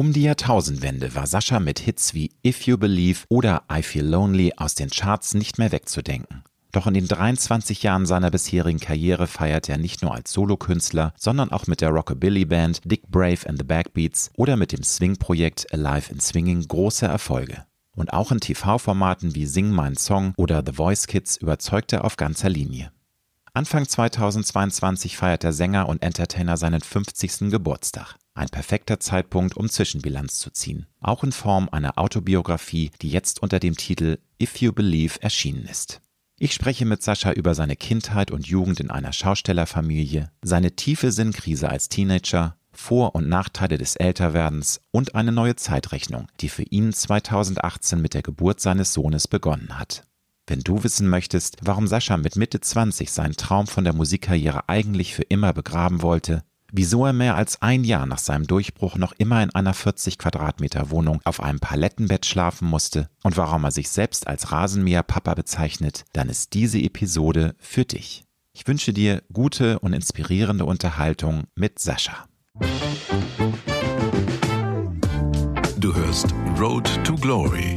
Um die Jahrtausendwende war Sascha mit Hits wie If You Believe oder I Feel Lonely aus den Charts nicht mehr wegzudenken. Doch in den 23 Jahren seiner bisherigen Karriere feiert er nicht nur als Solokünstler, sondern auch mit der Rockabilly Band Dick Brave and the Backbeats oder mit dem Swing-Projekt Alive in Swinging große Erfolge. Und auch in TV-Formaten wie Sing Mein Song oder The Voice Kids überzeugt er auf ganzer Linie. Anfang 2022 feiert der Sänger und Entertainer seinen 50. Geburtstag. Ein perfekter Zeitpunkt, um Zwischenbilanz zu ziehen. Auch in Form einer Autobiografie, die jetzt unter dem Titel If You Believe erschienen ist. Ich spreche mit Sascha über seine Kindheit und Jugend in einer Schaustellerfamilie, seine tiefe Sinnkrise als Teenager, Vor- und Nachteile des Älterwerdens und eine neue Zeitrechnung, die für ihn 2018 mit der Geburt seines Sohnes begonnen hat. Wenn du wissen möchtest, warum Sascha mit Mitte 20 seinen Traum von der Musikkarriere eigentlich für immer begraben wollte, wieso er mehr als ein Jahr nach seinem Durchbruch noch immer in einer 40 Quadratmeter Wohnung auf einem Palettenbett schlafen musste und warum er sich selbst als Rasenmäherpapa bezeichnet, dann ist diese Episode für dich. Ich wünsche dir gute und inspirierende Unterhaltung mit Sascha. Du hörst Road to Glory.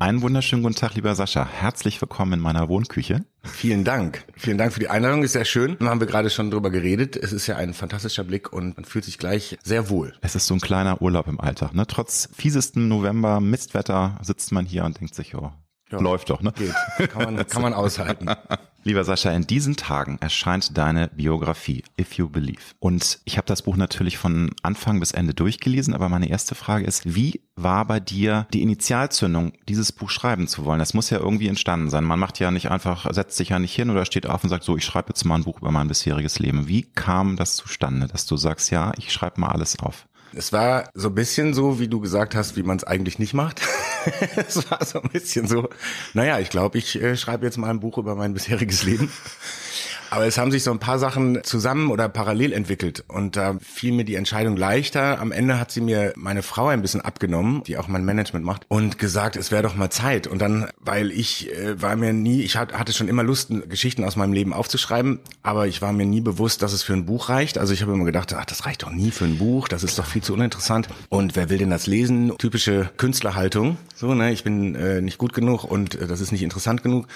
Einen wunderschönen guten Tag, lieber Sascha. Herzlich willkommen in meiner Wohnküche. Vielen Dank. Vielen Dank für die Einladung. Ist sehr schön. Da haben wir gerade schon drüber geredet. Es ist ja ein fantastischer Blick und man fühlt sich gleich sehr wohl. Es ist so ein kleiner Urlaub im Alltag. Ne? Trotz fiesestem November, Mistwetter sitzt man hier und denkt sich, oh, ja, läuft doch. Ne? Geht. Kann man, kann man aushalten. Lieber Sascha, in diesen Tagen erscheint deine Biografie If You Believe. Und ich habe das Buch natürlich von Anfang bis Ende durchgelesen, aber meine erste Frage ist, wie war bei dir die Initialzündung, dieses Buch schreiben zu wollen? Das muss ja irgendwie entstanden sein. Man macht ja nicht einfach, setzt sich ja nicht hin oder steht auf und sagt so, ich schreibe jetzt mal ein Buch über mein bisheriges Leben. Wie kam das zustande, dass du sagst, ja, ich schreibe mal alles auf? Es war so ein bisschen so, wie du gesagt hast, wie man es eigentlich nicht macht. es war so ein bisschen so, naja, ich glaube, ich äh, schreibe jetzt mal ein Buch über mein bisheriges Leben. Aber es haben sich so ein paar Sachen zusammen oder parallel entwickelt und da fiel mir die Entscheidung leichter. Am Ende hat sie mir meine Frau ein bisschen abgenommen, die auch mein Management macht und gesagt, es wäre doch mal Zeit. Und dann, weil ich äh, war mir nie, ich hatte schon immer Lust, Geschichten aus meinem Leben aufzuschreiben, aber ich war mir nie bewusst, dass es für ein Buch reicht. Also ich habe immer gedacht, ach, das reicht doch nie für ein Buch, das ist doch viel zu uninteressant. Und wer will denn das lesen? Typische Künstlerhaltung. So, ne, ich bin äh, nicht gut genug und äh, das ist nicht interessant genug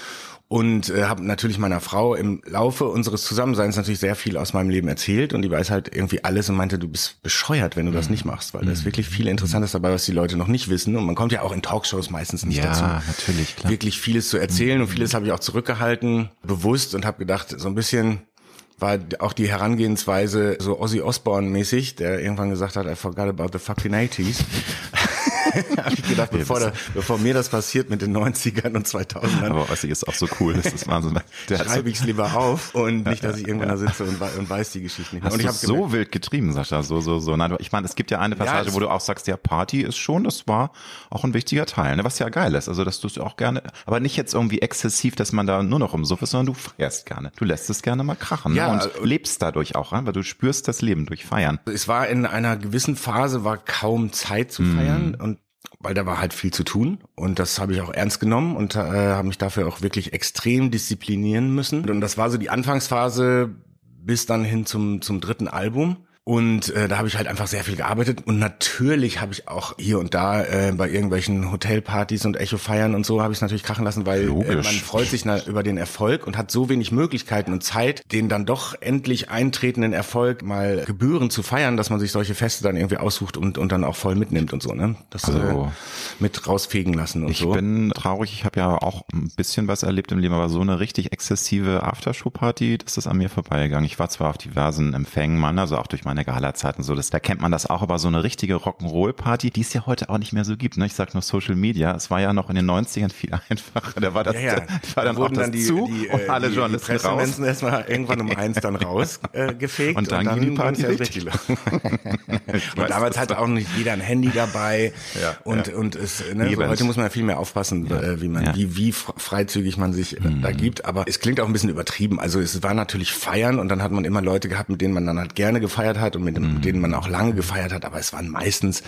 und äh, habe natürlich meiner Frau im Laufe unseres Zusammenseins natürlich sehr viel aus meinem Leben erzählt und die weiß halt irgendwie alles und meinte, du bist bescheuert, wenn du das mhm. nicht machst, weil mhm. da ist mhm. wirklich viel Interessantes dabei, was die Leute noch nicht wissen und man kommt ja auch in Talkshows meistens nicht ja, dazu, natürlich, klar. wirklich vieles zu erzählen mhm. und vieles habe ich auch zurückgehalten, bewusst und habe gedacht, so ein bisschen war auch die Herangehensweise so Ozzy Osbourne mäßig, der irgendwann gesagt hat, I forgot about the fucking 80s. habe ich gedacht, bevor, da, bevor mir das passiert mit den 90ern und 2000ern. Aber Ossi ist auch so cool, das ist Wahnsinn. Der schreibe ich es lieber auf und nicht, dass ich irgendwann da sitze und, und weiß die Geschichte nicht mehr. Hast und ich du so wild getrieben, Sascha, so, so, so. Nein, ich meine, es gibt ja eine Passage, ja, wo du auch sagst, ja, Party ist schon, das war auch ein wichtiger Teil, ne, was ja geil ist. Also, dass du es auch gerne, aber nicht jetzt irgendwie exzessiv, dass man da nur noch im Suff ist, sondern du feierst gerne. Du lässt es gerne mal krachen ne? ja, ne? und lebst dadurch auch, weil du spürst das Leben durch Feiern. Es war in einer gewissen Phase, war kaum Zeit zu mm. feiern und weil da war halt viel zu tun und das habe ich auch ernst genommen und äh, habe mich dafür auch wirklich extrem disziplinieren müssen. Und das war so die Anfangsphase bis dann hin zum, zum dritten Album. Und äh, da habe ich halt einfach sehr viel gearbeitet. Und natürlich habe ich auch hier und da äh, bei irgendwelchen Hotelpartys und Echo-Feiern und so habe ich es natürlich krachen lassen, weil äh, man freut sich na, über den Erfolg und hat so wenig Möglichkeiten und Zeit, den dann doch endlich eintretenden Erfolg mal gebührend zu feiern, dass man sich solche Feste dann irgendwie aussucht und, und dann auch voll mitnimmt und so. Ne? Das also, äh, mit rausfegen lassen und ich so. Ich bin traurig, ich habe ja auch ein bisschen was erlebt im Leben, aber so eine richtig exzessive Aftershow-Party, das ist an mir vorbeigegangen. Ich war zwar auf diversen Empfängen, Mann, also auch durch meine meine Gala-Zeiten so. Das, da kennt man das auch, aber so eine richtige Rock'n'Roll-Party, die es ja heute auch nicht mehr so gibt. Ne? Ich sag nur Social Media. Es war ja noch in den 90ern viel einfacher. Da war das, ja, ja. Da war dann da auch das dann die, zu die, und alle die, Journalisten die raus. erstmal irgendwann um eins dann rausgefegt. Äh, und dann, und dann ging die Party ja richtig. und damals hatte auch nicht jeder ein Handy dabei. Ja, und, ja. und ist, ne, so heute muss man ja viel mehr aufpassen, ja. äh, wie man, wie, wie freizügig man sich mhm. da gibt. Aber es klingt auch ein bisschen übertrieben. Also es war natürlich Feiern und dann hat man immer Leute gehabt, mit denen man dann halt gerne gefeiert hat und mit, mhm. mit denen man auch lange gefeiert hat. Aber es waren meistens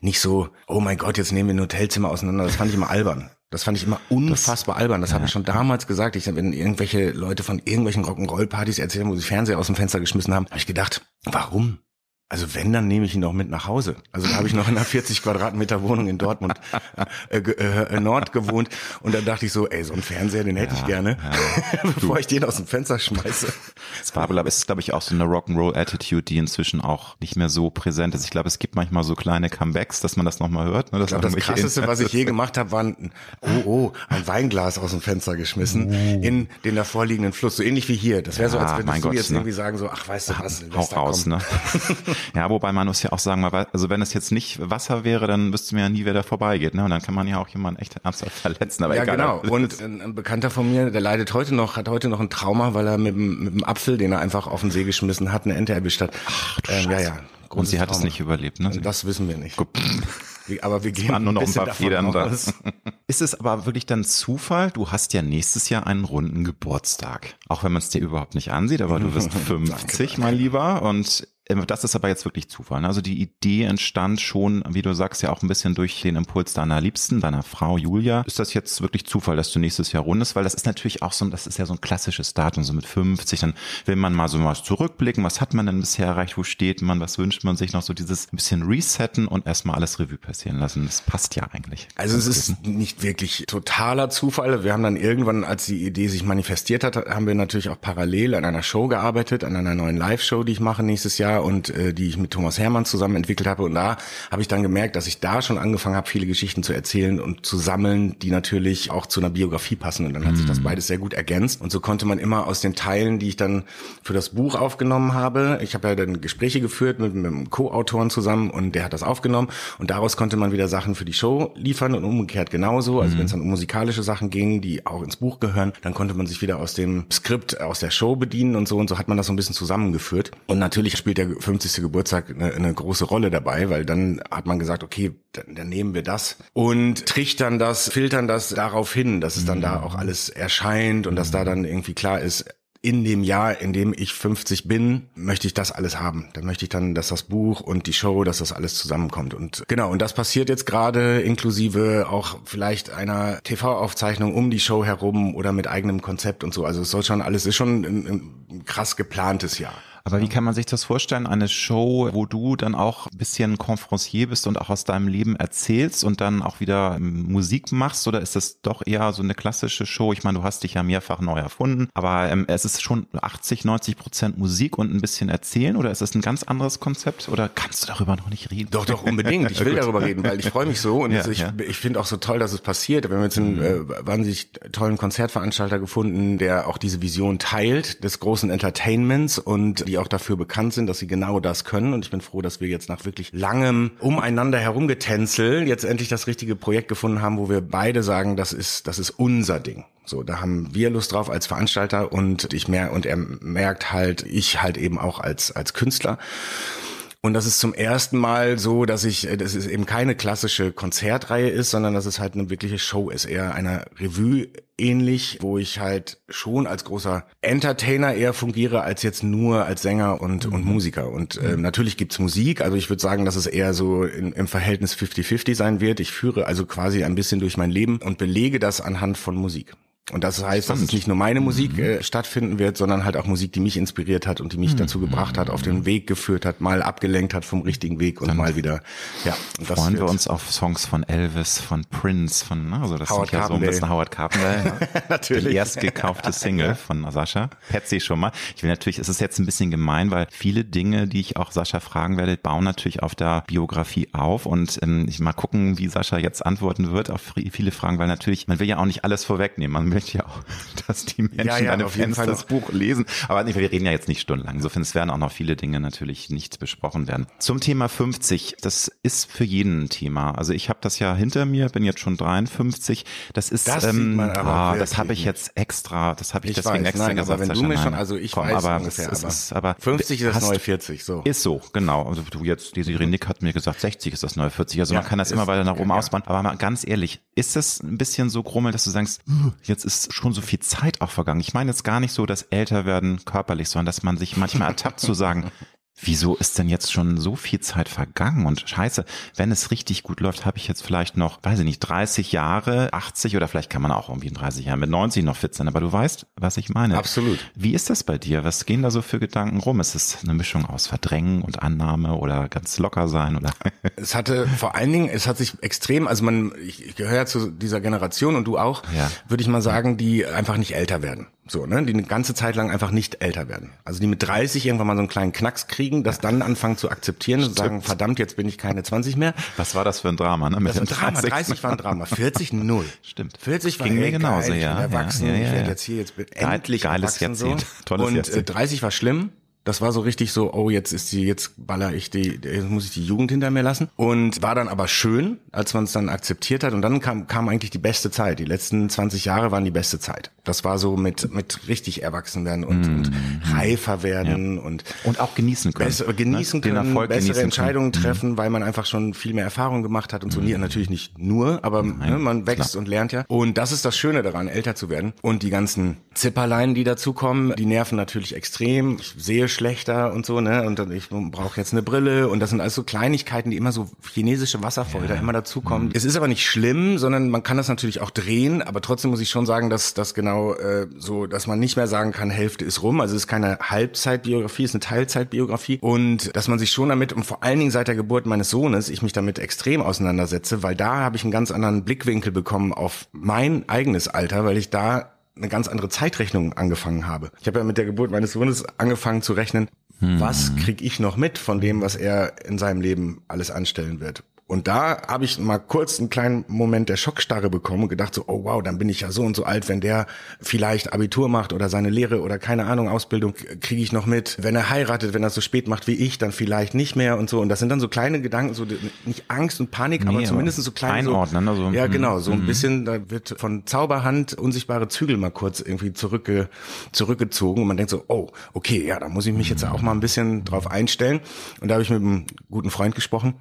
nicht so, oh mein Gott, jetzt nehmen wir ein Hotelzimmer auseinander. Das fand ich immer albern. Das fand ich immer unfassbar das, albern. Das ja. habe ich schon damals gesagt. Ich, wenn irgendwelche Leute von irgendwelchen Rock'n'Roll-Partys erzählen, wo sie Fernseher aus dem Fenster geschmissen haben, habe ich gedacht, warum? Also wenn, dann nehme ich ihn noch mit nach Hause. Also da habe ich noch in einer 40 Quadratmeter Wohnung in Dortmund äh, äh, Nord gewohnt und da dachte ich so, ey, so ein Fernseher, den hätte ja, ich gerne, ja. bevor ich den aus dem Fenster schmeiße. Aber ist, glaube ich, auch so eine Rock'n'Roll-Attitude, die inzwischen auch nicht mehr so präsent ist. Ich glaube, es gibt manchmal so kleine Comebacks, dass man das nochmal hört. Ne? Das, glaub, das Krasseste, was ich je gemacht habe, war ein, oh, oh, ein Weinglas aus dem Fenster geschmissen oh. in den davorliegenden Fluss. So ähnlich wie hier. Das wäre so, als würdest du Gott, jetzt ne? irgendwie sagen so, ach, weißt du was, Hauch raus, ne? ja, wobei man muss ja auch sagen, also wenn es jetzt nicht Wasser wäre, dann wüsste man ja nie, wer da vorbeigeht. Ne? Und dann kann man ja auch jemanden echt ernsthaft verletzen. Aber ja, egal. genau. Und ein Bekannter von mir, der leidet heute noch, hat heute noch ein Trauma, weil er mit dem, mit dem Apfel, den er einfach auf den See geschmissen hat, eine Ente erwischt hat. Ach, ähm, ja, ja. Und sie hat Trauma. es nicht überlebt, ne? Das wissen wir nicht. Aber wir gehen nur noch ein paar Federn da. Ist es aber wirklich dann Zufall? Du hast ja nächstes Jahr einen runden Geburtstag. Auch wenn man es dir überhaupt nicht ansieht, aber du wirst 50, mein Lieber. Und das ist aber jetzt wirklich Zufall. Ne? Also die Idee entstand schon, wie du sagst, ja auch ein bisschen durch den Impuls deiner Liebsten, deiner Frau Julia. Ist das jetzt wirklich Zufall, dass du nächstes Jahr rundest? Weil das ist natürlich auch so, das ist ja so ein klassisches Datum, so mit 50. Dann will man mal so mal zurückblicken. Was hat man denn bisher erreicht? Wo steht man? Was wünscht man sich noch? So dieses ein bisschen resetten und erstmal alles Revue passieren lassen. Das passt ja eigentlich. Also es ist nicht wirklich totaler Zufall. Wir haben dann irgendwann, als die Idee sich manifestiert hat, haben wir natürlich auch parallel an einer Show gearbeitet, an einer neuen Live-Show, die ich mache nächstes Jahr und äh, die ich mit Thomas Hermann zusammen entwickelt habe. Und da habe ich dann gemerkt, dass ich da schon angefangen habe, viele Geschichten zu erzählen und zu sammeln, die natürlich auch zu einer Biografie passen. Und dann hat mhm. sich das mhm. beides sehr gut ergänzt. Und so konnte man immer aus den Teilen, die ich dann für das Buch aufgenommen habe, ich habe ja dann Gespräche geführt mit, mit einem Co-Autoren zusammen und der hat das aufgenommen. Und daraus konnte man wieder Sachen für die Show liefern und umgekehrt genauso. Also mhm. wenn es dann um musikalische Sachen ging, die auch ins Buch gehören, dann konnte man sich wieder aus dem Skript, aus der Show bedienen und so. Und so hat man das so ein bisschen zusammengeführt. Und natürlich spielt der 50. Geburtstag eine, eine große Rolle dabei, weil dann hat man gesagt, okay, dann, dann nehmen wir das und trichtern das, filtern das darauf hin, dass es dann da auch alles erscheint und dass da dann irgendwie klar ist, in dem Jahr, in dem ich 50 bin, möchte ich das alles haben. Dann möchte ich dann, dass das Buch und die Show, dass das alles zusammenkommt. Und genau, und das passiert jetzt gerade inklusive auch vielleicht einer TV-Aufzeichnung um die Show herum oder mit eigenem Konzept und so. Also es soll schon alles, ist schon ein, ein krass geplantes Jahr. Aber wie kann man sich das vorstellen? Eine Show, wo du dann auch ein bisschen Confrancier bist und auch aus deinem Leben erzählst und dann auch wieder ähm, Musik machst? Oder ist das doch eher so eine klassische Show? Ich meine, du hast dich ja mehrfach neu erfunden, aber ähm, es ist schon 80, 90 Prozent Musik und ein bisschen erzählen oder ist das ein ganz anderes Konzept oder kannst du darüber noch nicht reden? Doch, doch, unbedingt. Ich will darüber reden, weil ich freue mich so und ja, ich, ja. ich finde auch so toll, dass es passiert. Wir haben jetzt einen mhm. äh, wahnsinnig tollen Konzertveranstalter gefunden, der auch diese Vision teilt des großen Entertainments und die auch dafür bekannt sind, dass sie genau das können. Und ich bin froh, dass wir jetzt nach wirklich langem umeinander herumgetänzel jetzt endlich das richtige Projekt gefunden haben, wo wir beide sagen, das ist, das ist unser Ding. So, da haben wir Lust drauf als Veranstalter und ich mehr und er merkt halt, ich halt eben auch als als Künstler. Und das ist zum ersten Mal so, dass ich, dass es eben keine klassische Konzertreihe ist, sondern dass es halt eine wirkliche Show ist, eher einer Revue ähnlich, wo ich halt schon als großer Entertainer eher fungiere, als jetzt nur als Sänger und, mhm. und Musiker. Und äh, mhm. natürlich gibt's Musik, also ich würde sagen, dass es eher so in, im Verhältnis 50-50 sein wird. Ich führe also quasi ein bisschen durch mein Leben und belege das anhand von Musik. Und das heißt, Spannend. dass es nicht nur meine Musik mhm. äh, stattfinden wird, sondern halt auch Musik, die mich inspiriert hat und die mich mhm. dazu gebracht hat, auf den Weg geführt hat, mal abgelenkt hat vom richtigen Weg und Dann mal wieder. Ja, und das freuen wir uns auf Songs von Elvis, von Prince, von ne, also das Howard sind ja so ein bisschen Howard Carpendale. Ne? natürlich. Die erst gekaufte Single von Sascha. Patsy schon mal. Ich will natürlich, es ist jetzt ein bisschen gemein, weil viele Dinge, die ich auch Sascha fragen werde, bauen natürlich auf der Biografie auf und ähm, ich mal gucken, wie Sascha jetzt antworten wird auf viele Fragen, weil natürlich man will ja auch nicht alles vorwegnehmen. Man will möchte ja auch, dass die Menschen Ja, ja, an dem auf jeden Fenster Fall das Buch lesen. Aber wir reden ja jetzt nicht stundenlang. Insofern, es werden auch noch viele Dinge natürlich nicht besprochen werden. Zum Thema 50, das ist für jeden ein Thema. Also ich habe das ja hinter mir, bin jetzt schon 53. Das ist, Das man aber ah, das habe ich jetzt extra, das habe ich, Ich deswegen weiß, extra nein, gesagt. aber wenn du mir schon, also ich Komm, weiß aber ungefähr, es, aber ist, aber 50 ist das neue 40, so. Ist so, genau. Also du jetzt, die Nick hat mir gesagt, 60 ist das neue 40. Also man Ja, kann das ist- immer weiter nach oben ja. ausbauen. Aber mal ganz ehrlich, ist das ein bisschen so grummel, dass du sagst, "Uh, jetzt ist schon so viel Zeit auch vergangen. Ich meine jetzt gar nicht so, dass älter werden körperlich, sondern dass man sich manchmal ertappt zu sagen, Wieso ist denn jetzt schon so viel Zeit vergangen? Und scheiße, wenn es richtig gut läuft, habe ich jetzt vielleicht noch, weiß ich nicht, 30 Jahre, 80 oder vielleicht kann man auch irgendwie in 30 Jahren mit 90 noch fit sein. Aber du weißt, was ich meine. Absolut. Wie ist das bei dir? Was gehen da so für Gedanken rum? Ist es eine Mischung aus Verdrängen und Annahme oder ganz locker sein oder? Es hatte vor allen Dingen, es hat sich extrem, also man, ich, ich gehöre ja zu dieser Generation und du auch, Ja. würde ich mal sagen, die einfach nicht älter werden. So, ne? Die eine ganze Zeit lang einfach nicht älter werden. Also die mit 30 irgendwann mal so einen kleinen Knacks kriegen, das dann anfangen zu akzeptieren und sagen, verdammt, jetzt bin ich keine 20 mehr. Was war das für ein Drama, ne? Mit Das ein Drama, 30. 30 war ein Drama, 40 null. Stimmt. 40 war Ging mir genauso, geil, ich ja, bin erwachsen, ja, ja, ich ja. werde jetzt hier jetzt Geil- endlich geiles erwachsen Jahrzehnt, so. tolles Und Jahrzehnt. Äh, 30 war schlimm. Das war so richtig so, oh, jetzt ist die, jetzt baller ich die, jetzt muss ich die Jugend hinter mir lassen. Und war dann aber schön, als man es dann akzeptiert hat. Und dann kam, kam eigentlich die beste Zeit. Die letzten 20 Jahre waren die beste Zeit. Das war so mit, mit richtig erwachsen werden und, und reifer werden und Und auch genießen können. besser genießen ne? Können, bessere genießen Entscheidungen können. Mhm. treffen, weil man einfach schon viel mehr Erfahrung gemacht hat und so. Nie, natürlich nicht nur, aber ne, man wächst und lernt ja. Und das ist das Schöne daran, älter zu werden. Und die ganzen Zipperlein, die dazukommen, die nerven natürlich extrem. Ich sehe schlechter und so, ne? Und ich brauche jetzt eine Brille und das sind alles so Kleinigkeiten, die immer so chinesische Wasserfall da immer dazukommen. Mhm. Es ist aber nicht schlimm, sondern man kann das natürlich auch drehen, aber trotzdem muss ich schon sagen, dass das genau äh, so, dass man nicht mehr sagen kann, Hälfte ist rum. Also es ist keine Halbzeitbiografie, es ist eine Teilzeitbiografie und dass man sich schon damit und vor allen Dingen seit der Geburt meines Sohnes ich mich damit extrem auseinandersetze, weil da habe ich einen ganz anderen Blickwinkel bekommen auf mein eigenes Alter, weil ich da eine ganz andere Zeitrechnung angefangen habe. Ich habe ja mit der Geburt meines Sohnes angefangen zu rechnen, was krieg ich noch mit von dem, was er in seinem Leben alles anstellen wird. Und da habe ich mal kurz einen kleinen Moment der Schockstarre bekommen und gedacht so, oh wow, dann bin ich ja so und so alt, wenn der vielleicht Abitur macht oder seine Lehre oder keine Ahnung, Ausbildung kriege ich noch mit. Wenn er heiratet, wenn er so spät macht wie ich, dann vielleicht nicht mehr und so. Und das sind dann so kleine Gedanken, so nicht Angst und Panik, aber Nee, zumindest aber so kleine einordnen, so, also, ja mhm, genau, so ein bisschen, da wird von Zauberhand unsichtbare Zügel mal kurz irgendwie zurückge, zurückgezogen und man denkt so, oh, okay, ja, da muss ich mich jetzt auch mal ein bisschen drauf einstellen. Und da habe ich mit einem guten Freund gesprochen,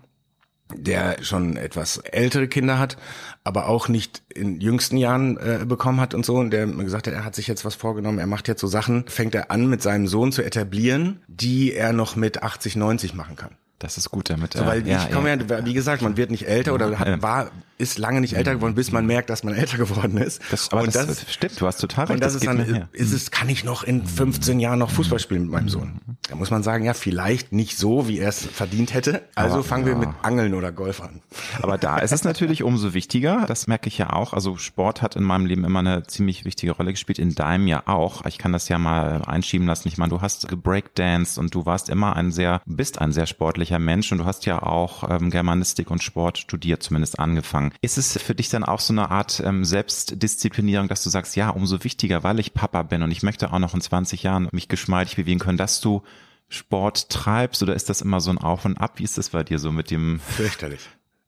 der schon etwas ältere Kinder hat, aber auch nicht in jüngsten Jahren äh, bekommen hat und so. Und der mir gesagt hat, er hat sich jetzt was vorgenommen, er macht jetzt so Sachen, fängt er an, mit seinem Sohn zu etablieren, die er noch mit 80, 90 machen kann. Das ist gut, damit So, weil ich komme ja, wie gesagt, man wird nicht älter oder hat, war, ist lange nicht älter geworden, bis man merkt, dass man älter geworden ist. Das, aber und das, das, stimmt, du hast total recht. und das, ist geht dann, ist es, kann ich noch in 15 Jahren noch Fußball spielen mit meinem Sohn? Da muss man sagen, ja, vielleicht nicht so, wie er es verdient hätte. Also Aber, fangen wir ja. mit Angeln oder Golf an. Aber da ist es natürlich umso wichtiger. Das merke ich ja auch. Also Sport hat in meinem Leben immer eine ziemlich wichtige Rolle gespielt. In deinem ja auch. Ich kann das ja mal einschieben lassen. Ich meine, du hast gebreakdanced und du warst immer ein sehr, bist ein sehr sportlicher Mensch und du hast ja auch ähm, Germanistik und Sport studiert, zumindest angefangen. Ist es für dich dann auch so eine Art ähm, Selbstdisziplinierung, dass du sagst, ja, umso wichtiger, weil ich Papa bin und ich möchte auch noch in 20 Jahren mich geschmeidig bewegen können, dass du Sport treibst oder ist das immer so ein Auf und Ab? Wie ist das bei dir so mit dem Fürchterlich.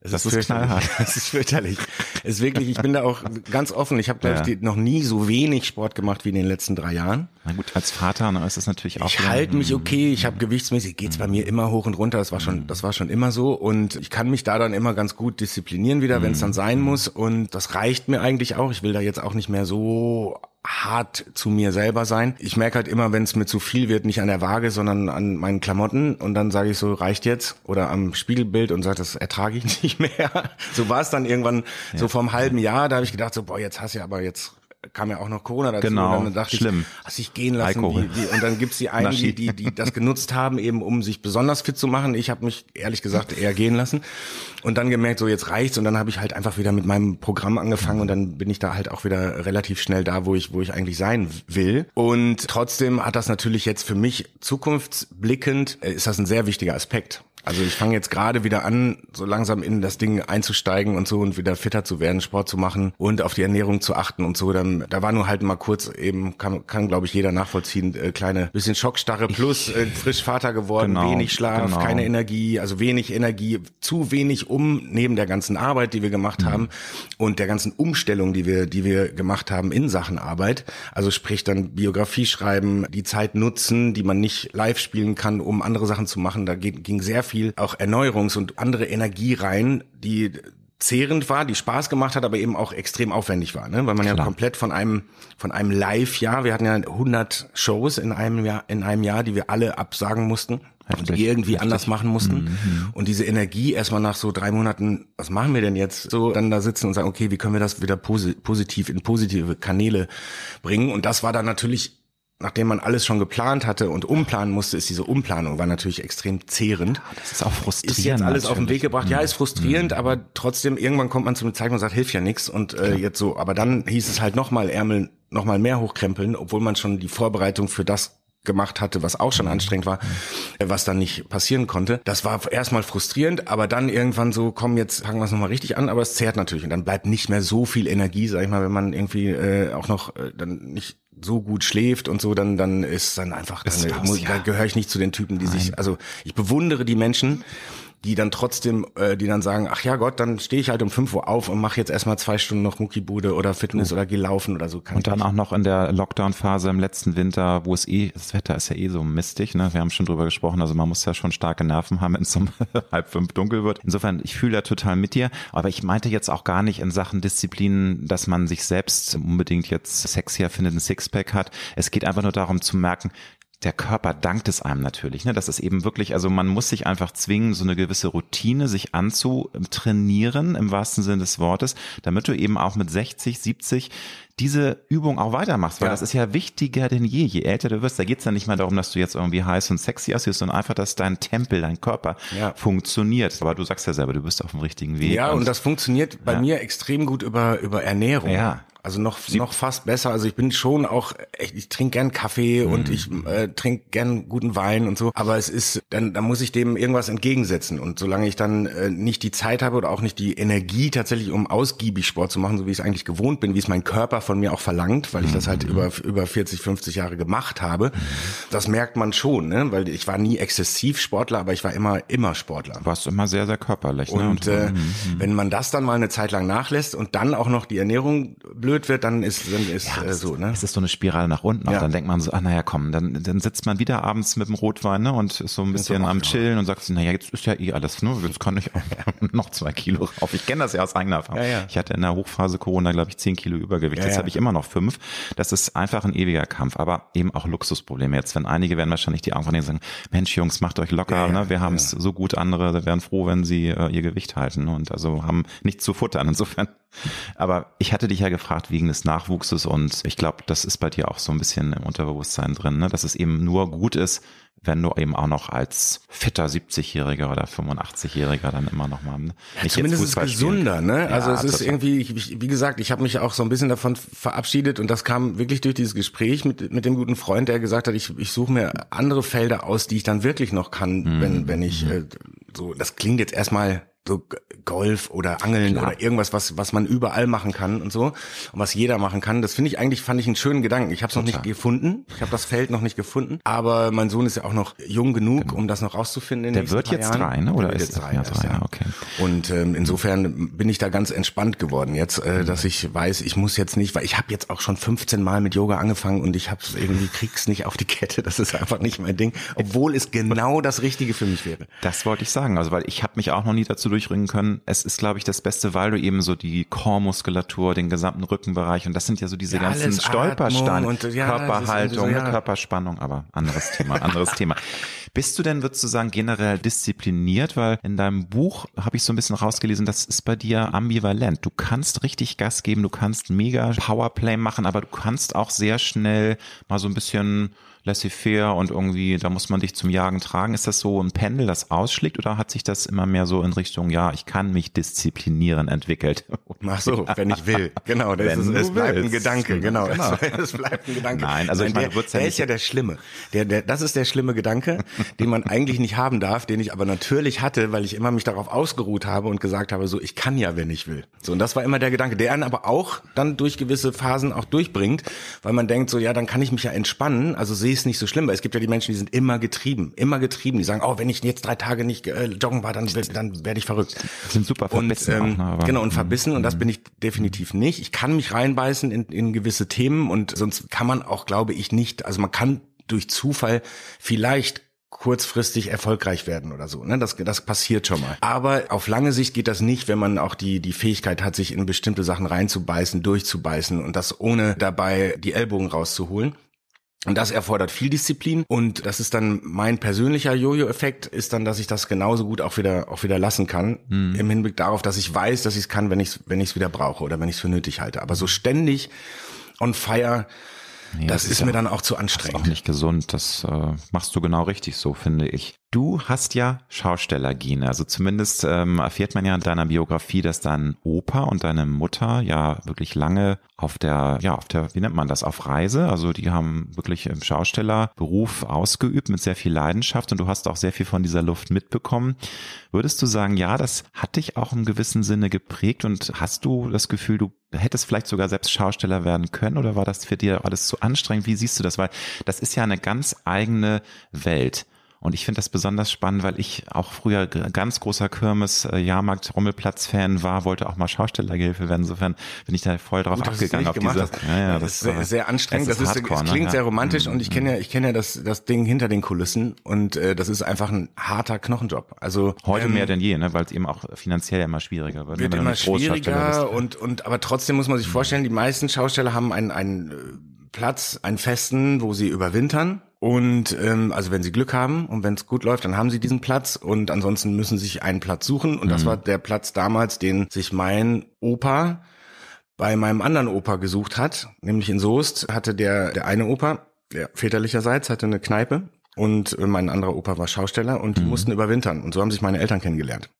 Es Das ist fürchterlich. knallhart. Es ist fürchterlich. Es ist wirklich, ich bin da auch ganz offen. Ich habe, Ja. ich, noch nie so wenig Sport gemacht wie in den letzten drei Jahren. Na gut, als Vater ne, ist das natürlich auch. Ich halte mich okay, ich habe gewichtsmäßig, geht's bei mir immer hoch und runter, das war schon, das war schon immer so und ich kann mich da dann immer ganz gut disziplinieren wieder, wenn es dann sein muss und das reicht mir eigentlich auch. Ich will da jetzt auch nicht mehr so hart zu mir selber sein. Ich merke halt immer, wenn es mir zu viel wird, nicht an der Waage, sondern an meinen Klamotten und dann sage ich so, reicht jetzt oder am Spiegelbild und sage, das ertrage ich nicht mehr. So war es dann irgendwann so vom halben Jahr, da habe ich gedacht so, boah, jetzt hast du ja aber jetzt kam ja auch noch Corona dazu Genau, und dann dachte schlimm. ich, hast dich gehen lassen, die, die, und dann gibt's die einen, die, die, die das genutzt haben, eben um sich besonders fit zu machen. Ich habe mich ehrlich gesagt eher gehen lassen und dann gemerkt, so jetzt reicht's und dann habe ich halt einfach wieder mit meinem Programm angefangen und dann bin ich da halt auch wieder relativ schnell da, wo ich, wo ich eigentlich sein will. Und trotzdem hat das natürlich jetzt für mich zukunftsblickend, äh, ist das ein sehr wichtiger Aspekt. Also ich fange jetzt gerade wieder an, so langsam in das Ding einzusteigen und so und wieder fitter zu werden, Sport zu machen und auf die Ernährung zu achten und so. Dann ähm, da war nur halt mal kurz eben, kann, kann glaube ich jeder nachvollziehen, äh, kleine bisschen Schockstarre plus äh, frisch Vater geworden, Genau, wenig Schlaf, genau. keine Energie, also wenig Energie, zu wenig um neben der ganzen Arbeit, die wir gemacht Mhm. haben und der ganzen Umstellung, die wir, die wir gemacht haben in Sachen Arbeit. Also sprich dann Biografie schreiben, die Zeit nutzen, die man nicht live spielen kann, um andere Sachen zu machen. Da ging sehr viel auch Erneuerungs- und andere Energie rein, die zehrend war, die Spaß gemacht hat, aber eben auch extrem aufwendig war, ne? weil man ja Klar. komplett von einem von einem Live-Jahr, wir hatten ja 100 Shows in einem Jahr in einem Jahr, die wir alle absagen mussten und Heftig, die irgendwie heftig. anders machen mussten und diese Energie erstmal nach so drei Monaten, was machen wir denn jetzt? So dann da sitzen und sagen, okay, wie können wir das wieder posi positiv in positive Kanäle bringen? Und das war dann natürlich Nachdem man alles schon geplant hatte und umplanen musste, ist diese Umplanung war natürlich extrem zehrend Das ist auch frustrierend. ist jetzt alles auf den Weg natürlich. gebracht. Ja, ist frustrierend, aber trotzdem irgendwann kommt man zu einem Zeitpunkt und sagt, hilft ja nichts und äh, jetzt so. Aber dann hieß es halt nochmal Ärmel, nochmal mehr hochkrempeln, obwohl man schon die Vorbereitung für das gemacht hatte, was auch schon anstrengend war, äh, was dann nicht passieren konnte. Das war erstmal frustrierend, aber dann irgendwann so, komm, jetzt fangen wir es nochmal richtig an, aber es zehrt natürlich und dann bleibt nicht mehr so viel Energie, sag ich mal, wenn man irgendwie äh, auch noch äh, dann nicht so gut schläft und so, dann dann ist dann einfach, dann, ja. da gehöre ich nicht zu den Typen, die sich, also ich bewundere die Menschen, die dann trotzdem, äh, die dann sagen, ach ja Gott, dann stehe ich halt um 5 Uhr auf und mache jetzt erstmal zwei Stunden noch Muckibude oder Fitness oder geh laufen oder so. Kann Und dann auch noch in der Lockdown-Phase im letzten Winter, wo es eh, das Wetter ist ja eh so mistig, ne? Wir haben schon drüber gesprochen, also man muss ja schon starke Nerven haben, wenn es um halb fünf dunkel wird. Insofern, ich fühle da total mit dir, aber ich meinte jetzt auch gar nicht in Sachen Disziplin, dass man sich selbst unbedingt jetzt sexier findet, ein Sixpack hat. Es geht einfach nur darum zu merken, der Körper dankt es einem natürlich. Ne? Das ist eben wirklich, also man muss sich einfach zwingen, so eine gewisse Routine sich anzutrainieren, im wahrsten Sinne des Wortes, damit du eben auch mit 60, 70 diese Übung auch weitermachst, weil Ja. das ist ja wichtiger denn je. Je älter du wirst, da geht's ja nicht mehr darum, dass du jetzt irgendwie heiß und sexy aussiehst, sondern einfach, dass dein Tempel, dein Körper Ja. funktioniert. Aber du sagst ja selber, du bist auf dem richtigen Weg. Ja, und das funktioniert bei Ja. mir extrem gut über, über Ernährung. Ja. Also noch, noch fast besser. Also ich bin schon auch, echt, ich trinke gern Kaffee und Mhm. ich äh, trinke gern guten Wein und so. Aber es ist, dann, dann muss ich dem irgendwas entgegensetzen. Und solange ich dann äh, nicht die Zeit habe oder auch nicht die Energie tatsächlich, um ausgiebig Sport zu machen, so wie ich es eigentlich gewohnt bin, wie es mein Körper von mir auch verlangt, weil ich das Mhm. halt über, über 40, 50 Jahre gemacht habe, das merkt man schon, ne? Weil ich war nie exzessiv Sportler, aber ich war immer, immer Sportler. Du warst immer sehr, sehr körperlich. ne? Und äh, wenn man das dann mal eine Zeit lang nachlässt und dann auch noch die Ernährung blöd wird, dann ist, dann ist äh, so, ne? Es ist so eine Spirale nach unten. Ja. Dann denkt man so, ah naja, komm, dann, dann sitzt man wieder abends mit dem Rotwein ne, und ist so ein bisschen auch am. Chillen und sagt, naja, jetzt ist ja eh alles, ne? Jetzt kann ich auch noch zwei Kilo rauf. Ich kenne das ja aus eigener Erfahrung. Ja, ja. Ich hatte in der Hochphase Corona, glaube ich, zehn Kilo Übergewicht. Ja, Jetzt ja. habe ich immer noch fünf. Das ist einfach ein ewiger Kampf, aber eben auch Luxusprobleme. Jetzt, wenn einige werden wahrscheinlich die Augen von denen sagen, Mensch, Jungs, macht euch locker, Ja, ja, ne? Wir haben es so gut, andere wären froh, wenn sie äh, ihr Gewicht halten ne? und also haben nichts zu futtern. Insofern. Aber ich hatte dich ja gefragt wegen des Nachwuchses und ich glaube, das ist bei dir auch so ein bisschen im Unterbewusstsein drin, ne? dass es eben nur gut ist, wenn du eben auch noch als fitter 70-Jähriger oder 85-Jähriger dann immer noch mal ne? nicht Zumindest ist es gesunder, ne? Also Ja, es ist total. irgendwie, ich, ich- wie gesagt, ich habe mich auch so ein bisschen davon verabschiedet und das kam wirklich durch dieses Gespräch mit, mit dem guten Freund, der gesagt hat, ich, ich suche mir andere Felder aus, die ich dann wirklich noch kann, Mhm. wenn, wenn ich äh, so, das klingt jetzt erstmal so Golf oder Angeln Klar. oder irgendwas, was, was man überall machen kann und so und was jeder machen kann. Das finde ich eigentlich, fand ich einen schönen Gedanken. Ich habe es noch nicht gefunden. Ich habe das Feld noch nicht gefunden. Aber mein Sohn ist ja auch noch jung genug, um das noch rauszufinden. in den Genau. Der wird jetzt Jahren. drei, ne? Oder Der wird ist jetzt drei? ja, erst, drei, ja, okay. Und ähm, insofern bin ich da ganz entspannt geworden jetzt, äh, dass ich weiß, ich muss jetzt nicht, weil ich habe jetzt auch schon 15 Mal mit Yoga angefangen und ich habe irgendwie krieg's nicht auf die Kette. Das ist einfach nicht mein Ding, obwohl es genau das Richtige für mich wäre. Das wollte ich sagen, also weil ich habe mich auch noch nie dazu durchringen können. Es ist, glaube ich, das Beste, weil du eben so die Core-Muskulatur, den gesamten Rückenbereich und das sind ja so diese Ja, ganzen Stolpersteine, und, ja, Körperhaltung, so, ja. Körperspannung, aber anderes Thema, anderes Thema. Bist du denn, würdest du sagen, generell diszipliniert? Weil in deinem Buch habe ich so ein bisschen rausgelesen, das ist bei dir ambivalent. Du kannst richtig Gas geben, du kannst mega Powerplay machen, aber du kannst auch sehr schnell mal so ein bisschen laissez-faire und irgendwie, da muss man dich zum Jagen tragen. Ist das so ein Pendel, das ausschlägt oder hat sich das immer mehr so in Richtung ja, ich kann mich disziplinieren, entwickelt. Ach so, wenn ich will. Genau, das ist, es bleibt ein Gedanke. Genau, genau. Es, bleibt ein Gedanke. Nein, also ich meine, der, der ist ja der Schlimme. Der, der, das ist der schlimme Gedanke, den man eigentlich nicht haben darf, den ich aber natürlich hatte, weil ich immer mich darauf ausgeruht habe und gesagt habe, so, ich kann ja, wenn ich will. So, und das war immer der Gedanke, der einen aber auch dann durch gewisse Phasen auch durchbringt, weil man denkt so, ja, dann kann ich mich ja entspannen, also sehe es nicht so schlimm, weil es gibt ja die Menschen, die sind immer getrieben, immer getrieben, die sagen, oh, wenn ich jetzt drei Tage nicht äh, joggen war, dann, dann werde ich verrückt. sind super verbissen. Und, ähm, auch, ne, genau, und verbissen, und das bin ich definitiv nicht. Ich kann mich reinbeißen in, in gewisse Themen und sonst kann man auch, glaube ich, nicht, also man kann durch Zufall vielleicht kurzfristig erfolgreich werden oder so. Ne? Das, das passiert schon mal. Aber auf lange Sicht geht das nicht, wenn man auch die, die Fähigkeit hat, sich in bestimmte Sachen reinzubeißen, durchzubeißen und das ohne dabei die Ellbogen rauszuholen. Und das erfordert viel Disziplin. Und das ist dann mein persönlicher Jojo-Effekt, ist dann, dass ich das genauso gut auch wieder, auch wieder lassen kann. Mhm. Im Hinblick darauf, dass ich weiß, dass ich es kann, wenn ich es wenn ich's wieder brauche oder wenn ich es für nötig halte. Aber so ständig on fire, nee, das, das, ist, ist mir dann auch zu anstrengend. Das ist auch nicht gesund. Das äh, machst du genau richtig so, finde ich. Du hast ja Schaustellergene. Also zumindest ähm, erfährt man ja in deiner Biografie, dass dein Opa und deine Mutter ja wirklich lange auf der, ja, auf der, wie nennt man das, auf Reise. Also die haben wirklich im Schaustellerberuf ausgeübt mit sehr viel Leidenschaft und du hast auch sehr viel von dieser Luft mitbekommen. Würdest du sagen, ja, das hat dich auch im gewissen Sinne geprägt und hast du das Gefühl, du hättest vielleicht sogar selbst Schausteller werden können oder war das für dir alles zu anstrengend? Wie siehst du das? Weil das ist ja eine ganz eigene Welt. Und ich finde das besonders spannend, weil ich auch früher ganz großer Kirmes, äh, Jahrmarkt, Rommelplatz-Fan war, wollte auch mal Schaustellergehilfe werden. Insofern bin ich da voll drauf Gut, abgegangen auf diese. Ja, ja, das, ist sehr, sehr anstrengend. Das, ist, das, ist, Hardcore, das klingt ne? sehr romantisch ja. und ich kenne ja, ich kenne ja das, das Ding hinter den Kulissen und äh, das ist einfach ein harter Knochenjob. Also heute ähm, mehr denn je, ne? weil es eben auch finanziell immer schwieriger wird. Ne? Wird immer schwieriger und und aber trotzdem muss man sich vorstellen, die meisten Schausteller haben einen einen äh, Platz, einen festen, wo sie überwintern und ähm, also wenn sie Glück haben und wenn es gut läuft, dann haben sie diesen Platz und ansonsten müssen sie sich einen Platz suchen. Und mhm. das war der Platz damals, den sich mein Opa bei meinem anderen Opa gesucht hat, nämlich in Soest hatte der der eine Opa, der väterlicherseits hatte eine Kneipe und äh, mein anderer Opa war Schausteller und die mhm. mussten überwintern und so haben sich meine Eltern kennengelernt.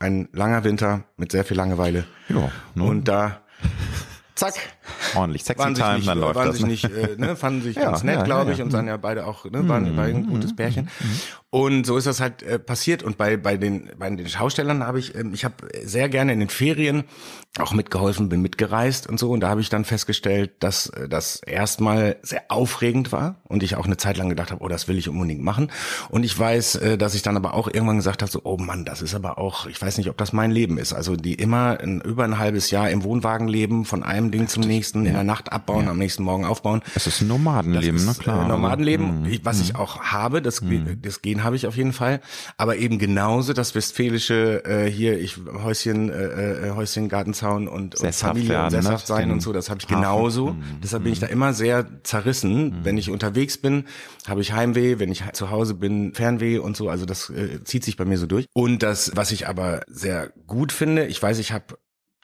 Ein langer Winter mit sehr viel Langeweile. Ja, ne? und da zack. Ordentlich sexy waren time, nicht, dann läuft waren das. Sich nicht, äh, ne, fanden sich ja, ganz nett, ja, glaube ich, ja, und sahen ja beide auch, ne, waren, waren ein gutes Pärchen. Mhm. Und so ist das halt äh, passiert. Und bei, bei, den, bei den Schaustellern habe ich, ähm, ich habe sehr gerne in den Ferien auch mitgeholfen, bin mitgereist und so. Und da habe ich dann festgestellt, dass äh, das erstmal sehr aufregend war und ich auch eine Zeit lang gedacht habe, oh, das will ich unbedingt machen. Und ich weiß, äh, dass ich dann aber auch irgendwann gesagt habe, so, oh Mann, das ist aber auch, ich weiß nicht, ob das mein Leben ist. Also die immer ein, über ein halbes Jahr im Wohnwagen leben, von einem Ding zum nächsten, ja. in der Nacht abbauen, ja. am nächsten Morgen aufbauen. Es ist ein Nomadenleben, ne klar. Äh, Nomadenleben, mhm. was ich mhm. auch habe, das, mhm. das Gehen habe ich auf jeden Fall. Aber eben genauso das westfälische äh, hier, ich Häuschen, äh, äh Häuschen, Gartenzaun und, und Familie werden, und ne? sesshaft sein und so, das habe ich genauso. Mhm. Deshalb bin ich da immer sehr zerrissen. Mhm. Wenn ich unterwegs bin, habe ich Heimweh, wenn ich zu Hause bin, Fernweh und so. Also das äh, zieht sich bei mir so durch. Und das, was ich aber sehr gut finde, ich weiß, ich habe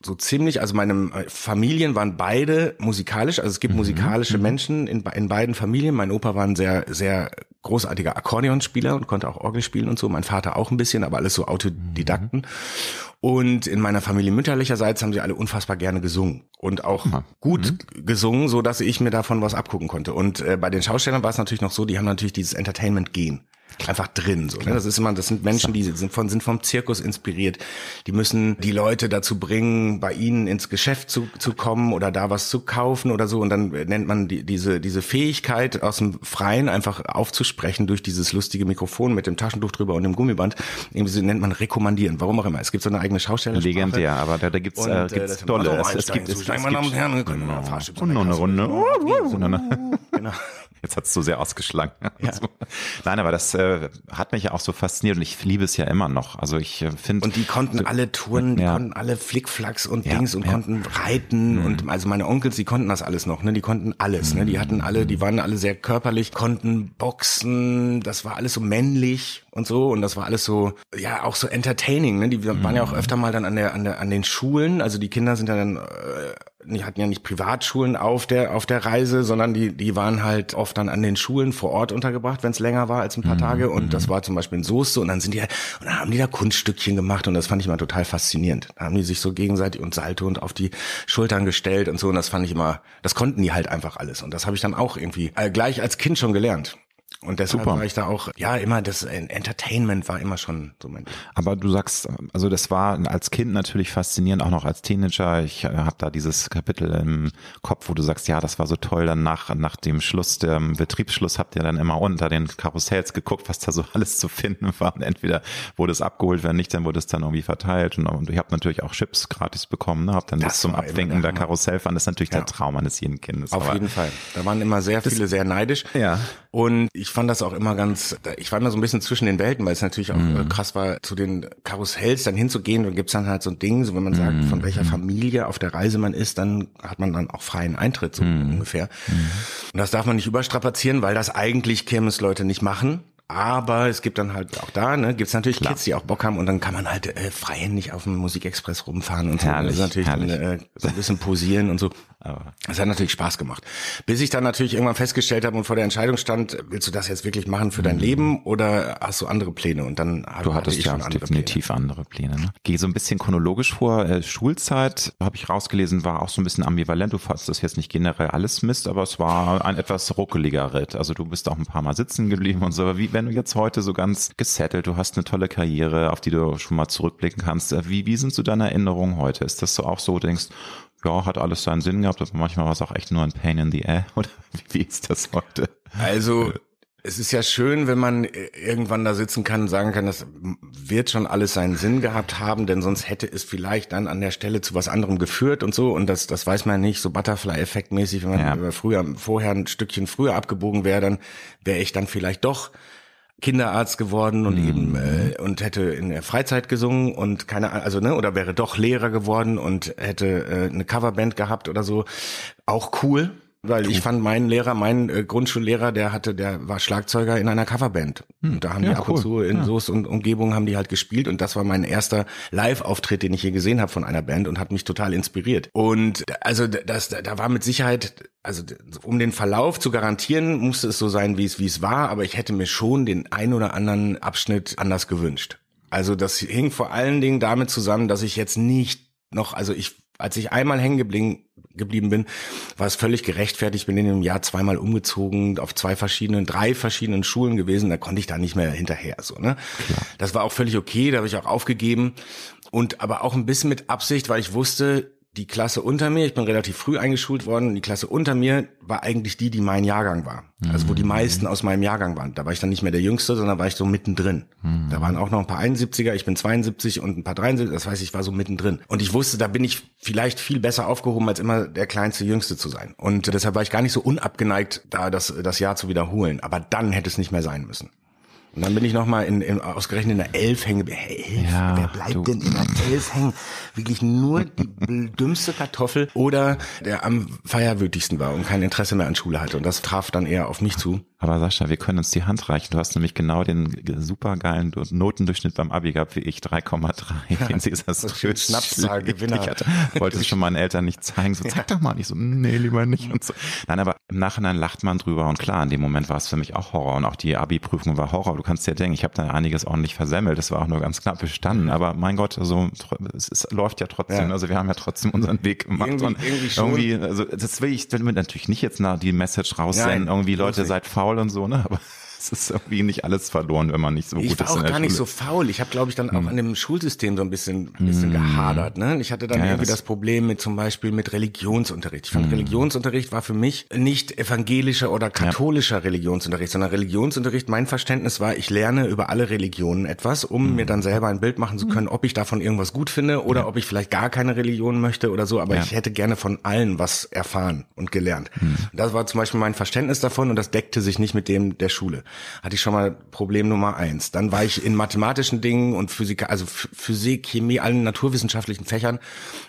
so ziemlich, also meine äh, Familien waren beide musikalisch, also es gibt mhm. musikalische mhm. Menschen in, in beiden Familien. Mein Opa war ein sehr, sehr großartiger Akkordeonspieler und konnte auch Orgel spielen und so. Mein Vater auch ein bisschen, aber alles so Autodidakten. Mhm. Und in meiner Familie mütterlicherseits haben sie alle unfassbar gerne gesungen und auch mhm. gut gesungen, so dass ich mir davon was abgucken konnte. Und äh, bei den Schaustellern war es natürlich noch so, die haben natürlich dieses Entertainment-Gen einfach drin. So, ne? Das ist immer, das sind Menschen, die sind, von, sind vom Zirkus inspiriert. Die müssen die Leute dazu bringen, bei ihnen ins Geschäft zu, zu kommen oder da was zu kaufen oder so. Und dann nennt man die, diese, diese Fähigkeit aus dem Freien einfach aufzusprechen durch dieses lustige Mikrofon mit dem Taschentuch drüber und dem Gummiband. Irgendwie nennt man rekommandieren. Warum auch immer. Es gibt so eine eigene Schausteller. Legendär, aber da, da gibt's, äh, gibt's äh, tolle. Es, es gibt, es, es, und können genau. Und noch eine Runde. Genau. Jetzt hat's so sehr ausgeschlagen. Ja. Nein, aber das äh, hat mich ja auch so fasziniert und ich liebe es ja immer noch. Also ich äh, finde. Und die konnten so, alle Touren, die ja. konnten alle Flickflacks und ja, Dings und konnten reiten mhm. und also meine Onkels, die konnten das alles noch, ne? Die konnten alles, mhm. ne? Die hatten alle, die waren alle sehr körperlich, konnten boxen, das war alles so männlich und so und das war alles so ja auch so entertaining ne die waren ja auch mhm. öfter mal dann an der an der an den Schulen also die Kinder sind ja dann äh, die hatten ja nicht Privatschulen auf der auf der Reise, sondern die die waren halt oft dann an den Schulen vor Ort untergebracht, wenn es länger war als ein paar mhm. Tage. Und das mhm. war zum Beispiel in Soße und dann sind die und dann haben die da Kunststückchen gemacht und das fand ich immer total faszinierend. Da haben die sich so gegenseitig und Salto und auf die Schultern gestellt und so und das fand ich immer, das konnten die halt einfach alles und das habe ich dann auch irgendwie äh, gleich als Kind schon gelernt. Und deshalb Super. war ich da auch, ja, immer das Entertainment war immer schon so mein. Aber du sagst, also das war als Kind natürlich faszinierend, auch noch als Teenager. Ich äh, habe da dieses Kapitel im Kopf, wo du sagst, ja, das war so toll. Dann nach, nach dem Schluss, dem Betriebsschluss, habt ihr dann immer unter den Karussells geguckt, was da so alles zu finden war. Und entweder wurde es abgeholt, wenn nicht, dann wurde es dann irgendwie verteilt. Und, und ich habe natürlich auch Chips gratis bekommen, ne? Hab dann das, das zum Abwinken der Karussell fand. Das ist natürlich ja. der Traum eines jeden Kindes. Auf jeden Fall. Da waren immer sehr viele sehr neidisch. Ja. Und ich fand das auch immer ganz, ich war immer so ein bisschen zwischen den Welten, weil es natürlich auch mhm. krass war, zu den Karussells dann hinzugehen und gibt's dann halt so ein Ding, so wenn man sagt, mhm. von welcher Familie auf der Reise man ist, dann hat man dann auch freien Eintritt, so mhm. ungefähr. Mhm. Und das darf man nicht überstrapazieren, weil das eigentlich Kirmesleute nicht machen. Aber es gibt dann halt auch da, ne, gibt es natürlich Klar. Kids, die auch Bock haben und dann kann man halt äh, freihändig auf dem Musikexpress rumfahren und herrlich, so. Das ist natürlich dann, äh, so ein bisschen posieren und so. Aber das hat natürlich Spaß gemacht. Bis ich dann natürlich irgendwann festgestellt habe und vor der Entscheidung stand, willst du das jetzt wirklich machen für dein mhm. Leben oder hast du andere Pläne? Und dann du hattest ja andere definitiv Pläne. andere Pläne. Ne? Geh so ein bisschen chronologisch vor. Äh, Schulzeit habe ich rausgelesen, war auch so ein bisschen ambivalent. Du fandest das jetzt nicht generell alles Mist, aber es war ein etwas ruckeliger Ritt. Also du bist auch ein paar Mal sitzen geblieben und so. Wie wenn du jetzt heute so ganz gesettelt, du hast eine tolle Karriere, auf die du schon mal zurückblicken kannst. Wie, wie sind so deine Erinnerungen heute? Ist das so auch so, denkst, ja, hat alles seinen Sinn gehabt, aber manchmal war es auch echt nur ein Pain in the air, oder wie ist das heute? Also, es ist ja schön, wenn man irgendwann da sitzen kann und sagen kann, das wird schon alles seinen Sinn gehabt haben, denn sonst hätte es vielleicht dann an der Stelle zu was anderem geführt und so. Und das, das weiß man nicht, so Butterfly-Effekt mäßig, wenn man ja. früher, vorher ein Stückchen früher abgebogen wäre, dann wäre ich dann vielleicht doch Kinderarzt geworden und mhm. eben äh, und hätte in der Freizeit gesungen und keine also ne oder wäre doch Lehrer geworden und hätte äh, eine Coverband gehabt oder so auch cool weil ich fand meinen Lehrer, meinen äh, Grundschullehrer, der hatte, der war Schlagzeuger in einer Coverband. Hm. Und da haben ja, die ab cool. und zu in ja. Soest und Umgebung haben die halt gespielt. Und das war mein erster Live-Auftritt, den ich je gesehen habe von einer Band und hat mich total inspiriert. Und also das, da war mit Sicherheit, also um den Verlauf zu garantieren, musste es so sein, wie es, wie es war. Aber ich hätte mir schon den ein oder anderen Abschnitt anders gewünscht. Also das hing vor allen Dingen damit zusammen, dass ich jetzt nicht noch, also ich als ich einmal hängen geblieben, geblieben bin, war es völlig gerechtfertigt. Bin in dem Jahr zweimal umgezogen, auf zwei verschiedenen, drei verschiedenen Schulen gewesen. Da konnte ich da nicht mehr hinterher. So, ne? Klar. Das war auch völlig okay. Da habe ich auch aufgegeben und aber auch ein bisschen mit Absicht, weil ich wusste, die Klasse unter mir, ich bin relativ früh eingeschult worden, die Klasse unter mir war eigentlich die, die mein Jahrgang war. Also wo die mhm. meisten aus meinem Jahrgang waren. Da war ich dann nicht mehr der Jüngste, sondern war ich so mittendrin. Mhm. Da waren auch noch ein paar 71er, ich bin 72 und ein paar 73, das heißt, ich war so mittendrin. Und ich wusste, da bin ich vielleicht viel besser aufgehoben, als immer der kleinste Jüngste zu sein. Und deshalb war ich gar nicht so unabgeneigt, da das, das Jahr zu wiederholen. Aber dann hätte es nicht mehr sein müssen. Und dann bin ich nochmal in, in, ausgerechnet in der Elf hängen. Elf? Ja, Wer bleibt du. denn in der Elf hängen? Wirklich nur die dümmste Kartoffel oder der am feierwütigsten war und kein Interesse mehr an Schule hatte. Und das traf dann eher auf mich zu. Aber Sascha, wir können uns die Hand reichen. Du hast nämlich genau den supergeilen Notendurchschnitt beim Abi gehabt wie ich, 3,3. Ja, den Caesars Schnapszahl-Gewinner. Ich wollte es schon meinen Eltern nicht zeigen. So, zeig ja. doch mal nicht so, nee, lieber nicht und so. Nein, aber im Nachhinein lacht man drüber und klar, in dem Moment war es für mich auch Horror und auch die Abi-Prüfung war Horror. Du kannst dir denken, ich habe da einiges ordentlich versemmelt. Das war auch nur ganz knapp bestanden. Aber mein Gott, also es, es läuft ja trotzdem. Ja. Also wir haben ja trotzdem unseren Weg gemacht. Irgendwie, und irgendwie, irgendwie also das will ich damit natürlich nicht jetzt nach die Message raussenden. Ja, irgendwie Leute seid faul faul und so, ne? Aber es ist irgendwie nicht alles verloren, wenn man nicht so ich gut ist. Ich war auch gar nicht so faul. Ich habe, glaube ich, dann auch hm. an dem Schulsystem so ein bisschen, bisschen hm. gehadert. Ne? Ich hatte dann ja, irgendwie das, das, Problem mit zum Beispiel mit Religionsunterricht. Ich fand, hm. Religionsunterricht war für mich nicht evangelischer oder katholischer ja. Religionsunterricht, sondern Religionsunterricht, mein Verständnis war, ich lerne über alle Religionen etwas, um hm. mir dann selber ein Bild machen zu können, ob ich davon irgendwas gut finde oder ja. ob ich vielleicht gar keine Religion möchte oder so. Aber ich hätte gerne von allen was erfahren und gelernt. Hm. Das war zum Beispiel mein Verständnis davon und das deckte sich nicht mit dem der Schule hatte ich schon mal Problem Nummer eins. Dann war ich in mathematischen Dingen und Physik, also Physik, Chemie, allen naturwissenschaftlichen Fächern,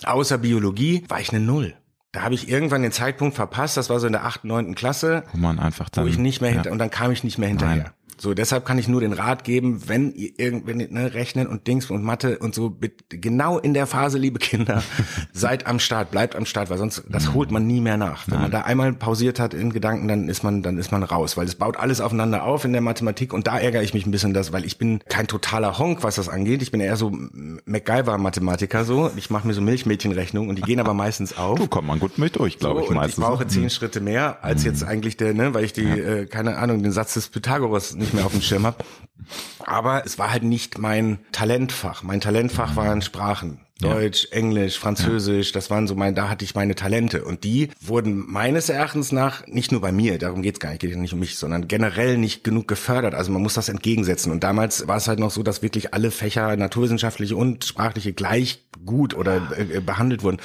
außer Biologie, war ich eine Null. Da habe ich irgendwann den Zeitpunkt verpasst, das war so in der achten, neunten Klasse, wo man einfach dann, wo ich nicht mehr hinter, ja. und dann kam ich nicht mehr hinterher. Nein. So, deshalb kann ich nur den Rat geben, wenn ihr irgendwie ne, rechnen und Dings und Mathe und so, genau in der Phase, liebe Kinder, seid am Start, bleibt am Start, weil sonst das holt man nie mehr nach. Wenn man da einmal pausiert hat in Gedanken, dann ist man, dann ist man raus, weil es baut alles aufeinander auf in der Mathematik und da ärgere ich mich ein bisschen das, weil ich bin kein totaler Honk, was das angeht. Ich bin eher so MacGyver-Mathematiker so. Ich mache mir so Milchmädchenrechnungen und die gehen aber meistens auf. Du kommt man gut mit durch, glaube so, ich meistens. Ich brauche zehn. Schritte mehr als jetzt eigentlich der, ne, weil ich die, ja. äh, keine Ahnung, den Satz des Pythagoras nicht mehr auf dem Schirm habe. Aber es war halt nicht mein Talentfach. Mein Talentfach waren Sprachen. Deutsch, ja. Englisch, Französisch, ja. das waren so mein, da hatte ich meine Talente. Und die wurden meines Erachtens nach, nicht nur bei mir, darum geht's gar nicht, geht ja nicht um mich, sondern generell nicht genug gefördert. Also man muss das entgegensetzen. Und damals war es halt noch so, dass wirklich alle Fächer, naturwissenschaftliche und sprachliche, gleich gut oder äh, behandelt wurden.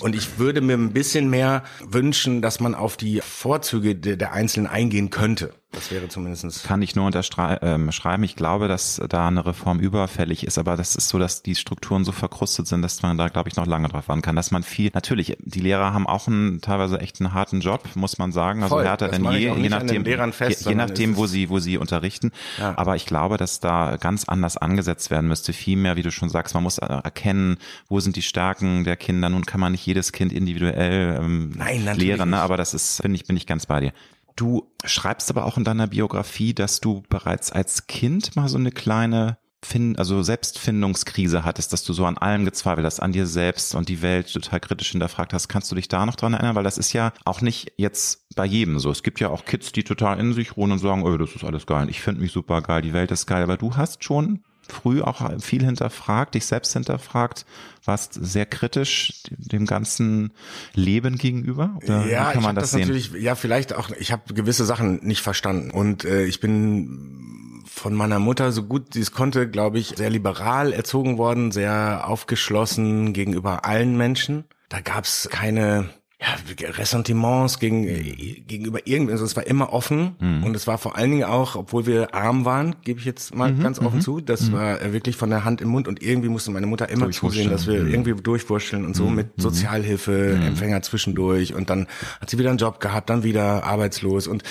Und ich würde mir ein bisschen mehr wünschen, dass man auf die Vorzüge der Einzelnen eingehen könnte. Das wäre zumindestens. Kann ich nur unterschreiben. Ähm, ich glaube, dass da eine Reform überfällig ist, aber das ist so, dass die Strukturen so verkrustet sind, dass man da, glaube ich, noch lange drauf warten kann. Dass man viel, natürlich, die Lehrer haben auch einen teilweise echt einen harten Job, muss man sagen. Also Voll, härter denn je, je nachdem, fest, je, je, nachdem, wo sie, wo sie unterrichten. Ja. Aber ich glaube, dass da ganz anders angesetzt werden müsste. Viel mehr, wie du schon sagst, man muss erkennen, wo sind die Stärken der Kinder. Nun kann man nicht jedes Kind individuell ähm, Nein, lehren, ne? aber das ist, finde ich, bin ich ganz bei dir. Du schreibst aber auch in deiner Biografie, dass du bereits als Kind mal so eine kleine Find, also Selbstfindungskrise hattest, dass du so an allem gezweifelt hast, an dir selbst und die Welt total kritisch hinterfragt hast. Kannst du dich da noch dran erinnern? Weil das ist ja auch nicht jetzt bei jedem so. Es gibt ja auch Kids, die total in sich ruhen und sagen, oh, das ist alles geil, ich finde mich super geil, die Welt ist geil. Aber du hast schon früh auch viel hinterfragt, dich selbst hinterfragt, warst sehr kritisch dem ganzen Leben gegenüber? Oder ja, kann man das, das sehen? natürlich, ja, vielleicht auch, ich habe gewisse Sachen nicht verstanden und äh, ich bin von meiner Mutter so gut sie es konnte, glaube ich, sehr liberal erzogen worden, sehr aufgeschlossen gegenüber allen Menschen. Da gab's keine ja, Ressentiments gegen, äh, gegenüber irgendwas. Also es war immer offen mhm. und es war vor allen Dingen auch, obwohl wir arm waren, gebe ich jetzt mal mhm. ganz offen mhm. zu, das mhm. war äh, wirklich von der Hand im Mund und irgendwie musste meine Mutter immer zusehen, dass wir irgendwie durchwurschteln und so mhm. mit Sozialhilfe, Empfänger zwischendurch und dann hat sie wieder einen Job gehabt, dann wieder arbeitslos und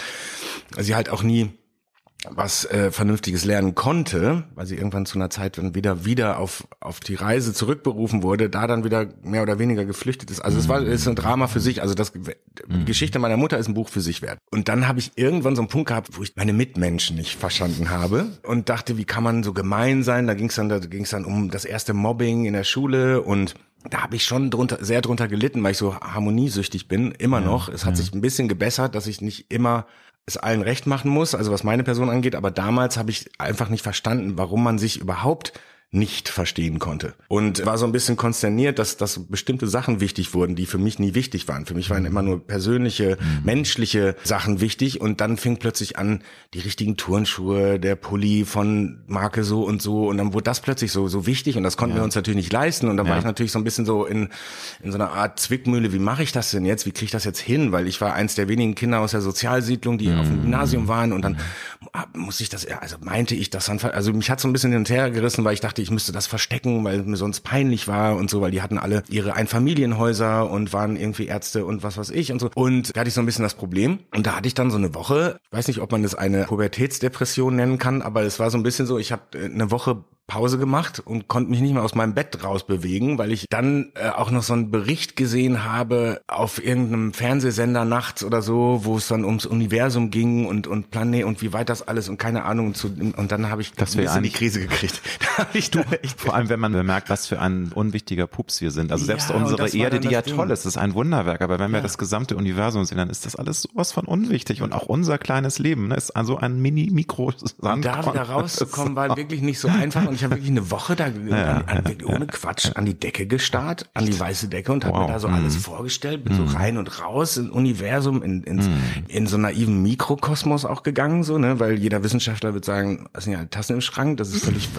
sie halt auch nie was äh, Vernünftiges lernen konnte, weil sie irgendwann zu einer Zeit dann wieder wieder auf auf die Reise zurückberufen wurde, da dann wieder mehr oder weniger geflüchtet ist. Also es war ist ein Drama für sich. Also das die mhm. Geschichte meiner Mutter ist ein Buch für sich wert. Und dann habe ich irgendwann so einen Punkt gehabt, wo ich meine Mitmenschen nicht verstanden habe und dachte, wie kann man so gemein sein? Da ging es dann da ging es dann um das erste Mobbing in der Schule und da habe ich schon drunter, sehr drunter gelitten, weil ich so harmoniesüchtig bin, immer ja, noch. Es hat ja. sich ein bisschen gebessert, dass ich nicht immer es allen recht machen muss, also was meine Person angeht, aber damals habe ich einfach nicht verstanden, warum man sich überhaupt nicht verstehen konnte. Und war so ein bisschen konsterniert, dass, dass bestimmte Sachen wichtig wurden, die für mich nie wichtig waren. Für mich waren immer nur persönliche, mhm. menschliche Sachen wichtig. Und dann fing plötzlich an, die richtigen Turnschuhe, der Pulli von Marke so und so. Und dann wurde das plötzlich so, so wichtig. Und das konnten ja. wir uns natürlich nicht leisten. Und dann ja. war ich natürlich so ein bisschen so in, in so einer Art Zwickmühle. Wie mache ich das denn jetzt? Wie kriege ich das jetzt hin? Weil ich war eins der wenigen Kinder aus der Sozialsiedlung, die mhm. auf dem Gymnasium waren. Und dann muss ich das, also meinte ich das dann, also mich hat so ein bisschen hin und her gerissen, weil ich dachte, ich müsste das verstecken, weil mir sonst peinlich war und so, weil die hatten alle ihre Einfamilienhäuser und waren irgendwie Ärzte und was weiß ich und so. Und da hatte ich so ein bisschen das Problem. Und da hatte ich dann so eine Woche, ich weiß nicht, ob man das eine Pubertätsdepression nennen kann, aber es war so ein bisschen so, ich habe äh, eine Woche Pause gemacht und konnte mich nicht mehr aus meinem Bett rausbewegen, weil ich dann äh, auch noch so einen Bericht gesehen habe auf irgendeinem Fernsehsender nachts oder so, wo es dann ums Universum ging und und Planet und wie weit das alles und keine Ahnung zu und dann habe ich das ein die Krise gekriegt. ich du, vor allem wenn man bemerkt, was für ein unwichtiger Pups wir sind. Also selbst ja, unsere Erde, die ja Ding. toll ist, ist ein Wunderwerk, aber wenn wir das gesamte Universum sehen, dann ist das alles sowas von unwichtig und auch unser kleines Leben ne, ist also ein Mini Mikro Sand. Da wieder rauszukommen war wirklich nicht so einfach und ich habe wirklich eine Woche da ja, an, an, ohne Quatsch an die Decke gestarrt, an die weiße Decke und habe wow. mir da so mm. alles vorgestellt, bin mm. so rein und raus im Universum, in, ins, mm. in so naiven Mikrokosmos auch gegangen, so, ne, weil jeder Wissenschaftler wird sagen, das sind ja Tassen im Schrank, das ist völlig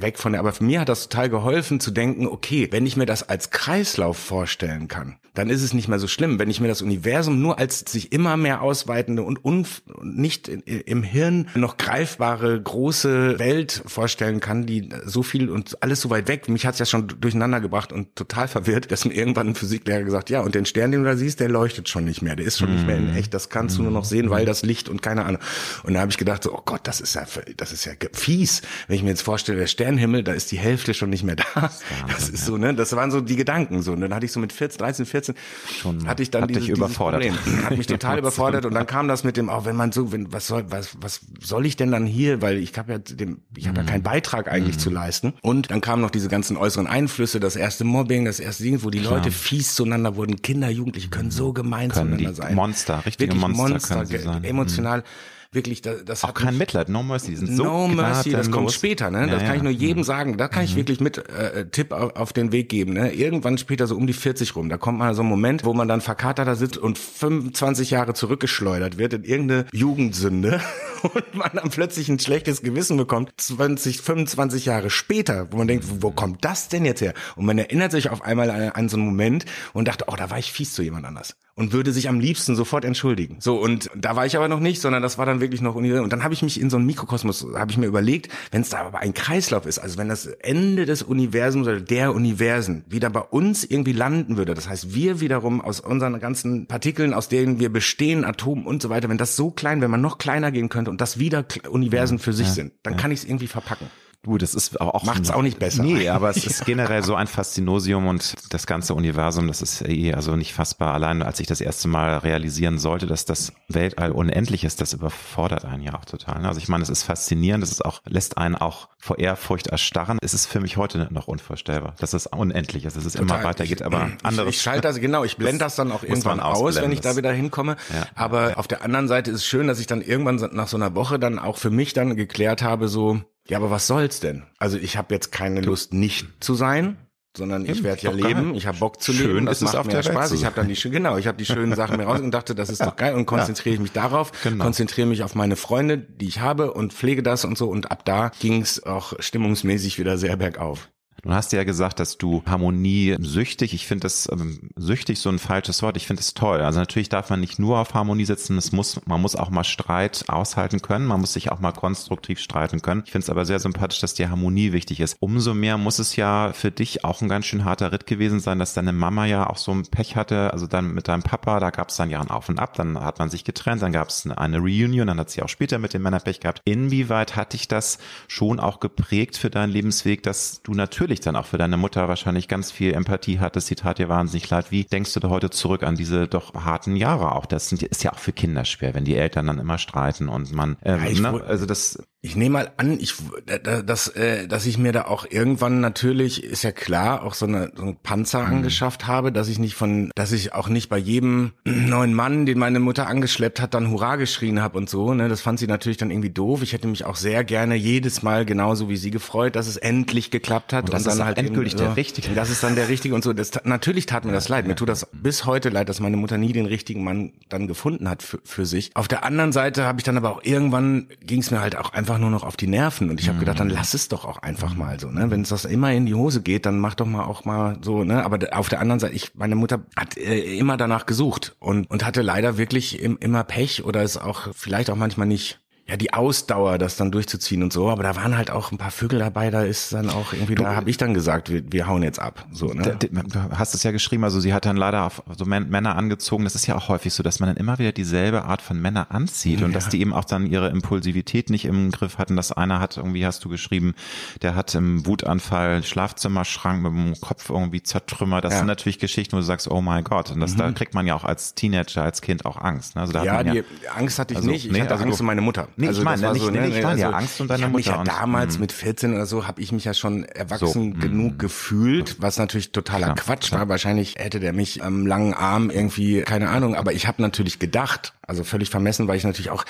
weg von der, aber für mir hat das total geholfen zu denken, okay, wenn ich mir das als Kreislauf vorstellen kann, dann ist es nicht mehr so schlimm. Wenn ich mir das Universum nur als sich immer mehr ausweitende und un, nicht im Hirn noch greifbare große Welt vorstellen kann, die irgendwie so viel und alles so weit weg. Mich hat's ja schon durcheinander gebracht und total verwirrt, dass mir irgendwann ein Physiklehrer gesagt, ja, und den Stern, den du da siehst, der leuchtet schon nicht mehr. Der ist schon nicht mehr in echt. Das kannst du nur noch sehen, weil das Licht und keine Ahnung. Und da habe ich gedacht, so, oh Gott, das ist ja, das ist ja fies. Wenn ich mir jetzt vorstelle, der Sternenhimmel, da ist die Hälfte schon nicht mehr da. Das, das ist so, ne? Das waren so die Gedanken so. Und dann hatte ich so mit 14, 13, 14, schon hatte ich dann hat dieses, dich überfordert. Problem. Hat mich total überfordert. Und dann kam das mit dem, auch wenn man so, wenn, was soll, was, was soll ich denn dann hier? Weil ich habe ja dem, ich habe ja keinen Beitrag eigentlich zu leisten. Und dann kamen noch diese ganzen äußeren Einflüsse, das erste Mobbing, das erste Ding, wo die Klar. Leute fies zueinander wurden. Kinder, Jugendliche können so gemein Können zueinander sein. Monster, richtige Wirklich Monster Monster, können sie sein. Mhm. emotional. Wirklich, das, das Auch kein Mitleid, no mercy, die sind so no mercy, das kommt später, ne? Ja, Das kann ja. Mhm. ich nur jedem sagen. Da kann ich wirklich mit äh, Tipp auf, auf den Weg geben. Ne? Irgendwann später so um die 40 rum, da kommt mal so ein Moment, wo man dann verkatert da sitzt und 25 Jahre zurückgeschleudert wird in irgendeine Jugendsünde und man dann plötzlich ein schlechtes Gewissen bekommt, 20, 25 Jahre später, wo man denkt, wo kommt das denn jetzt her? Und man erinnert sich auf einmal an, an so einen Moment und dachte, oh, da war ich fies zu jemand anders und würde sich am liebsten sofort entschuldigen. So und da war ich aber noch nicht, sondern das war dann wirklich noch. Und dann habe ich mich in so einen Mikrokosmos, habe ich mir überlegt, wenn es da aber ein Kreislauf ist, also wenn das Ende des Universums oder der Universen wieder bei uns irgendwie landen würde, das heißt wir wiederum aus unseren ganzen Partikeln, aus denen wir bestehen, Atomen und so weiter, wenn das so klein, wenn man noch kleiner gehen könnte und das wieder Universen für sich sind, dann kann ich es irgendwie verpacken. Du, das ist auch Macht's auch nicht besser. Nee, aber es ist generell so ein Faszinosium und das ganze Universum, das ist eh also nicht fassbar. Allein als ich das erste Mal realisieren sollte, dass das Weltall unendlich ist, das überfordert einen ja auch total. ne? Also ich meine, es ist faszinierend, es ist auch, lässt einen auch vor Ehrfurcht erstarren. Es ist für mich heute noch unvorstellbar, dass es unendlich ist, dass es immer Total. weitergeht, aber ich, anderes. Ich, ich schalte das, genau, ich blende das dann auch irgendwann aus, wenn ich da wieder hinkomme. Ja. Aber auf der anderen Seite ist es schön, dass ich dann irgendwann nach so einer Woche dann auch für mich dann geklärt habe, so, ja, aber was soll's denn? Also ich habe jetzt keine Lust, nicht zu sein. Sondern ich Eben, werde ja leben, ich habe Bock zu Schön leben, das ist es macht auf mir der ja Welt Spaß. zu Ich habe dann die genau, ich habe die schönen Sachen mir raus und dachte, das ist doch geil und konzentriere ich mich darauf, Genau. konzentriere mich auf meine Freunde, die ich habe und pflege das und so und ab da ging's auch stimmungsmäßig wieder sehr bergauf. Du hast ja gesagt, dass du Harmonie süchtig, ich finde das ähm, süchtig so ein falsches Wort, ich finde es toll. Also natürlich darf man nicht nur auf Harmonie sitzen, es muss, man muss auch mal Streit aushalten können, man muss sich auch mal konstruktiv streiten können. Ich finde es aber sehr sympathisch, dass dir Harmonie wichtig ist. Umso mehr muss es ja für dich auch ein ganz schön harter Ritt gewesen sein, dass deine Mama ja auch so ein Pech hatte, also dann mit deinem Papa, da gab es dann ja ein Auf und Ab, dann hat man sich getrennt, dann gab es eine Reunion, dann hat sie auch später mit dem Männer Pech gehabt. Inwieweit hat dich das schon auch geprägt für deinen Lebensweg, dass du natürlich dann auch für deine Mutter wahrscheinlich ganz viel Empathie hattest, sie tat dir wahnsinnig leid. Wie denkst du da heute zurück an diese doch harten Jahre auch? Das sind, ist ja auch für Kinder schwer, wenn die Eltern dann immer streiten und man, ähm, Ja, ne? also das, Ich nehme mal an, ich, da- dass, äh, dass ich mir da auch irgendwann natürlich, ist ja klar, auch so, eine, so einen Panzer Mhm. angeschafft habe, dass ich nicht von, dass ich auch nicht bei jedem neuen Mann, den meine Mutter angeschleppt hat, dann Hurra geschrien habe und so. Ne? Das fand sie natürlich dann irgendwie doof. Ich hätte mich auch sehr gerne jedes Mal genauso wie sie gefreut, dass es endlich geklappt hat. Und das ist auch endgültig eben, der Richtige. Das ist dann der Richtige und so. Das, natürlich tat mir das leid. Mir tut das bis heute leid, dass meine Mutter nie den richtigen Mann dann gefunden hat für, für sich. Auf der anderen Seite habe ich dann aber auch irgendwann ging es mir halt auch einfach nur noch auf die Nerven und ich habe gedacht, dann lass es doch auch einfach mal so, ne? Wenn es das immer in die Hose geht, dann mach doch mal auch mal so, ne? Aber auf der anderen Seite, ich meine Mutter hat äh, immer danach gesucht und und hatte leider wirklich im, immer Pech oder ist auch vielleicht auch manchmal nicht ja, die Ausdauer, das dann durchzuziehen und so, aber da waren halt auch ein paar Vögel dabei, da ist dann auch irgendwie, da habe ich dann gesagt, wir, wir hauen jetzt ab. So, ne? Du hast es ja geschrieben, also sie hat dann leider auf so Män- Männer angezogen. Das ist ja auch häufig so, dass man dann immer wieder dieselbe Art von Männer anzieht und dass die eben auch dann ihre Impulsivität nicht im Griff hatten. Das einer hat irgendwie, hast du geschrieben, der hat im Wutanfall Schlafzimmerschrank mit dem Kopf irgendwie zertrümmert. Das Ja. Mhm. sind natürlich Geschichten, wo du sagst, oh mein Gott. Und das, da kriegt man ja auch als Teenager, als Kind auch Angst. Ne? Also da hat Ja, man die Angst hatte ich Also, nicht. Ich nee, hatte also Angst du- um meine Mutter. Nee, ich also meine, das war nicht- so, nee, ne, nee, ich meine ja also Angst um deine ich hab mich Mutter ja damals Mhm. mit 14 oder so habe ich mich ja schon erwachsen So, mhm. genug gefühlt, was natürlich totaler Klar, Quatsch klar. war. Wahrscheinlich hätte der mich am langen Arm irgendwie, keine Ahnung, aber ich habe natürlich gedacht, also völlig vermessen, weil ich natürlich auch,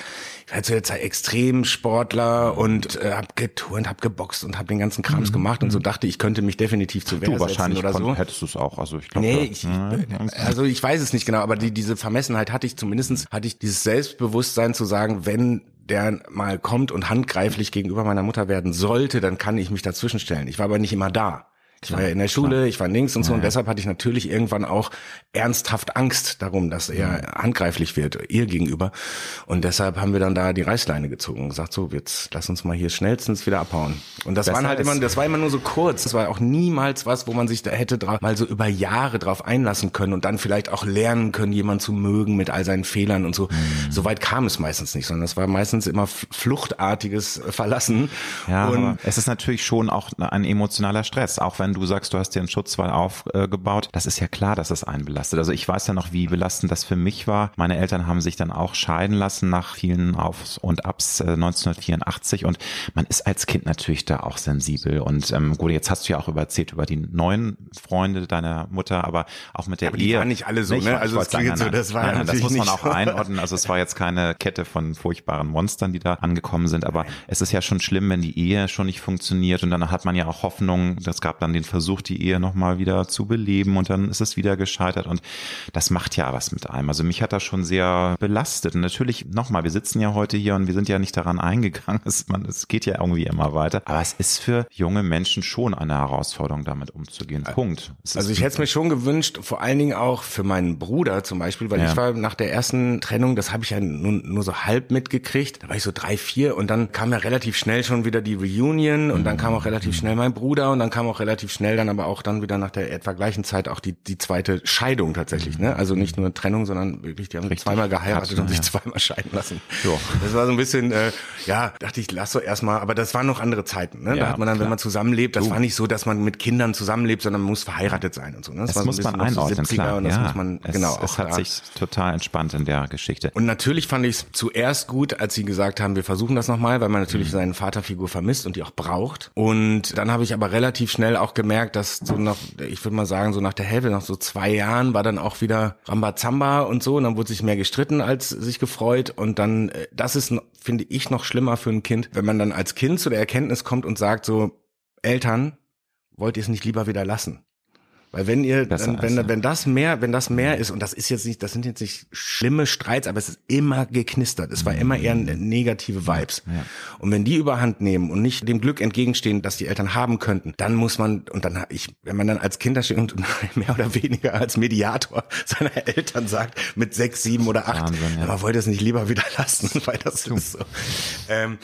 ich war zu der Zeit Extremsportler und äh, habe geturnt, habe geboxt und habe den ganzen Krams gemacht und so dachte, ich könnte mich definitiv zu Wehr Mhm. du wahrscheinlich oder so. hättest du es auch. Also ich glaube, Nee, ich, ich, also ich weiß es nicht genau, aber die, diese Vermessenheit hatte ich zumindestens hatte ich dieses Selbstbewusstsein zu sagen, wenn der mal kommt und handgreiflich gegenüber meiner Mutter werden sollte, dann kann ich mich dazwischen stellen. Ich war aber nicht immer da. Ich war ja in der Schule, ich war links und so und deshalb hatte ich natürlich irgendwann auch ernsthaft Angst darum, dass er handgreiflich wird, ihr gegenüber. Und deshalb haben wir dann da die Reißleine gezogen und gesagt, so, jetzt lass uns mal hier schnellstens wieder abhauen. Und das Besser waren halt immer, das war immer nur so kurz. Das war auch niemals was, wo man sich da hätte mal so über Jahre drauf einlassen können und dann vielleicht auch lernen können, jemanden zu mögen mit all seinen Fehlern und so. Mhm. So weit kam es meistens nicht, sondern es war meistens immer fluchtartiges Verlassen. Ja, und es ist natürlich schon auch ein emotionaler Stress. Auch wenn du sagst, du hast dir einen Schutzwall aufgebaut, das ist ja klar, dass es einen belastet. Also ich weiß ja noch, wie belastend das für mich war. Meine Eltern haben sich dann auch scheiden lassen nach vielen Aufs und Abs äh, 1984 und man ist als Kind natürlich da auch sensibel. Und ähm, gut, jetzt hast du ja auch über erzählt über die neuen Freunde deiner Mutter, aber auch mit der Aber die Ehe. waren nicht alle so, ich, ne? Also es klingt sagen, so, nein, das war nein, nein, das muss man auch einordnen. Also es war jetzt keine Kette von furchtbaren Monstern, die da angekommen sind, aber es ist ja schon schlimm, wenn die Ehe schon nicht funktioniert und dann hat man ja auch Hoffnung, es gab dann den Versuch, die Ehe nochmal wieder zu beleben und dann ist es wieder gescheitert und das macht ja was mit einem. Also mich hat das schon sehr belastet und natürlich nochmal, wir sitzen ja heute hier und wir sind ja nicht daran eingegangen, es, man, es geht ja irgendwie immer weiter, aber es ist für junge Menschen schon eine Herausforderung, damit umzugehen. Punkt. Also ich hätte es mir schon gewünscht, vor allen Dingen auch für meinen Bruder zum Beispiel, weil Ja. ich war nach der ersten Trennung, das habe ich ja nur, nur so halb mitgekriegt, da war ich so drei, vier und dann kam ja relativ schnell schon wieder die Reunion und dann kam auch relativ schnell mein Bruder und dann kam auch relativ schnell dann aber auch dann wieder nach der etwa gleichen Zeit auch die, die zweite Scheidung tatsächlich, ne? Also nicht nur Trennung, sondern wirklich, die haben Richtig. zweimal geheiratet Krass, und sich ja. zweimal scheiden lassen. Jo. Das war so ein bisschen, äh, ja, dachte ich, lass so erstmal, aber das waren noch andere Zeiten, ne? Ja, da hat man dann, klar. wenn man zusammenlebt, das war nicht so, dass man mit Kindern zusammenlebt, sondern man muss verheiratet sein und so. Ne? das war so ein muss man so einordnen, 70er klar. Und das ja, muss man, es, genau, es hat da. sich total entspannt in der Geschichte. Und natürlich fand ich es zuerst gut, als sie gesagt haben, wir versuchen das nochmal, weil man natürlich seine Vaterfigur vermisst und die auch braucht. Und dann habe ich aber relativ schnell auch gemerkt, dass so nach, ich würde mal sagen, so nach der Hälfte, nach so zwei Jahren war dann auch wieder Rambazamba und so. Und dann wurde sich mehr gestritten als sich gefreut. Und dann, äh, das ist, finde ich, noch schlimmer für ein Kind, wenn man dann als Kind zu der Erkenntnis kommt und sagt so, Eltern, wollt ihr es nicht lieber wieder lassen? Weil wenn ihr, Besser dann, wenn, ja. wenn das mehr, wenn das mehr ist, und das ist jetzt nicht, das sind jetzt nicht schlimme Streits, aber es ist immer geknistert. Es war immer eher ne- negative Vibes. Und wenn die überhand nehmen und nicht dem Glück entgegenstehen, das die Eltern haben könnten, dann muss man, und dann ich, wenn man dann als Kind da steht und mehr oder weniger als Mediator seiner Eltern sagt, mit sechs, sieben oder acht, Wahnsinn, ja. aber wollt ihr es nicht lieber wieder lassen, weil das ist so. Ähm,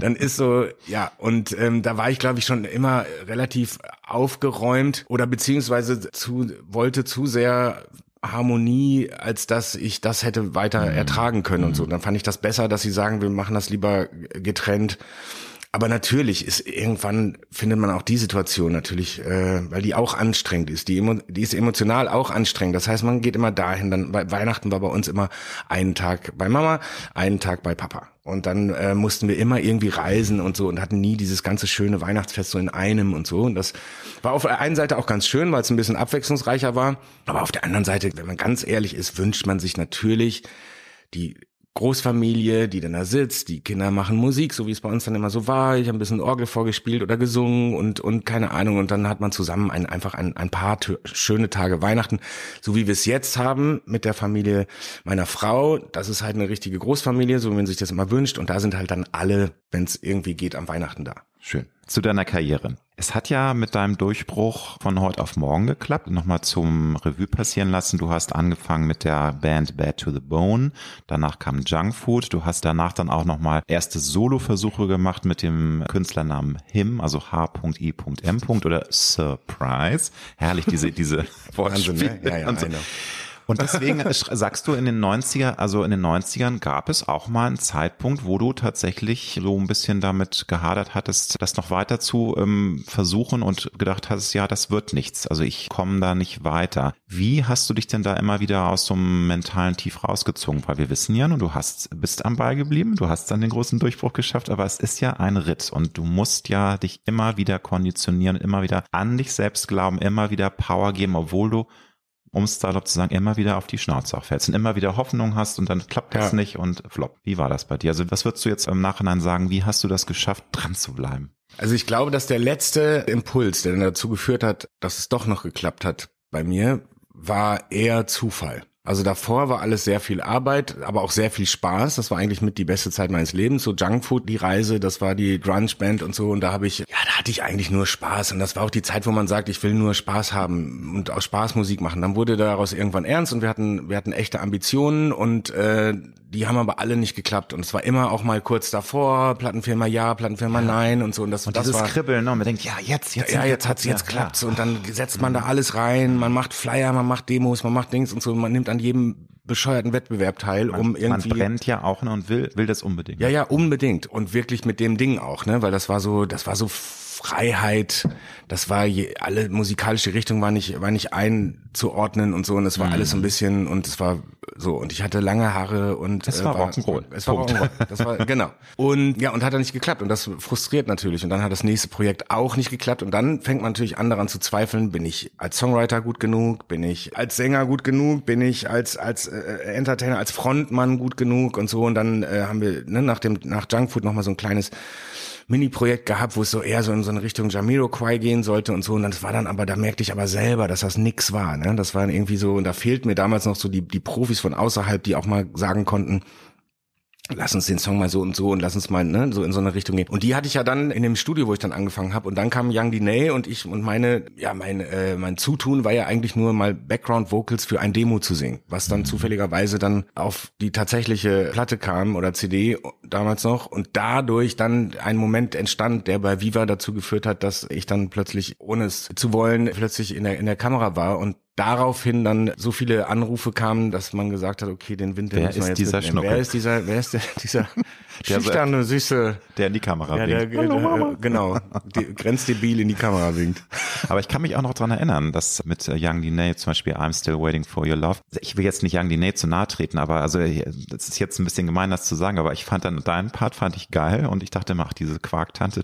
dann ist so, ja, und ähm, da war ich, glaube ich, schon immer relativ aufgeräumt oder beziehungsweise zu, wollte zu sehr Harmonie, als dass ich das hätte weiter ertragen können und so. Dann fand ich das besser, dass sie sagen, wir machen das lieber getrennt. Aber natürlich ist irgendwann findet man auch die Situation natürlich, äh, weil die auch anstrengend ist. Die, emo- die ist emotional auch anstrengend. Das heißt, man geht immer dahin. Dann bei Weihnachten war bei uns immer einen Tag bei Mama, einen Tag bei Papa. Und dann äh, mussten wir immer irgendwie reisen und so und hatten nie dieses ganze schöne Weihnachtsfest so in einem und so. Und das war auf der einen Seite auch ganz schön, weil es ein bisschen abwechslungsreicher war. Aber auf der anderen Seite, wenn man ganz ehrlich ist, wünscht man sich natürlich die Großfamilie, die dann da sitzt, die Kinder machen Musik, so wie es bei uns dann immer so war. Ich habe ein bisschen Orgel vorgespielt oder gesungen und und keine Ahnung. Und dann hat man zusammen ein, einfach ein, ein paar schöne Tage Weihnachten, so wie wir es jetzt haben mit der Familie meiner Frau. Das ist halt eine richtige Großfamilie, so wie man sich das immer wünscht. Und da sind halt dann alle, wenn es irgendwie geht, am Weihnachten da. Schön. Zu deiner Karriere. Es hat ja mit deinem Durchbruch von heute auf morgen geklappt. Nochmal zum Revue passieren lassen. Du hast angefangen mit der Band Bad to the Bone. Danach kam Junk Food. Du hast danach dann auch nochmal erste Solo-Versuche gemacht mit dem Künstlernamen Him, also H.I.M. oder Surprise. Herrlich, diese, diese Wahnsinn, ne? Ja, ja, und so. Und deswegen sagst du in den 90er, also in den 90ern gab es auch mal einen Zeitpunkt, wo du tatsächlich so ein bisschen damit gehadert hattest, das noch weiter zu ähm, versuchen und gedacht hast, ja, das wird nichts. Also ich komme da nicht weiter. Wie hast du dich denn da immer wieder aus so einem mentalen Tief rausgezogen? Weil wir wissen ja, nun, du hast, bist am Ball geblieben, du hast dann den großen Durchbruch geschafft, aber es ist ja ein Ritt und du musst ja dich immer wieder konditionieren, immer wieder an dich selbst glauben, immer wieder Power geben, obwohl du um es salopp zu sagen, immer wieder auf die Schnauze auch fällst und immer wieder Hoffnung hast und dann klappt das Ja. nicht und flop. Wie war das bei dir? Also was würdest du jetzt im Nachhinein sagen, wie hast du das geschafft, dran zu bleiben? Also ich glaube, dass der letzte Impuls, der dann dazu geführt hat, dass es doch noch geklappt hat bei mir, war eher Zufall. Also davor war alles sehr viel Arbeit, aber auch sehr viel Spaß. Das war eigentlich mit die beste Zeit meines Lebens. So Junkfood, die Reise, das war die Grunge Band und so. Und da habe ich, ja, da hatte ich eigentlich nur Spaß. Und das war auch die Zeit, wo man sagt, ich will nur Spaß haben und auch Spaßmusik machen. Dann wurde daraus irgendwann ernst und wir hatten, wir hatten echte Ambitionen und äh, die haben aber alle nicht geklappt. Und es war immer auch mal kurz davor, Plattenfirma ja, Plattenfirma ja. nein und so. Und das, und das dieses war, Kribbeln, ne? man denkt, ja, jetzt, jetzt. Ja, jetzt hat's, jetzt ja, klappt's. Und dann setzt man da alles rein. Man macht Flyer, man macht Demos, man macht Dings und so. Man nimmt an jedem bescheuerten Wettbewerb teil, man, um irgendwie. Man brennt ja auch ne, und will, will das unbedingt. Ja, ja, unbedingt. Und wirklich mit dem Ding auch, ne, weil das war so, das war so Freiheit, das war je, alle musikalische Richtung war nicht, war nicht einzuordnen und so, und es war mhm. alles so ein bisschen, und es war so, und ich hatte lange Haare und es war, äh, war Rock'n'Roll. Es war Rock'n'Roll. Das war, genau. Und, ja, und hat dann nicht geklappt, und das frustriert natürlich, und dann hat das nächste Projekt auch nicht geklappt, und dann fängt man natürlich an daran zu zweifeln, bin ich als Songwriter gut genug, bin ich als Sänger gut genug, bin ich als, als äh, Entertainer, als Frontmann gut genug und so, und dann äh, haben wir ne, nach dem, nach Junkfood nochmal so ein kleines Mini-Projekt gehabt, wo es so eher so in so eine Richtung Jamiroquai gehen sollte und so. Und das war dann aber, da merkte ich aber selber, dass das nix war. Ne? Das war irgendwie so, und da fehlt mir damals noch so die, die Profis von außerhalb, die auch mal sagen konnten, lass uns den Song mal so und so und lass uns mal ne, so in so eine Richtung gehen. Und die hatte ich ja dann in dem Studio, wo ich dann angefangen habe. Und dann kam Young Diney und ich und meine, ja, mein, äh, mein Zutun war ja eigentlich nur mal Background Vocals für ein Demo zu singen, was dann mhm. zufälligerweise dann auf die tatsächliche Platte kam oder CD damals noch. Und dadurch dann ein Moment entstand, der bei Viva dazu geführt hat, dass ich dann plötzlich, ohne es zu wollen, plötzlich in der, in der Kamera war und daraufhin dann so viele Anrufe kamen, dass man gesagt hat, okay, den Winter wer ist dieser Schnuckel? Wer ist dieser, wer ist der, dieser schüchterne, süße, der in die Kamera ja, winkt. Der, Hallo, Mama. Genau, die, grenzdebil in die Kamera winkt. Aber ich kann mich auch noch dran erinnern, dass mit äh, Young Diney zum Beispiel I'm Still Waiting for Your Love, ich will jetzt nicht Young Diney zu nahe treten, aber also das ist jetzt ein bisschen gemein, das zu sagen, aber ich fand dann deinen Part fand ich geil und ich dachte immer, ach, diese Quarktante,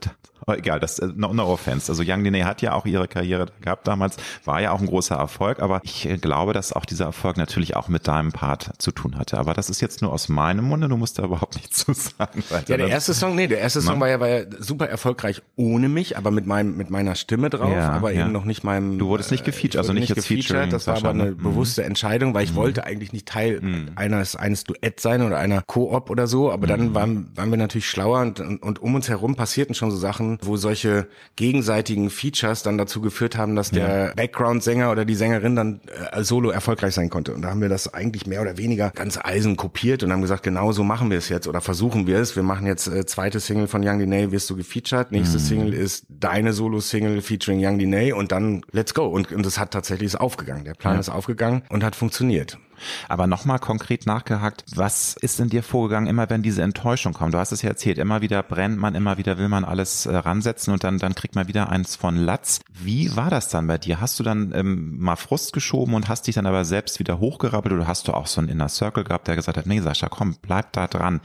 oh, egal, das äh, no, no offense. Also Young Diney hat ja auch ihre Karriere gehabt damals, war ja auch ein großer Erfolg, aber ich äh, glaube, dass auch dieser Erfolg natürlich auch mit deinem Part zu tun hatte. Aber das ist jetzt nur aus meinem Munde, du musst da überhaupt nichts zu sagen. Ja, der erste Song, nee, der erste Song war ja, war ja super erfolgreich ohne mich, aber mit meinem mit meiner Stimme drauf, ja, aber ja. eben noch nicht meinem. Du wurdest nicht gefeatured, also nicht, nicht gefeatured. Das war aber eine mhm. bewusste Entscheidung, weil ich mhm. wollte eigentlich nicht Teil mhm. eines eines Duett sein oder einer Koop oder so. Aber dann mhm. waren waren wir natürlich schlauer und, und um uns herum passierten schon so Sachen, wo solche gegenseitigen Features dann dazu geführt haben, dass der Background-Sänger oder die Sängerin dann äh, solo erfolgreich sein konnte. Und da haben wir das eigentlich mehr oder weniger ganz eisen kopiert und haben gesagt, genau so machen wir es jetzt oder versuchen wir es. Wir machen jetzt äh, zweite Single von Young Diney, wirst du gefeatured. Nächste mhm. Single ist deine Solo-Single featuring Young Diney und dann let's go. Und, und das hat tatsächlich ist aufgegangen. Der Plan ja. ist aufgegangen und hat funktioniert. Aber nochmal konkret nachgehakt, was ist in dir vorgegangen, immer wenn diese Enttäuschung kommt? Du hast es ja erzählt, immer wieder brennt man, immer wieder will man alles äh, ransetzen und dann, dann kriegt man wieder eins von Latz. Wie war das dann bei dir? Hast du dann ähm, mal Frust geschoben und hast dich dann aber selbst wieder hochgerappelt oder hast du auch so einen Inner Circle gehabt, der gesagt hat, nee Sascha, komm, bleib da dran.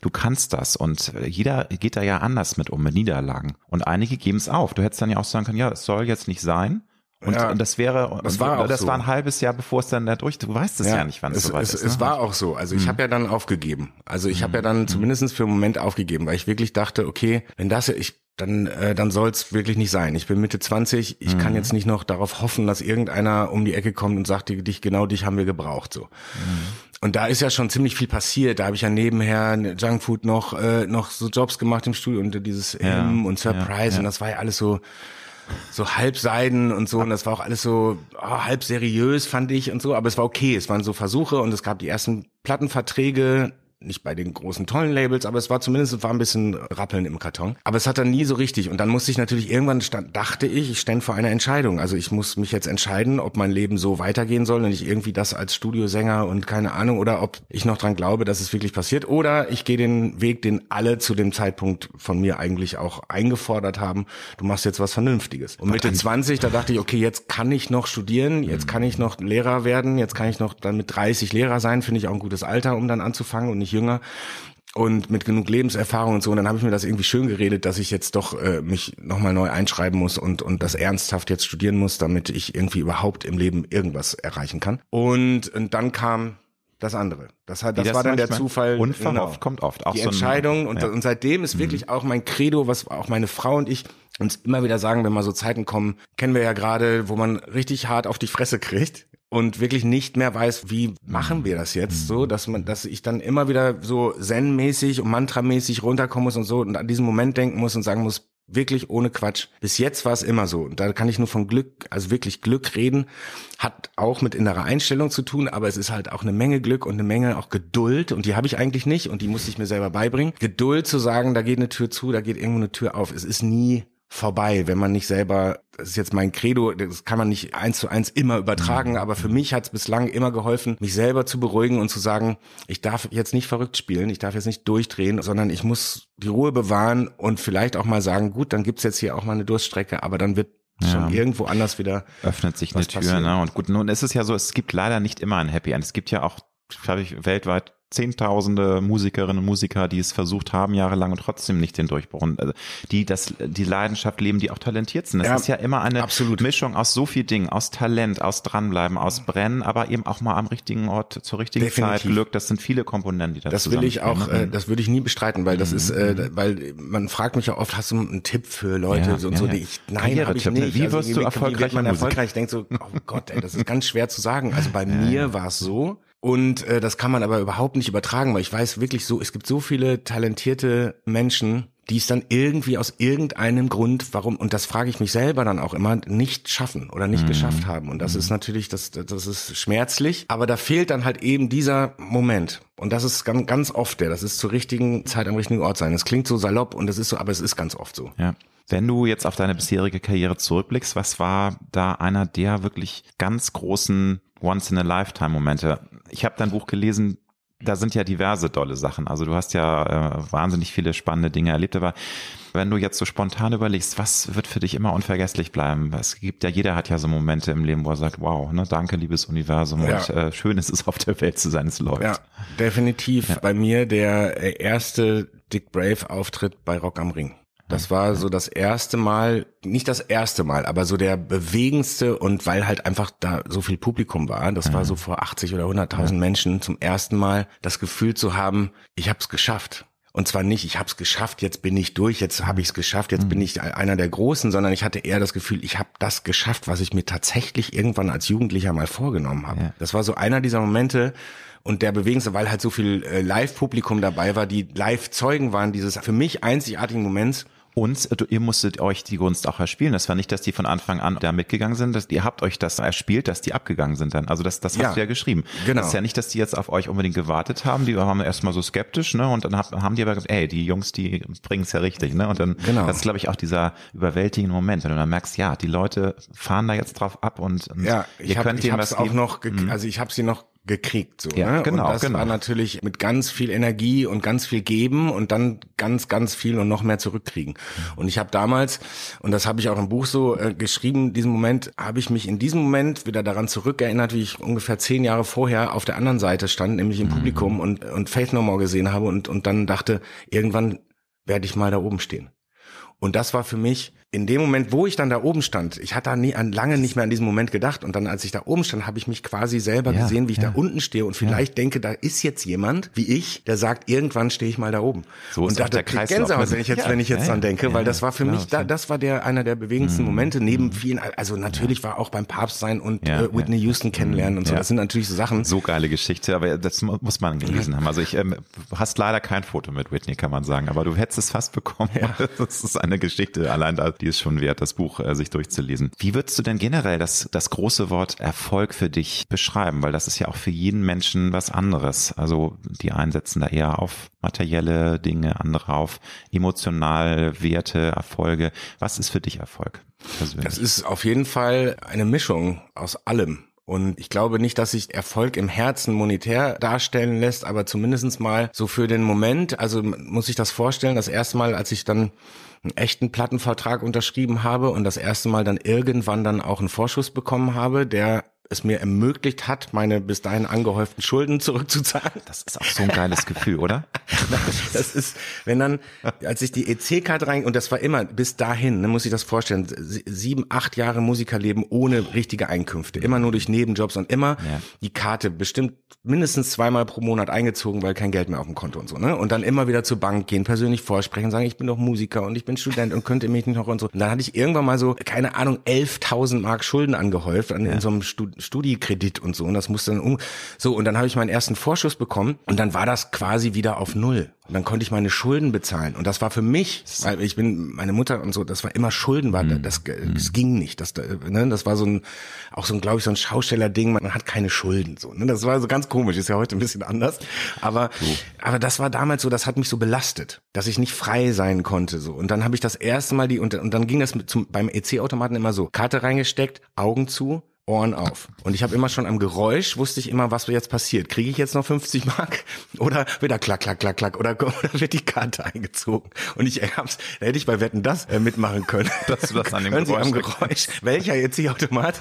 Du kannst das und äh, jeder geht da ja anders mit um, mit Niederlagen. Und einige geben es auf. Du hättest dann ja auch sagen können, ja, es soll jetzt nicht sein. Und, ja, und das wäre, das war, auch das so. war ein halbes Jahr, bevor es dann da durch, du weißt es ja, ja nicht, wann es, es soweit es, ist. Es ne? war auch so. Also ich mhm. habe ja dann aufgegeben. Also ich mhm. habe ja dann mhm. zumindest für einen Moment aufgegeben, weil ich wirklich dachte, okay, wenn das, ich, dann, äh, dann soll es wirklich nicht sein. Ich bin Mitte 20, ich mhm. kann jetzt nicht noch darauf hoffen, dass irgendeiner um die Ecke kommt und sagt, dich, genau dich haben wir gebraucht. so. Mhm. Und da ist ja schon ziemlich viel passiert. Da habe ich ja nebenher Junkfood noch äh, noch so Jobs gemacht im Studio und dieses ja, M und Surprise ja, ja. und das war ja alles so so halbseiden und so. Und das war auch alles so oh, halb seriös fand ich und so, aber es war okay, es waren so Versuche und es gab die ersten Plattenverträge nicht bei den großen tollen Labels, aber es war zumindest es war ein bisschen Rappeln im Karton. Aber es hat dann nie so richtig. Und dann musste ich natürlich irgendwann stand, dachte ich, ich stände vor einer Entscheidung. Also ich muss mich jetzt entscheiden, ob mein Leben so weitergehen soll und ich irgendwie das als Studiosänger und keine Ahnung oder ob ich noch dran glaube, dass es wirklich passiert oder ich gehe den Weg, den alle zu dem Zeitpunkt von mir eigentlich auch eingefordert haben. Du machst jetzt was Vernünftiges. Und Mitte 20, da dachte ich, okay, jetzt kann ich noch studieren, jetzt kann ich noch Lehrer werden, jetzt kann ich noch dann mit 30 Lehrer sein, finde ich auch ein gutes Alter, um dann anzufangen und nicht jünger und mit genug Lebenserfahrung und so. Und dann habe ich mir das irgendwie schön geredet, dass ich jetzt doch äh, mich nochmal neu einschreiben muss und, und das ernsthaft jetzt studieren muss, damit ich irgendwie überhaupt im Leben irgendwas erreichen kann. Und, und dann kam das andere. Das, hat, das, das war dann der Zufall. Unverhofft genau. kommt oft. Auch die so Entscheidung. und, ja. und seitdem ist wirklich mhm. auch mein Credo, was auch meine Frau und ich uns immer wieder sagen, wenn mal so Zeiten kommen, kennen wir ja gerade, wo man richtig hart auf die Fresse kriegt und wirklich nicht mehr weiß, wie machen wir das jetzt so, dass man, dass ich dann immer wieder so zen-mäßig und mantramäßig runterkommen muss und so und an diesen Moment denken muss und sagen muss, wirklich ohne Quatsch. Bis jetzt war es immer so. Und da kann ich nur von Glück, also wirklich Glück reden. Hat auch mit innerer Einstellung zu tun, aber es ist halt auch eine Menge Glück und eine Menge auch Geduld. Und die habe ich eigentlich nicht und die muss ich mir selber beibringen. Geduld zu sagen, da geht eine Tür zu, da geht irgendwo eine Tür auf. Es ist nie vorbei, wenn man nicht selber, das ist jetzt mein Credo, das kann man nicht eins zu eins immer übertragen, aber für mich hat es bislang immer geholfen, mich selber zu beruhigen und zu sagen, ich darf jetzt nicht verrückt spielen, ich darf jetzt nicht durchdrehen, sondern ich muss die Ruhe bewahren und vielleicht auch mal sagen, gut, dann gibt's jetzt hier auch mal eine Durststrecke, aber dann wird ja. schon irgendwo anders wieder öffnet sich eine Tür, ne? Und gut, nun ist es ja so, es gibt leider nicht immer ein Happy End. Es gibt ja auch, glaube ich, weltweit Zehntausende Musikerinnen und Musiker, die es versucht haben jahrelang und trotzdem nicht den Durchbruch, also die das, die Leidenschaft leben, die auch talentiert sind. Es ja, ist ja immer eine absolut. Mischung aus so viel Dingen, aus Talent, aus dranbleiben, aus Brennen, aber eben auch mal am richtigen Ort zur richtigen Definitiv. Zeit Glück. Das sind viele Komponenten, die da Das will ich auch, ne? äh, das würde ich nie bestreiten, weil das mhm. ist, äh, weil man fragt mich ja oft, hast du einen Tipp für Leute ja, so und ja, so, die ich, nein, habe ich nicht. Wie wirst also, du erfolgreich? Wie wird man erfolgreich? Ich denke so, oh Gott, ey, das ist ganz schwer zu sagen. Also bei mir war es so, und äh, das kann man aber überhaupt nicht übertragen, weil ich weiß wirklich so, es gibt so viele talentierte Menschen, die es dann irgendwie aus irgendeinem Grund, warum, und das frage ich mich selber dann auch immer, nicht schaffen oder nicht mhm. geschafft haben. Und das mhm. ist natürlich, das, das ist schmerzlich, aber da fehlt dann halt eben dieser Moment. Und das ist ganz, ganz oft der, das ist zur richtigen Zeit am richtigen Ort sein. Es klingt so salopp und das ist so, aber es ist ganz oft so. Ja. Wenn du jetzt auf deine bisherige Karriere zurückblickst, was war da einer der wirklich ganz großen Once-in-a-Lifetime-Momente? Ich habe dein Buch gelesen, da sind ja diverse dolle Sachen. Also du hast ja äh, wahnsinnig viele spannende Dinge erlebt, aber wenn du jetzt so spontan überlegst, was wird für dich immer unvergesslich bleiben? Es gibt ja, jeder hat ja so Momente im Leben, wo er sagt, wow, ne, danke, liebes Universum ja. und äh, schön ist es auf der Welt zu sein, es läuft. Ja, definitiv. Ja. Bei mir der erste Dick Brave Auftritt bei Rock am Ring. Das war so das erste Mal, nicht das erste Mal, aber so der bewegendste und weil halt einfach da so viel Publikum war, das war so vor 80 oder 100.000 Menschen zum ersten Mal das Gefühl zu haben, ich habe es geschafft. Und zwar nicht, ich habe es geschafft, jetzt bin ich durch, jetzt habe ich es geschafft, jetzt bin ich einer der Großen, sondern ich hatte eher das Gefühl, ich habe das geschafft, was ich mir tatsächlich irgendwann als Jugendlicher mal vorgenommen habe. Ja. Das war so einer dieser Momente, und der bewegendste, weil halt so viel äh, Live-Publikum dabei war, die Live-Zeugen waren dieses für mich einzigartigen Moments, und ihr musstet euch die Gunst auch erspielen. Das war nicht, dass die von Anfang an da mitgegangen sind. Dass, ihr habt euch das erspielt, dass die abgegangen sind dann. Also das, das hast ja, du ja geschrieben. Genau. Das ist ja nicht, dass die jetzt auf euch unbedingt gewartet haben. Die waren erstmal so skeptisch, ne? Und dann haben die aber gesagt, ey, die Jungs, die bringen es ja richtig, ne? Und dann, genau. das ist, glaube ich, auch dieser überwältigende Moment, wenn du dann merkst, ja, die Leute fahren da jetzt drauf ab und, und ja, ich ihr hab, könnt ich ihnen was auch noch, mhm. also ich habe sie noch gekriegt. So, ja, ne? genau. Und das genau. war natürlich mit ganz viel Energie und ganz viel geben und dann ganz, ganz viel und noch mehr zurückkriegen. Und ich habe damals, und das habe ich auch im Buch so äh, geschrieben, diesen Moment, habe ich mich in diesem Moment wieder daran zurückerinnert, wie ich ungefähr zehn Jahre vorher auf der anderen Seite stand, nämlich im mhm. Publikum und, und Faith No More gesehen habe und, und dann dachte, irgendwann werde ich mal da oben stehen. Und das war für mich in dem Moment, wo ich dann da oben stand, ich hatte da nie, an, lange nicht mehr an diesen Moment gedacht. Und dann, als ich da oben stand, habe ich mich quasi selber ja, gesehen, wie ich ja. da unten stehe und vielleicht ja. denke, da ist jetzt jemand wie ich, der sagt, irgendwann stehe ich mal da oben. So und ist auch der Kreis. Gänsehaut, wenn ich jetzt, wenn ich jetzt dran denke, weil das war für mich, da, das war der einer der bewegendsten mhm. Momente neben mhm. vielen. Also natürlich war auch beim Papst sein und äh, Whitney Houston kennenlernen und so. Das sind natürlich so Sachen. So geile Geschichte, aber das muss man gelesen haben. Also ich ähm, hast leider kein Foto mit Whitney, kann man sagen, aber du hättest es fast bekommen. Das ist eine Geschichte allein da, die ist schon wert, das Buch äh, sich durchzulesen. Wie würdest du denn generell das, das große Wort Erfolg für dich beschreiben? Weil das ist ja auch für jeden Menschen was anderes. Also die einen setzen da eher auf materielle Dinge, andere auf emotional Werte, Erfolge. Was ist für dich Erfolg? Persönlich? Das ist auf jeden Fall eine Mischung aus allem. Und ich glaube nicht, dass sich Erfolg im Herzen monetär darstellen lässt, aber zumindestens mal so für den Moment, also muss ich das vorstellen, das erste Mal, als ich dann einen echten Plattenvertrag unterschrieben habe und das erste Mal dann irgendwann dann auch einen Vorschuss bekommen habe, der es mir ermöglicht hat, meine bis dahin angehäuften Schulden zurückzuzahlen. Das ist auch so ein geiles Gefühl, oder? das ist, wenn dann, als ich die EC-Card rein, und das war immer bis dahin, ne, muss ich das vorstellen, sieben, acht Jahre Musikerleben ohne richtige Einkünfte, immer nur durch Nebenjobs und immer ja. die Karte bestimmt mindestens zweimal pro Monat eingezogen, weil kein Geld mehr auf dem Konto und so, ne? Und dann immer wieder zur Bank gehen, persönlich vorsprechen, sagen, ich bin doch Musiker und ich bin Student und könnte mich nicht noch und so. Und dann hatte ich irgendwann mal so, keine Ahnung, 11.000 Mark Schulden angehäuft an, ja. in so einem Stud Studiekredit und so und das musste dann um so und dann habe ich meinen ersten Vorschuss bekommen und dann war das quasi wieder auf null und dann konnte ich meine Schulden bezahlen und das war für mich, weil ich bin meine Mutter und so, das war immer Schulden war, mhm. das, das ging nicht, das ne, das war so ein auch so ein glaube ich so ein Schaustellerding, man hat keine Schulden so, ne? Das war so ganz komisch, ist ja heute ein bisschen anders, aber so. aber das war damals so, das hat mich so belastet, dass ich nicht frei sein konnte so und dann habe ich das erste Mal die und, und dann ging das mit zum, beim EC-Automaten immer so Karte reingesteckt, Augen zu, Ohren auf. Und ich habe immer schon am Geräusch, wusste ich immer, was jetzt passiert. Kriege ich jetzt noch 50 Mark oder wieder klack, klack, klack, klack oder, oder wird die Karte eingezogen? Und ich hab's, da hätte ich bei Wetten das äh, mitmachen können. Dass du das an dem Hören Geräusch, Sie am Geräusch, welcher jetzt hier Automat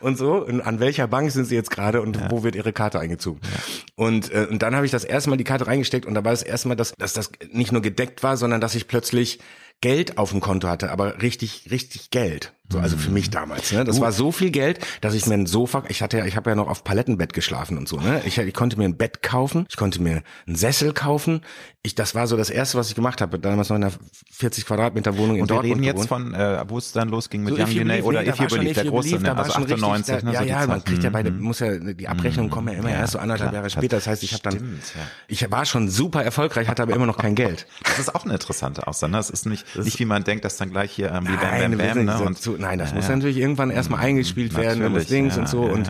und so und an welcher Bank sind Sie jetzt gerade und ja. wo wird Ihre Karte eingezogen? Ja. Und, äh, und dann habe ich das erste Mal die Karte reingesteckt und da war das erste Mal, dass, dass das nicht nur gedeckt war, sondern dass ich plötzlich Geld auf dem Konto hatte, aber richtig, richtig Geld. So, also für mich damals. Ne? Das uh. war so viel Geld, dass ich mir ein Sofa, ich hatte ja, ich habe ja noch auf Palettenbett geschlafen und so. Ne? Ich, ich konnte mir ein Bett kaufen, ich konnte mir einen Sessel kaufen. Ich, das war so das erste, was ich gemacht habe. Damals noch in einer 40 Quadratmeter Wohnung in und Dortmund. Wir reden jetzt von, äh, wo es dann losging mit so Young Believe, oder If You Believe, der große, ne? also 98. Richtig, ne? Ja, so ja, man kriegt ja beide, mhm. muss ja, die Abrechnungen kommen ja immer ja, erst so anderthalb Jahre später. Das heißt, ich habe dann, ja. ich war schon super erfolgreich, hatte aber immer noch kein Geld. Das ist auch eine interessante Aussage. Ne? Das ist nicht, nicht wie man denkt, dass dann gleich hier ähm, wie Bam Bam Bam. Ne? Und, nein, das muss natürlich irgendwann erstmal eingespielt werden und Dings und so. Und,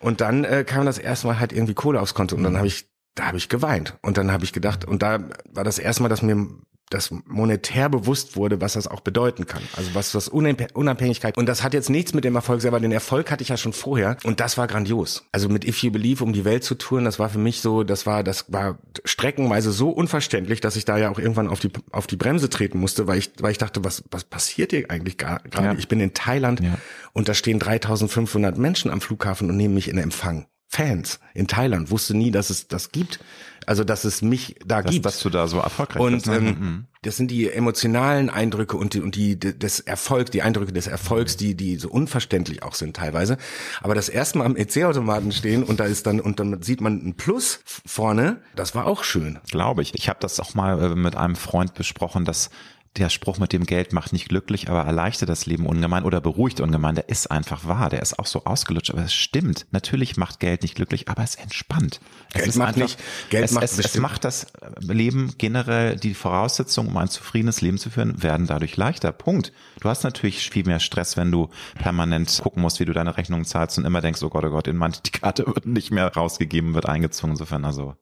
und dann äh, kam das erstmal halt irgendwie Kohle aufs Konto. Und dann habe ich, da habe ich geweint. Und dann habe ich gedacht, und da war das erstmal, dass mir das monetär bewusst wurde, was das auch bedeuten kann. Also was das Unabhängigkeit. Und das hat jetzt nichts mit dem Erfolg selber. Den Erfolg hatte ich ja schon vorher. Und das war grandios. Also mit If You Believe um die Welt zu touren, das war für mich so, das war, das war streckenweise so unverständlich, dass ich da ja auch irgendwann auf die, auf die Bremse treten musste, weil ich, weil ich dachte, was, was passiert hier eigentlich gerade? Ja. Ich bin in Thailand ja. und da stehen 3500 Menschen am Flughafen und nehmen mich in Empfang. Fans in Thailand, wusste nie, dass es das gibt. Also, dass es mich da dass, gibt. Dass du da so erfolgreich und, bist. Ne? Ähm, mhm. Das sind die emotionalen Eindrücke und die, und die des Erfolgs, die Eindrücke des Erfolgs, die, die so unverständlich auch sind teilweise. Aber das erste Mal am EC-Automaten stehen und da ist dann, und dann sieht man ein Plus vorne, das war auch schön. Glaube ich. Ich habe das auch mal äh, mit einem Freund besprochen, dass der Spruch mit dem Geld macht nicht glücklich, aber erleichtert das Leben ungemein oder beruhigt ungemein, der ist einfach wahr. Der ist auch so ausgelutscht, aber es stimmt. Natürlich macht Geld nicht glücklich, aber es entspannt. Geld es macht einfach, nicht, Geld es, macht es, es macht das Leben generell, die Voraussetzungen, um ein zufriedenes Leben zu führen, werden dadurch leichter. Punkt. Du hast natürlich viel mehr Stress, wenn du permanent gucken musst, wie du deine Rechnungen zahlst und immer denkst, oh Gott, oh Gott, in manche, die Karte wird nicht mehr rausgegeben, wird eingezogen, insofern also.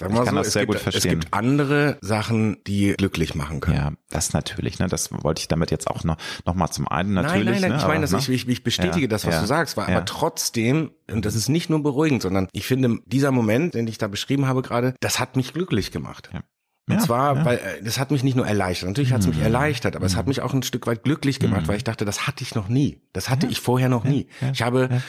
Sagen ich kann so, das sehr gibt, gut verstehen. Es gibt andere Sachen, die glücklich machen können. Ja, das natürlich. Ne, das wollte ich damit jetzt auch noch noch mal zum einen natürlich. Nein, nein, nein. Ne, ich meine, dass ne? ich, ich bestätige ja, das, was ja, du sagst, war ja. aber trotzdem und das ist nicht nur beruhigend, sondern ich finde dieser Moment, den ich da beschrieben habe gerade, das hat mich glücklich gemacht. Ja. Und ja, zwar, ja. weil äh, das hat mich nicht nur erleichtert, natürlich hat es mich mhm. erleichtert, aber es hat mhm. mich auch ein Stück weit glücklich gemacht, mhm. weil ich dachte, das hatte ich noch nie. Das hatte ja. ich vorher noch nie. Ich habe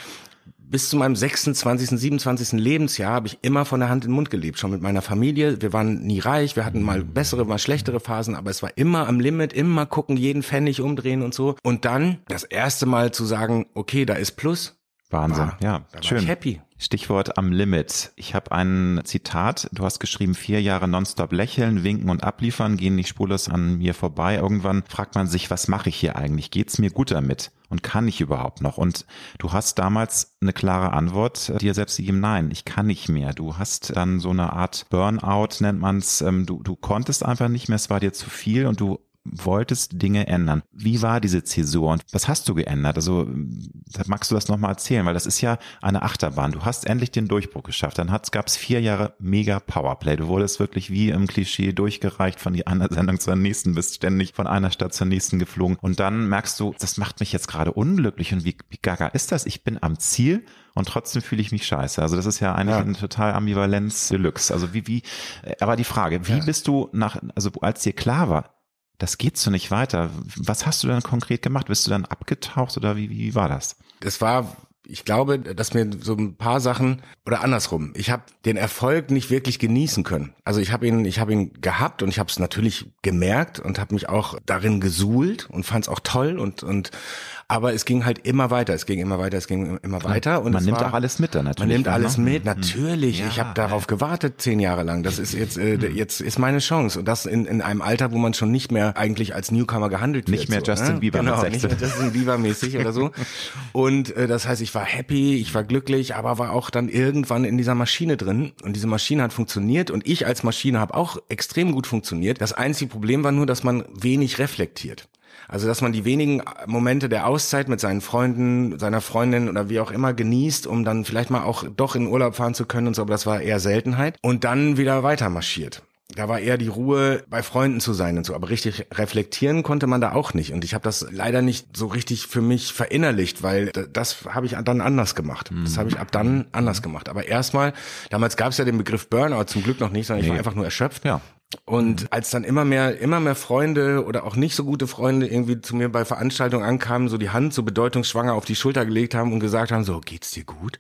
bis zu meinem 26., 27. Lebensjahr habe ich immer von der Hand in den Mund gelebt, schon mit meiner Familie. Wir waren nie reich, wir hatten mal bessere, mal schlechtere Phasen, aber es war immer am Limit, immer gucken, jeden Pfennig umdrehen und so. Und dann das erste Mal zu sagen, okay, da ist Plus. Wahnsinn, war, ja, schön. happy. Stichwort am Limit. Ich habe ein Zitat, du hast geschrieben, vier Jahre nonstop lächeln, winken und abliefern, gehen nicht spurlos an mir vorbei. Irgendwann fragt man sich, was mache ich hier eigentlich? Geht's mir gut damit? Und kann ich überhaupt noch? Und du hast damals eine klare Antwort dir selbst gegeben, nein, ich kann nicht mehr. Du hast dann so eine Art Burnout, nennt man's. Ähm, du, du konntest einfach nicht mehr, es war dir zu viel und du wolltest Dinge ändern. Wie war diese Zäsur und was hast du geändert? Also magst du das nochmal erzählen, weil das ist ja eine Achterbahn. Du hast endlich den Durchbruch geschafft. Dann gab es vier Jahre mega Powerplay. Du wurdest wirklich wie im Klischee durchgereicht von die einer Sendung zur nächsten, bist ständig von einer Stadt zur nächsten geflogen. Und dann merkst du, das macht mich jetzt gerade unglücklich. Und wie, wie gaga ist das? Ich bin am Ziel und trotzdem fühle ich mich scheiße. Also das ist ja eigentlich ja. eine total Ambivalenz Deluxe. Also wie, wie, aber die Frage, wie ja. bist du nach, also als dir klar war, das geht so nicht weiter. Was hast du dann konkret gemacht? Bist du dann abgetaucht oder wie, wie war das? Das war ich glaube, dass mir so ein paar Sachen oder andersrum. Ich habe den Erfolg nicht wirklich genießen können. Also ich habe ihn, ich habe ihn gehabt und ich habe es natürlich gemerkt und habe mich auch darin gesuhlt und fand es auch toll und und aber es ging halt immer weiter, es ging immer weiter, es ging immer weiter und man nimmt war, auch alles mit dann natürlich. Man nimmt alles ne? mit, natürlich. Ja, ich habe darauf gewartet zehn Jahre lang. Das ist jetzt äh, hm. jetzt ist meine Chance und das in, in einem Alter, wo man schon nicht mehr eigentlich als Newcomer gehandelt nicht wird. Nicht mehr so, Justin ne? Bieber genau, nicht mehr Justin Bieber mäßig oder so. Und äh, das heißt, ich ich war happy, ich war glücklich, aber war auch dann irgendwann in dieser Maschine drin und diese Maschine hat funktioniert und ich als Maschine habe auch extrem gut funktioniert. Das einzige Problem war nur, dass man wenig reflektiert. Also, dass man die wenigen Momente der Auszeit mit seinen Freunden, seiner Freundin oder wie auch immer genießt, um dann vielleicht mal auch doch in Urlaub fahren zu können und so, aber das war eher Seltenheit. Und dann wieder weiter marschiert da war eher die Ruhe, bei Freunden zu sein und so. Aber richtig reflektieren konnte man da auch nicht. Und ich habe das leider nicht so richtig für mich verinnerlicht, weil das habe ich dann anders gemacht. Das habe ich ab dann anders gemacht. Aber erstmal, damals gab es ja den Begriff Burnout zum Glück noch nicht, sondern ich war einfach nur erschöpft. Ja. Und als dann immer mehr, immer mehr Freunde oder auch nicht so gute Freunde irgendwie zu mir bei Veranstaltungen ankamen, so die Hand so bedeutungsschwanger auf die Schulter gelegt haben und gesagt haben, so, geht's dir gut?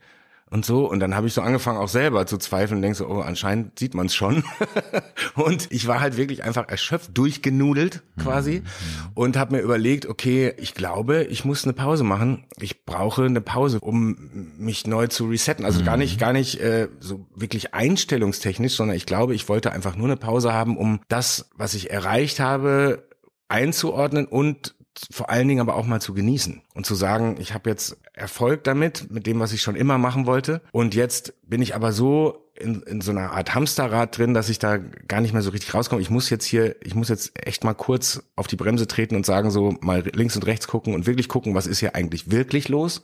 Und so. Und dann habe ich so angefangen, auch selber zu zweifeln und denk so, oh, anscheinend sieht man es schon. und ich war halt wirklich einfach erschöpft, durchgenudelt quasi mhm. und habe mir überlegt, okay, ich glaube, ich muss eine Pause machen. Ich brauche eine Pause, um mich neu zu resetten. Also mhm. gar nicht, gar nicht äh, so wirklich einstellungstechnisch, sondern ich glaube, ich wollte einfach nur eine Pause haben, um das, was ich erreicht habe, einzuordnen und vor allen Dingen aber auch mal zu genießen und zu sagen, ich habe jetzt Erfolg damit, mit dem, was ich schon immer machen wollte. Und jetzt bin ich aber so in, in so einer Art Hamsterrad drin, dass ich da gar nicht mehr so richtig rauskomme. Ich muss jetzt hier, ich muss jetzt echt mal kurz auf die Bremse treten und sagen, so mal links und rechts gucken und wirklich gucken, was ist hier eigentlich wirklich los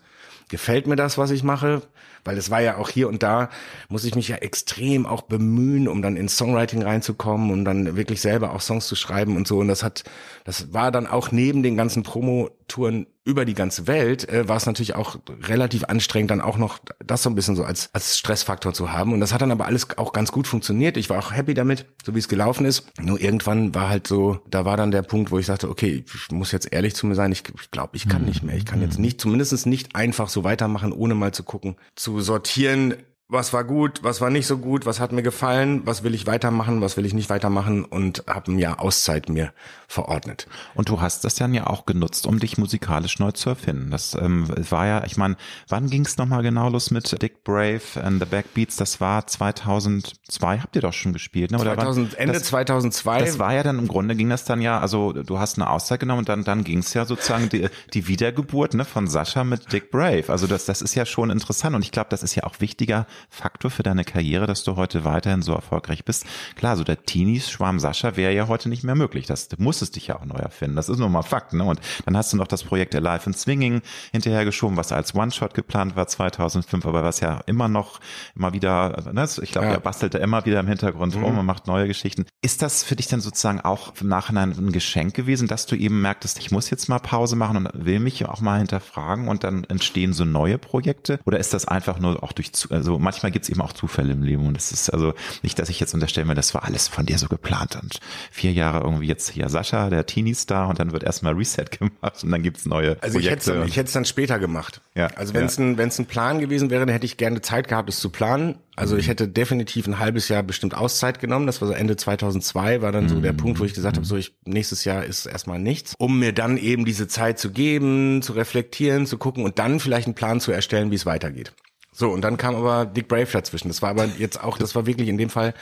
gefällt mir das, was ich mache? Weil es war ja auch hier und da, muss ich mich ja extrem auch bemühen, um dann ins Songwriting reinzukommen und dann wirklich selber auch Songs zu schreiben und so. Und das hat, das war dann auch neben den ganzen Promo-Touren über die ganze Welt, äh, war es natürlich auch relativ anstrengend, dann auch noch das so ein bisschen so als, als Stressfaktor zu haben. Und das hat dann aber alles auch ganz gut funktioniert. Ich war auch happy damit, so wie es gelaufen ist. Nur irgendwann war halt so, da war dann der Punkt, wo ich sagte, okay, ich muss jetzt ehrlich zu mir sein, ich glaube, ich, glaub, ich kann mhm. nicht mehr. Ich kann jetzt nicht, zumindest nicht einfach so weitermachen, ohne mal zu gucken, zu sortieren, was war gut, was war nicht so gut, was hat mir gefallen, was will ich weitermachen, was will ich nicht weitermachen und habe ein Jahr Auszeit mir verordnet. Und du hast das dann ja auch genutzt, um dich musikalisch neu zu erfinden. Das ähm, war ja, ich meine, wann ging es nochmal genau los mit Dick Brave and the Backbeats? Das war 2002, habt ihr doch schon gespielt, ne? Oder 2000, Ende das, 2002. Das war ja dann im Grunde ging das dann ja, also du hast eine Auszeit genommen und dann, dann ging es ja sozusagen die, die Wiedergeburt ne, von Sascha mit Dick Brave. Also das, das ist ja schon interessant und ich glaube, das ist ja auch wichtiger Faktor für deine Karriere, dass du heute weiterhin so erfolgreich bist? Klar, so der Teenies-Schwarm Sascha wäre ja heute nicht mehr möglich. Das, du musstest dich ja auch neu erfinden. Das ist nun mal Fakt. Ne? Und dann hast du noch das Projekt Alive in Swinging hinterhergeschoben, was als One-Shot geplant war 2005, aber was ja immer noch, immer wieder, ne? ich glaube, ja. er bastelt da immer wieder im Hintergrund mhm. rum und macht neue Geschichten. Ist das für dich dann sozusagen auch im Nachhinein ein Geschenk gewesen, dass du eben merktest, ich muss jetzt mal Pause machen und will mich auch mal hinterfragen und dann entstehen so neue Projekte? Oder ist das einfach nur auch durch, also manchmal gibt es eben auch Zufälle im Leben und es ist also nicht, dass ich jetzt unterstelle mir, das war alles von dir so geplant und vier Jahre irgendwie jetzt hier Sascha, der Teenie-Star und dann wird erstmal Reset gemacht und dann gibt es neue also Projekte. Also ich hätte es dann später gemacht. Ja, also wenn es ja. ein, wenn's ein Plan gewesen wäre, dann hätte ich gerne Zeit gehabt, es zu planen. Also ich mhm. hätte definitiv ein halbes Jahr bestimmt Auszeit genommen. Das war so Ende 2002, war dann so der mhm. Punkt, wo ich gesagt habe, so ich nächstes Jahr ist erstmal nichts, um mir dann eben diese Zeit zu geben, zu reflektieren, zu gucken und dann vielleicht einen Plan zu erstellen, wie es weitergeht. So, und dann kam aber Dick Brave dazwischen. Das war aber jetzt auch, das war wirklich in dem Fall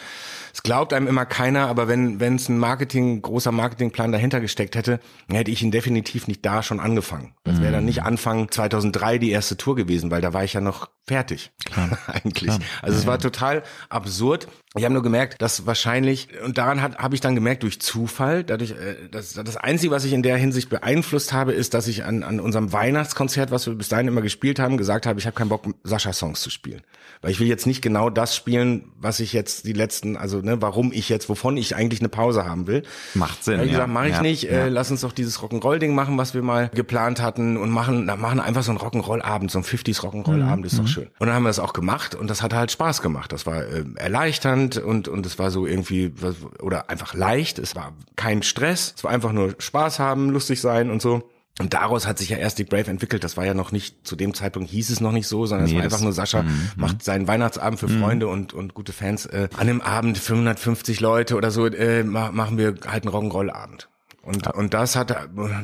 es glaubt einem immer keiner, aber wenn wenn es ein Marketing, großer Marketingplan dahinter gesteckt hätte, hätte ich ihn definitiv nicht da schon angefangen. Das wäre dann nicht mhm. Anfang 2003 die erste Tour gewesen, weil da war ich ja noch fertig Klar. eigentlich. Klar. Also es war total absurd. Ich habe nur gemerkt, dass wahrscheinlich und daran hat habe ich dann gemerkt durch Zufall, dadurch äh, das das einzige, was ich in der Hinsicht beeinflusst habe, ist, dass ich an an unserem Weihnachtskonzert, was wir bis dahin immer gespielt haben, gesagt habe, ich habe keinen Bock Sascha Songs zu spielen, weil ich will jetzt nicht genau das spielen, was ich jetzt die letzten also ne, warum ich jetzt, wovon ich eigentlich eine Pause haben will. Macht Sinn. Wie gesagt, mache ich ja, nicht. Ja. Äh, lass uns doch dieses Rock'n'Roll-Ding machen, was wir mal geplant hatten und machen, na, machen einfach so ein Rock'n'Roll-Abend, so ein 50s Rock'n'Roll-Abend, mhm. ist doch mhm. schön. Und dann haben wir das auch gemacht und das hat halt Spaß gemacht. Das war äh, erleichternd und und es war so irgendwie oder einfach leicht. Es war kein Stress. Es war einfach nur Spaß haben, lustig sein und so. Und daraus hat sich ja erst die Brave entwickelt. Das war ja noch nicht, zu dem Zeitpunkt hieß es noch nicht so, sondern nee, es war einfach nur Sascha mm, macht seinen Weihnachtsabend für mm. Freunde und, und gute Fans. Äh, an dem Abend 550 Leute oder so, äh, machen wir halt einen Rock'n'Roll-Abend. Und, und das hat,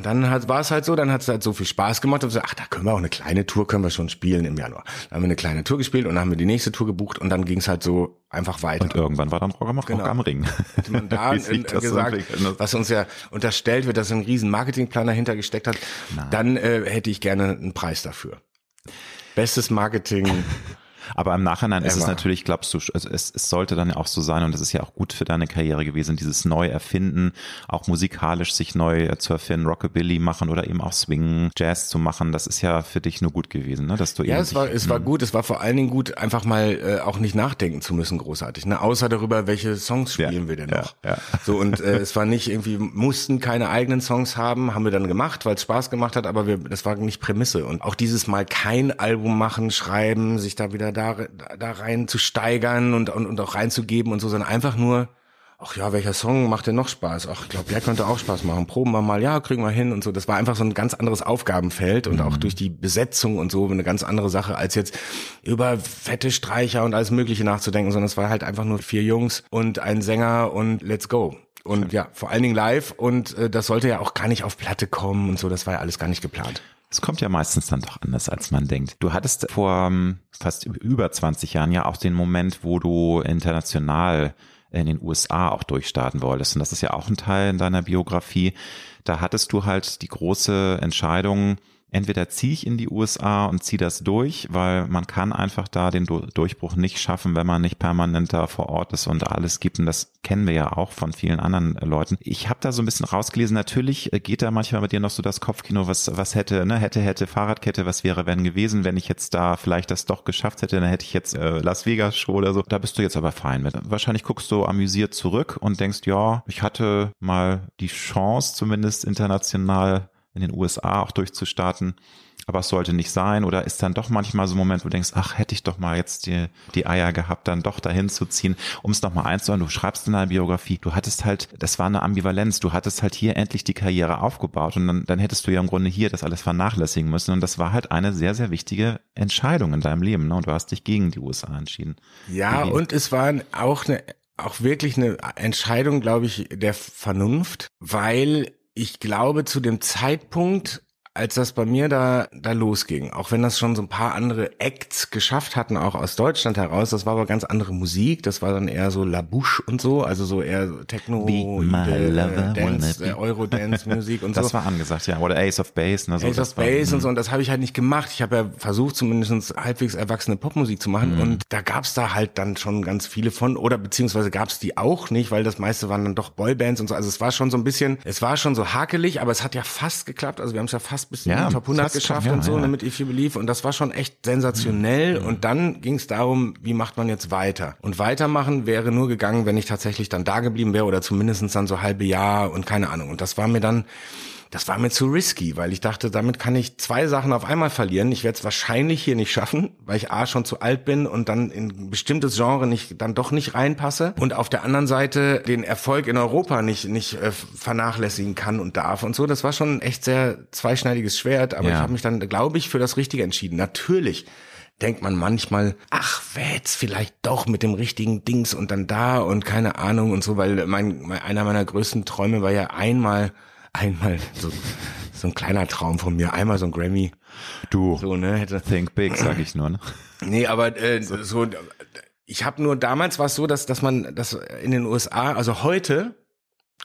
dann hat, war es halt so, dann hat es halt so viel Spaß gemacht. Und so, ach, da können wir auch eine kleine Tour, können wir schon spielen im Januar. Dann haben wir eine kleine Tour gespielt und dann haben wir die nächste Tour gebucht und dann ging es halt so einfach weiter. Und irgendwann war dann Rock am, genau. Rock am Ring. Hätte man da in, gesagt, so was uns ja unterstellt wird, dass ein riesen Marketingplan dahinter gesteckt hat, Nein. dann äh, hätte ich gerne einen Preis dafür. Bestes Marketing. Aber im Nachhinein ist es natürlich, glaubst du, also es, es sollte dann ja auch so sein und das ist ja auch gut für deine Karriere gewesen, dieses Neuerfinden, auch musikalisch sich neu zu erfinden, Rockabilly machen oder eben auch Swing, Jazz zu machen. Das ist ja für dich nur gut gewesen, ne? Dass du ja, es war, es war hm. gut. Es war vor allen Dingen gut, einfach mal äh, auch nicht nachdenken zu müssen, großartig. Ne? Außer darüber, welche Songs spielen ja, wir denn noch. Ja, ja. So und äh, es war nicht irgendwie mussten keine eigenen Songs haben, haben wir dann gemacht, weil es Spaß gemacht hat, aber wir, das war nicht Prämisse. Und auch dieses Mal kein Album machen, schreiben, sich da wieder da, da rein zu steigern und, und, und auch reinzugeben und so, sondern einfach nur, ach ja, welcher Song macht denn noch Spaß? Ach, ich glaube, der könnte auch Spaß machen. Proben wir mal, ja, kriegen wir hin und so. Das war einfach so ein ganz anderes Aufgabenfeld und mhm. auch durch die Besetzung und so eine ganz andere Sache, als jetzt über fette Streicher und alles Mögliche nachzudenken, sondern es war halt einfach nur vier Jungs und ein Sänger und let's go. Und ja, vor allen Dingen live und äh, das sollte ja auch gar nicht auf Platte kommen und so, das war ja alles gar nicht geplant. Es kommt ja meistens dann doch anders, als man denkt. Du hattest vor ähm, fast über 20 Jahren ja auch den Moment, wo du international in den USA auch durchstarten wolltest. Und das ist ja auch ein Teil in deiner Biografie. Da hattest du halt die große Entscheidung, entweder ziehe ich in die USA und ziehe das durch, weil man kann einfach da den Durchbruch nicht schaffen, wenn man nicht permanent da vor Ort ist und alles gibt. Und das kennen wir ja auch von vielen anderen Leuten. Ich habe da so ein bisschen rausgelesen, natürlich äh, geht da manchmal bei dir noch so das Kopfkino, was, was hätte, ne, hätte, hätte, Fahrradkette, was wäre wenn gewesen, wenn ich jetzt da vielleicht das doch geschafft hätte, dann hätte ich jetzt äh, Las Vegas Show oder so. Da bist du jetzt aber fein mit. Wahrscheinlich guckst du amüsiert zurück und denkst, ja, ich hatte mal die Chance, zumindest international in den USA auch durchzustarten. Aber es sollte nicht sein. Oder ist dann doch manchmal so ein Moment, wo du denkst, ach, hätte ich doch mal jetzt die, die Eier gehabt, dann doch dahin zu ziehen, um es nochmal einzuhören. Du schreibst in deiner Biografie, du hattest halt, das war eine Ambivalenz, du hattest halt hier endlich die Karriere aufgebaut und dann, dann hättest du ja im Grunde hier das alles vernachlässigen müssen. Und das war halt eine sehr, sehr wichtige Entscheidung in deinem Leben. Ne? Und du hast dich gegen die USA entschieden. Ja, Wie? und es war auch eine auch wirklich eine Entscheidung, glaube ich, der Vernunft, weil ich glaube, zu dem Zeitpunkt als das bei mir da, da losging, auch wenn das schon so ein paar andere Acts geschafft hatten, auch aus Deutschland heraus, das war aber ganz andere Musik, das war dann eher so La Bouche und so, also so eher Techno, äh, Dance, äh, Eurodance-Musik und das so. Das war angesagt, ja, oder Ace of Base. Ne, so Ace of Base und so, und das habe ich halt nicht gemacht. Ich habe ja versucht, zumindest halbwegs erwachsene Popmusik zu machen mhm. und da gab's da halt dann schon ganz viele von, oder beziehungsweise gab's die auch nicht, weil das meiste waren dann doch Boybands und so, also es war schon so ein bisschen, es war schon so hakelig, aber es hat ja fast geklappt, also wir haben es ja fast fast bis ja, in Top 100 geschafft ja, und so ja. Mit If You Believe und das war schon echt sensationell mhm. und dann ging es darum, wie macht man jetzt weiter? Und weitermachen wäre nur gegangen, wenn ich tatsächlich dann da geblieben wäre oder zumindestens dann so halbe Jahr und keine Ahnung. Und das war mir dann das war mir zu risky, weil ich dachte, damit kann ich zwei Sachen auf einmal verlieren. Ich werde es wahrscheinlich hier nicht schaffen, weil ich A schon zu alt bin und dann in ein bestimmtes Genre nicht dann doch nicht reinpasse und auf der anderen Seite den Erfolg in Europa nicht nicht äh, vernachlässigen kann und darf und so. Das war schon echt sehr zweischneidiges Schwert, aber ja. ich habe mich dann glaube ich für das Richtige entschieden. Natürlich denkt man manchmal, ach, jetzt vielleicht doch mit dem richtigen Dings und dann da und keine Ahnung und so, weil mein, mein einer meiner größten Träume war ja einmal einmal so, so ein kleiner Traum von mir, einmal so ein Grammy. Du, so, ne, hätte. Think big, sag ich nur, ne? Nee, aber äh, so, so ich habe nur damals war es so, dass dass man das in den USA, also heute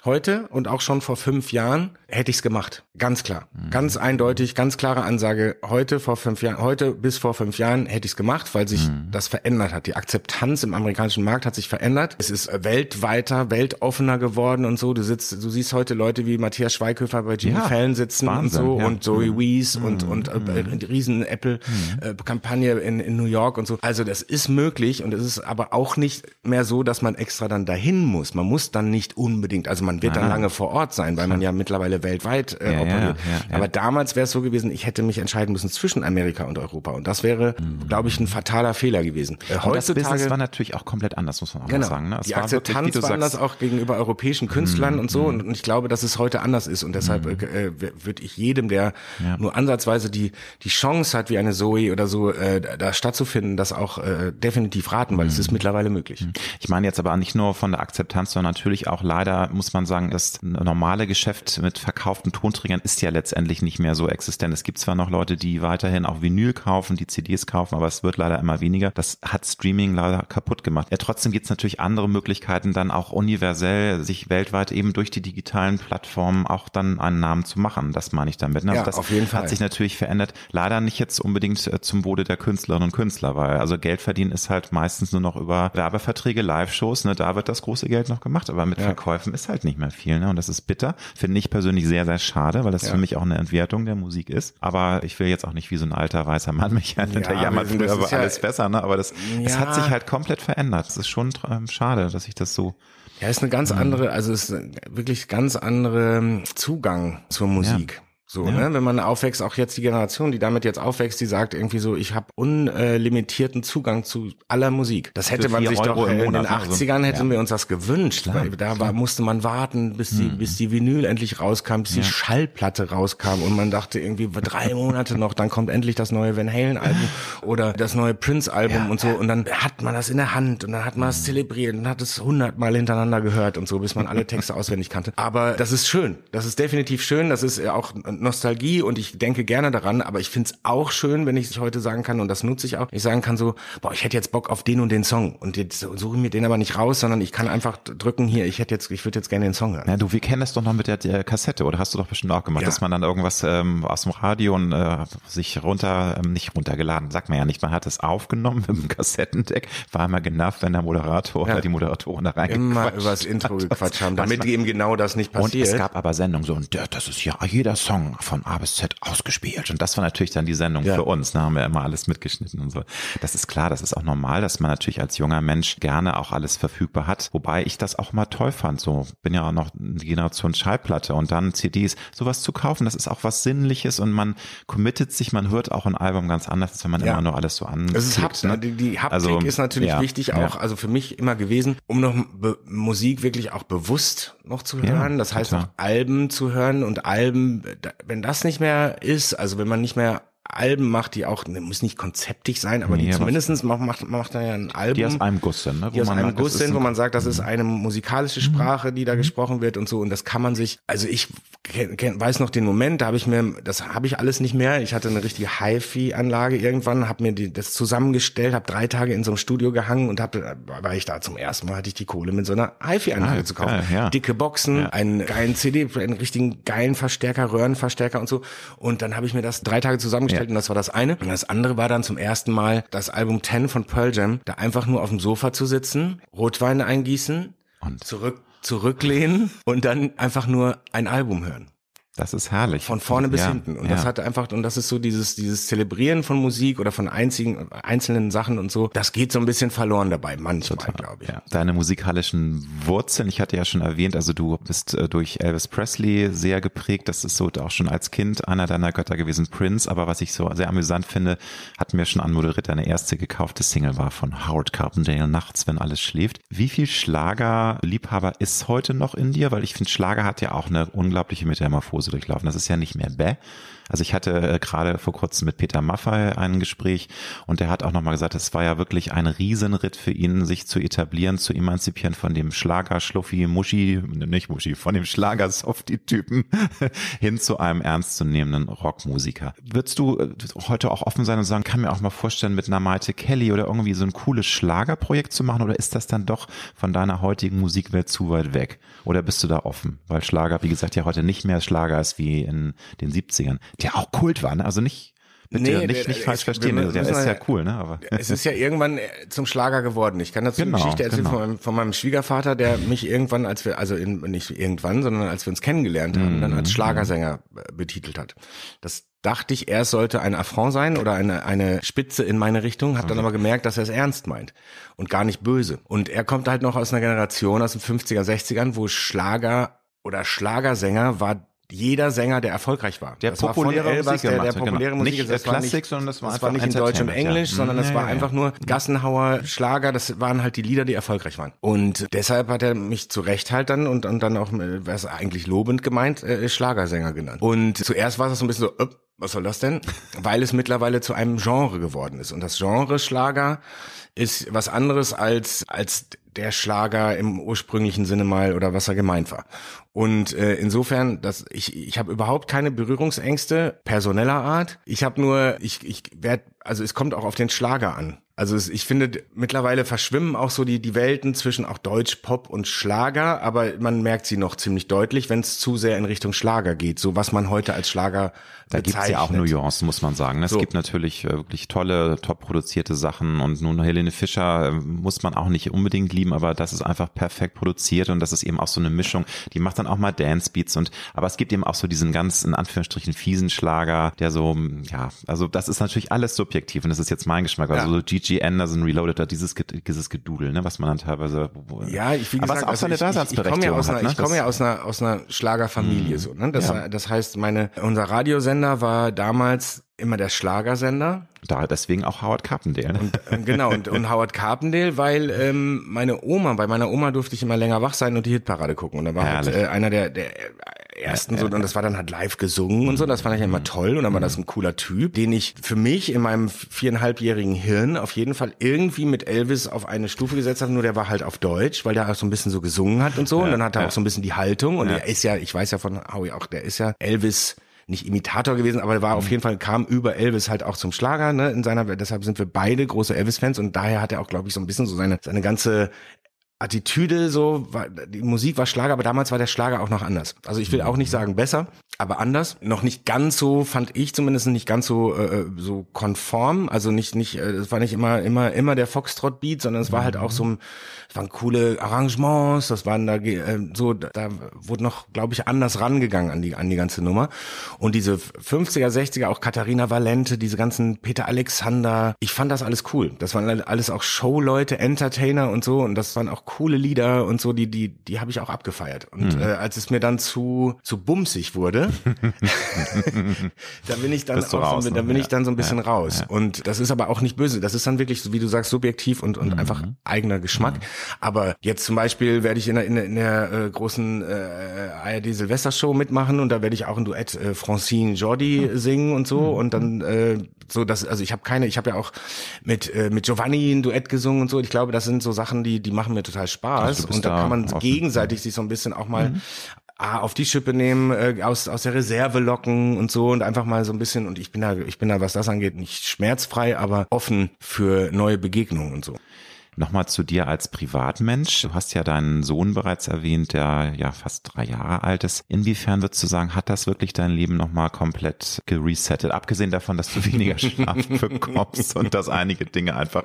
Heute und auch schon vor fünf Jahren hätte ich es gemacht. Ganz klar. Mhm. Ganz eindeutig, ganz klare Ansage. Heute vor fünf Jahren, heute bis vor fünf Jahren hätte ich es gemacht, weil sich mhm. das verändert hat. Die Akzeptanz im amerikanischen Markt hat sich verändert. Es ist weltweiter, weltoffener geworden und so. Du sitzt, du siehst heute Leute wie Matthias Schweighöfer bei Jimmy ja, Fallon sitzen Wahnsinn, und so ja. und Zoe mhm. Wees und, mhm. und äh, mhm. riesen Apple-Kampagne mhm. äh, in, in New York und so. Also das ist möglich und es ist aber auch nicht mehr so, dass man extra dann dahin muss. Man muss dann nicht unbedingt, also man wird dann lange vor Ort sein, weil man ja mittlerweile weltweit äh, ja, operiert. Ja, ja, Aber damals wäre es so gewesen, ich hätte mich entscheiden müssen zwischen Amerika und Europa. Und das wäre, mhm. glaube ich, ein fataler Fehler gewesen. Äh, heutzutage, das Business war natürlich auch komplett anders, muss man auch genau, sagen. Ne? Die war Akzeptanz wirklich, war anders auch gegenüber europäischen Künstlern mhm. und so. Und, und, ich glaube, dass es heute anders ist. Und deshalb mhm. äh, würde ich jedem, der nur ansatzweise die, die Chance hat, wie eine Zoe oder so, äh, da stattzufinden, das auch äh, definitiv raten, weil es ist mittlerweile möglich. Mhm. Ich meine jetzt aber nicht nur von der Akzeptanz, sondern natürlich auch leider muss man man sagen, das normale Geschäft mit verkauften Tonträgern ist ja letztendlich nicht mehr so existent. Es gibt zwar noch Leute, die weiterhin auch Vinyl kaufen, die CDs kaufen, aber es wird leider immer weniger. Das hat Streaming leider kaputt gemacht. Ja, trotzdem gibt es natürlich andere Möglichkeiten, dann auch universell sich weltweit eben durch die digitalen Plattformen auch dann einen Namen zu machen. Das meine ich damit. Also ja, das auf jeden Fall. hat sich natürlich verändert. Leider nicht jetzt unbedingt äh, zum Wohle der Künstlerinnen und Künstler, weil also Geld verdienen ist halt meistens nur noch über Werbeverträge, Live-Shows, ne, da wird das große Geld noch gemacht, aber mit ja. Verkäufen ist halt nicht mehr viel, ne, und das ist bitter. Finde ich persönlich sehr, sehr schade, weil das ja. für mich auch eine Entwertung der Musik ist. Aber ich will jetzt auch nicht wie so ein alter weißer Mann mich ja, hinter jammern, früher war alles besser, ne, aber das, es hat sich halt komplett verändert. Es ist schon ähm, schade, dass ich das so ja, ist eine ganz andere, also ist wirklich ganz andere ähm, Zugang zur Musik. So, ja. ne, wenn man aufwächst, auch jetzt die Generation, die damit jetzt aufwächst, die sagt irgendwie so, ich habe unlimitierten Zugang zu aller Musik. Das hätte man sich Euro doch in den 80ern hätten ja. wir uns das gewünscht, klar, weil da war, musste man warten, bis die mhm. bis die Vinyl endlich rauskam, bis ja. die Schallplatte rauskam und man dachte irgendwie drei Monate noch, dann kommt endlich das neue Van Halen Album oder das neue Prince Album und so und dann hat man das in der Hand und dann hat man es mhm. zelebriert und hat es hundertmal hintereinander gehört und so, bis man alle Texte auswendig kannte. Aber das ist schön, das ist definitiv schön, das ist auch Nostalgie und ich denke gerne daran, aber ich finde es auch schön, wenn ich heute sagen kann, und das nutze ich auch, ich sagen kann so, boah, ich hätte jetzt Bock auf den und den Song und jetzt suche ich mir den aber nicht raus, sondern ich kann einfach drücken hier, ich hätte jetzt, ich würde jetzt gerne den Song hören. Ja, du, wir kennen das doch noch mit der, der Kassette, oder hast du doch bestimmt auch gemacht, ja. dass man dann irgendwas ähm, aus dem Radio und äh, sich runter, ähm, nicht runtergeladen, sagt man ja nicht, man hat es aufgenommen mit dem Kassettendeck, war immer genervt, wenn der Moderator ja. oder die Moderatorin da reingequatscht Immer übers Intro gequatscht haben, damit eben genau das nicht passiert. Und es gab aber Sendungen so, und das ist ja jeder Song von A bis Z ausgespielt. Und das war natürlich dann die Sendung ja. für uns. Da haben wir immer alles mitgeschnitten und so. Das ist klar, das ist auch normal, dass man natürlich als junger Mensch gerne auch alles verfügbar hat. Wobei ich das auch mal toll fand. So bin ja auch noch die Generation Schallplatte und dann CDs. Sowas zu kaufen, das ist auch was Sinnliches und man committet sich, man hört auch ein Album ganz anders, als wenn man ja. immer nur alles so an. Es ist Hapt, ne? die, die Haptik also, ist natürlich ja, wichtig auch, also für mich immer gewesen, um noch Musik wirklich auch bewusst noch zu hören. das heißt total. auch Alben zu hören und Alben, wenn das nicht mehr ist, also wenn man nicht mehr Alben macht, die auch, ne, muss nicht konzeptig sein, aber nee, die zumindestens macht, macht, macht er ja ein Album. Die aus einem Guss sind, ne? Die aus einem Guss sind, wo man sagt, das ist eine musikalische mhm. Sprache, die da mhm. gesprochen wird und so. Und das kann man sich, also ich kenn, kenn, weiß noch den Moment, da habe ich mir, das habe ich alles nicht mehr. Ich hatte eine richtige HiFi-Anlage irgendwann, habe mir die, das zusammengestellt, habe drei Tage in so einem Studio gehangen und habe, war ich da zum ersten Mal, hatte ich die Kohle mit so einer HiFi-Anlage ah, zu kaufen. Geil, ja. Dicke Boxen, ja. einen geilen CD, einen richtigen geilen Verstärker, Röhrenverstärker und so. Und dann habe ich mir das drei Tage zusammengestellt gestellt und das war das eine. Und das andere war dann zum ersten Mal das Album 10 von Pearl Jam, da einfach nur auf dem Sofa zu sitzen, Rotwein eingießen und zurück zurücklehnen und dann einfach nur ein Album hören. Das ist herrlich. Von vorne bis ja, hinten. Und ja. das hat einfach, und das ist so dieses, dieses Zelebrieren von Musik oder von einzigen, einzelnen Sachen und so, das geht so ein bisschen verloren dabei, manchmal, glaube ich. Ja. Deine musikalischen Wurzeln, ich hatte ja schon erwähnt, also du bist äh, durch Elvis Presley sehr geprägt. Das ist so auch schon als Kind einer deiner Götter gewesen, Prince. Aber was ich so sehr amüsant finde, hatten wir schon anmoderiert, deine erste gekaufte Single war von Howard Carpendale, Nachts, wenn alles schläft. Wie viel Schlagerliebhaber ist heute noch in dir? Weil ich finde, Schlager hat ja auch eine unglaubliche Metamorphose Hause durchlaufen. Das ist ja nicht mehr bäh. Also ich hatte äh, gerade vor kurzem mit Peter Maffay ein Gespräch und der hat auch nochmal gesagt, es war ja wirklich ein Riesenritt für ihn, sich zu etablieren, zu emanzipieren von dem Schlager, Schluffi, Muschi, nicht Muschi, von dem Schlager, Softie-Typen hin zu einem ernstzunehmenden Rockmusiker. Würdest du äh, heute auch offen sein und sagen, kann mir auch mal vorstellen, mit einer Maite Kelly oder irgendwie so ein cooles Schlagerprojekt zu machen oder ist das dann doch von deiner heutigen Musikwelt zu weit weg? Oder bist du da offen? Weil Schlager, wie gesagt, ja heute nicht mehr Schlager ist wie in den 70ern, der auch Kult war, ne? Also nicht Bitte nee, nicht, nicht falsch verstehen, der ist ja cool, ne? Aber es ist ja irgendwann äh, zum Schlager geworden. Ich kann dazu genau, eine Geschichte erzählen genau. von, meinem, von, meinem, Schwiegervater, der mich irgendwann, als wir, also in, nicht irgendwann, sondern als wir uns kennengelernt haben, mhm. dann als mhm. Schlagersänger äh, betitelt hat. Das dachte ich, er sollte ein Affront sein oder eine, eine Spitze in meine Richtung, habe dann aber gemerkt, dass er es ernst meint und gar nicht böse. Und er kommt halt noch aus einer Generation aus den 50er, 60ern, wo Schlager oder Schlagersänger war jeder Sänger, der erfolgreich war. Der das populäre war Elbers, Musik der, der genau. populäre genau. Musik. Nicht das Klassik, nicht, sondern das war, das war nicht in Deutsch und Englisch, ja. sondern das ja, war ja, einfach nur Gassenhauer, Schlager. Das waren halt die Lieder, die erfolgreich waren. Und deshalb hat er mich zu Recht halt dann und, und dann auch, äh, was eigentlich lobend gemeint, äh, Schlagersänger genannt. Und zuerst war es so ein bisschen so, öpp, was soll das denn? Weil es mittlerweile zu einem Genre geworden ist. Und das Genre Schlager ist was anderes als, als der Schlager im ursprünglichen Sinne mal oder was er gemeint war. Und äh, insofern, dass ich ich habe überhaupt keine Berührungsängste personeller Art. Ich habe nur ich ich werde also es kommt auch auf den Schlager an. Also es, ich finde, mittlerweile verschwimmen auch so die, die Welten zwischen auch Deutsch, Pop und Schlager, aber man merkt sie noch ziemlich deutlich, wenn es zu sehr in Richtung Schlager geht, so was man heute als Schlager Da gibt es ja auch Nuancen, muss man sagen. Es So. gibt natürlich äh, wirklich tolle, top produzierte Sachen und nun Helene Fischer äh, muss man auch nicht unbedingt lieben, aber das ist einfach perfekt produziert und das ist eben auch so eine Mischung, die macht dann auch mal Dance Beats und, aber es gibt eben auch so diesen ganz, in Anführungsstrichen, fiesen Schlager, der so, ja, also das ist natürlich alles subjektiv und das ist jetzt mein Geschmack, also Ja. so G.G. Anderson Reloaded, dieses, dieses Gedudel, ne, was man dann teilweise, Ja, ich wie aber gesagt, was auch also seine ich, ich, ich komme Daseinsberechtigung ja aus einer, ne? ich komme ja aus einer aus einer Schlagerfamilie so, ne? Das, Ja. das heißt, meine unser Radiosender war damals immer der Schlagersender. Da deswegen auch Howard Carpendale. Ne? Äh, Genau, und, und Howard Carpendale, weil ähm, meine Oma, bei meiner Oma durfte ich immer länger wach sein und die Hitparade gucken. Und da war halt, äh, einer der, der ersten so, und das war dann halt live gesungen und so, das fand ich immer toll und dann war das ein cooler Typ, den ich für mich in meinem viereinhalbjährigen Hirn auf jeden Fall irgendwie mit Elvis auf eine Stufe gesetzt habe, nur der war halt auf Deutsch, weil der auch so ein bisschen so gesungen hat und so. Und dann hat er ja. auch so ein bisschen die Haltung. Und er ist ja, ich weiß ja von Howie auch, der ist ja Elvis nicht Imitator gewesen, aber er war auf jeden Fall, kam über Elvis halt auch zum Schlager, ne, in seiner, deshalb sind wir beide große Elvis-Fans und daher hat er auch, glaube ich, so ein bisschen so seine, seine ganze Attitüde so, war, die Musik war Schlager, aber damals war der Schlager auch noch anders. Also ich will auch nicht sagen besser, aber anders. Noch nicht ganz so, fand ich zumindest nicht ganz so äh, so konform. Also nicht nicht, äh, es war nicht immer immer immer der Foxtrot Beat, sondern es war halt auch so, ein, waren coole Arrangements. Das waren da äh, so, da wurde noch, glaube ich, anders rangegangen an die an die ganze Nummer. Und diese 50er, 60er, auch Katharina Valente, diese ganzen Peter Alexander, ich fand das alles cool. Das waren alles auch Showleute, Entertainer und so. Und das waren auch coole Lieder und so, die, die, die habe ich auch abgefeiert. Und äh, als es mir dann zu, zu bumsig wurde, da bin ich dann auch raus, so, ne? da bin ich Ja. dann so ein bisschen Ja. raus. Und das ist aber auch nicht böse. Das ist dann wirklich, so wie du sagst, subjektiv und, und einfach eigener Geschmack. Aber jetzt zum Beispiel werde ich in der, in der, in der äh, großen äh, ARD Silvester-Show mitmachen und da werde ich auch ein Duett äh, Francine Jordi singen und so. Und dann äh, so, dass, also ich habe keine, ich habe ja auch mit, äh, mit Giovanni ein Duett gesungen und so. Ich glaube, das sind so Sachen, die, die machen mir total Spaß. Also du bist und da da kann man gegenseitig sich so ein bisschen auch mal ah, auf die Schippe nehmen, äh, aus, aus der Reserve locken und so und einfach mal so ein bisschen, und ich bin da, ich bin da, was das angeht, nicht schmerzfrei, aber offen für neue Begegnungen und so. Nochmal zu dir als Privatmensch. Du hast ja deinen Sohn bereits erwähnt, der ja fast drei Jahre alt ist. Inwiefern würdest du sagen, hat das wirklich dein Leben nochmal komplett geresettet? Abgesehen davon, dass du weniger Schlaf bekommst und dass einige Dinge einfach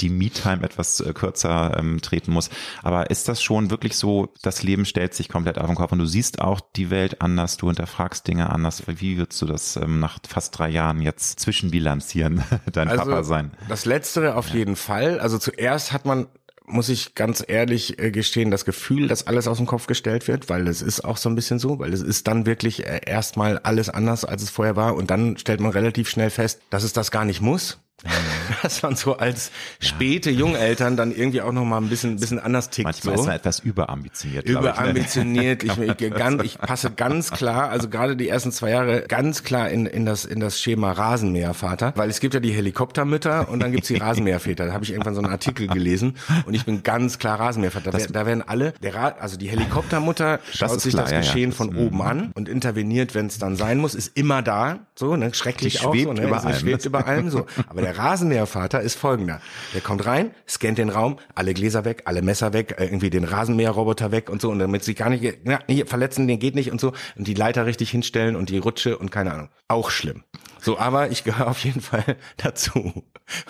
die Me-Time etwas äh, kürzer ähm, treten muss. Aber ist das schon wirklich so, das Leben stellt sich komplett auf den Kopf und du siehst auch die Welt anders, du hinterfragst Dinge anders. Wie würdest du das ähm, nach fast drei Jahren jetzt zwischenbilanzieren, dein Papa sein? Das Letztere auf jeden Fall. Also zuerst hat man muss ich ganz ehrlich äh, gestehen, das Gefühl, dass alles aus dem Kopf gestellt wird, weil es ist auch so ein bisschen so, weil es ist dann wirklich äh, erstmal alles anders, als es vorher war und dann stellt man relativ schnell fest, dass es das gar nicht muss. Dass man so als späte Jungeltern dann irgendwie auch noch mal ein bisschen, bisschen anders tickt. Manchmal so. ist man etwas überambitioniert. glaub ich, ne? Überambitioniert. Ich, ganz, ich passe ganz klar, also gerade die ersten zwei Jahre ganz klar in, in das in das Schema Rasenmähervater, weil es gibt ja die Helikoptermütter und dann gibt's die Rasenmäherväter. Da habe ich irgendwann so einen Artikel gelesen und ich bin ganz klar Rasenmähervater. Da, da werden alle, der Ra also die Helikoptermutter schaut sich klar, das ja, ja. Geschehen Das- von oben an und interveniert, wenn es dann sein muss, ist immer da, so ne, schrecklich Die auch so, ne, allem. schwebt über allem so. Aber der Rasenmähervater ist folgender: Der kommt rein, scannt den Raum, alle Gläser weg, alle Messer weg, äh, irgendwie den Rasenmäherroboter weg und so und damit sie gar nicht, ja, hier verletzen, den geht nicht und so und die Leiter richtig hinstellen und die Rutsche und keine Ahnung. Auch schlimm. So, aber ich gehöre auf jeden Fall dazu.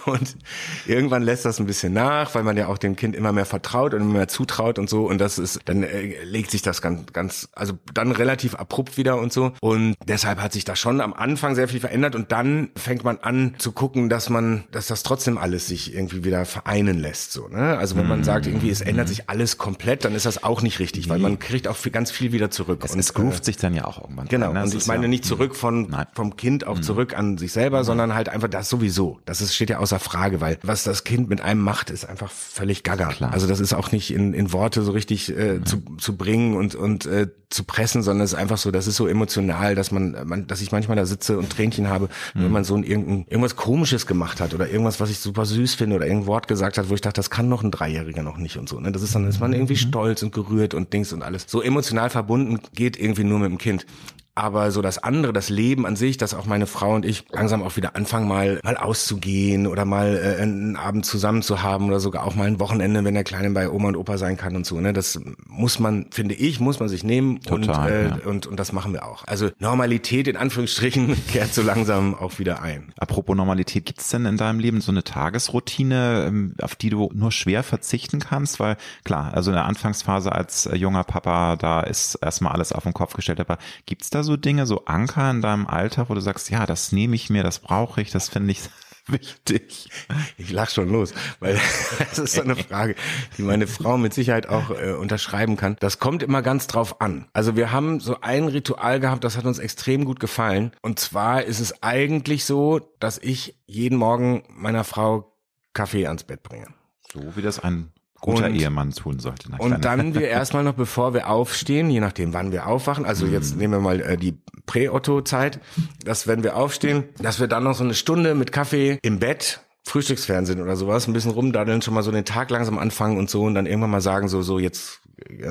Und irgendwann lässt das ein bisschen nach, weil man ja auch dem Kind immer mehr vertraut und immer mehr zutraut und so. Und das ist, dann äh, legt sich das ganz, ganz, also dann relativ abrupt wieder und so. Und deshalb hat sich da schon am Anfang sehr viel verändert und dann fängt man an zu gucken, dass man, dass das trotzdem alles sich irgendwie wieder vereinen lässt. So, ne? Also wenn man sagt, irgendwie es ändert sich alles komplett, dann ist das auch nicht richtig, weil man kriegt auch für ganz viel wieder zurück. Es, und, es groovt sich dann ja auch irgendwann. Genau, ne? und ich meine ja, nicht zurück von Nein. vom Kind auch zurück an sich selber, sondern halt einfach das sowieso. Das ist, steht ja außer Frage, weil was das Kind mit einem macht, ist einfach völlig gaga. Klar. Also das ist auch nicht in, in Worte so richtig äh, zu, zu bringen und und äh, zu pressen, sondern es ist einfach so, das ist so emotional, dass man, man dass ich manchmal da sitze und Tränchen habe, wenn Mhm. man so ein irgendein, irgendwas komisches gemacht hat oder irgendwas, was ich super süß finde oder irgendein Wort gesagt hat, wo ich dachte, das kann noch ein Dreijähriger noch nicht und so. Ne? Das ist dann ist man irgendwie mhm. stolz und gerührt und Dings und alles. So emotional verbunden geht irgendwie nur mit dem Kind. Aber so das andere, das Leben an sich, dass auch meine Frau und ich langsam auch wieder anfangen, mal, mal auszugehen oder mal äh, einen Abend zusammen zu haben oder sogar auch mal ein Wochenende, wenn der Kleine bei Oma und Opa sein kann und so. Ne? Das muss man, finde ich, muss man sich nehmen Total, und, äh, ja. und, und das machen wir auch. Also Normalität in Anführungsstrichen kehrt so langsam auch wieder ein. Apropos Normalität, gibt's denn in deinem Leben so eine Tagesroutine, ähm, auf die du nur schwer verzichten kannst? Weil klar, also in der Anfangsphase als äh, junger Papa, da ist erstmal alles auf den Kopf gestellt, aber gibt's da so Dinge, so Anker in deinem Alltag, wo du sagst, ja, das nehme ich mir, das brauche ich, das finde ich wichtig? Ich lach schon los, weil das ist so eine Frage, die meine Frau mit Sicherheit auch äh, unterschreiben kann. Das kommt immer ganz drauf an. Also wir haben so ein Ritual gehabt, das hat uns extrem gut gefallen. Und zwar ist es eigentlich so, dass ich jeden Morgen meiner Frau Kaffee ans Bett bringe. So wie das ein guter und, Ehemann tun sollte. Und dann wir erstmal noch, bevor wir aufstehen, je nachdem, wann wir aufwachen, also mhm. jetzt nehmen wir mal äh, die Prä-Otto-Zeit, dass wenn wir aufstehen, dass wir dann noch so eine Stunde mit Kaffee im Bett Frühstücksfernsehen oder sowas, ein bisschen rumdaddeln, schon mal so den Tag langsam anfangen und so und dann irgendwann mal sagen, so, so jetzt,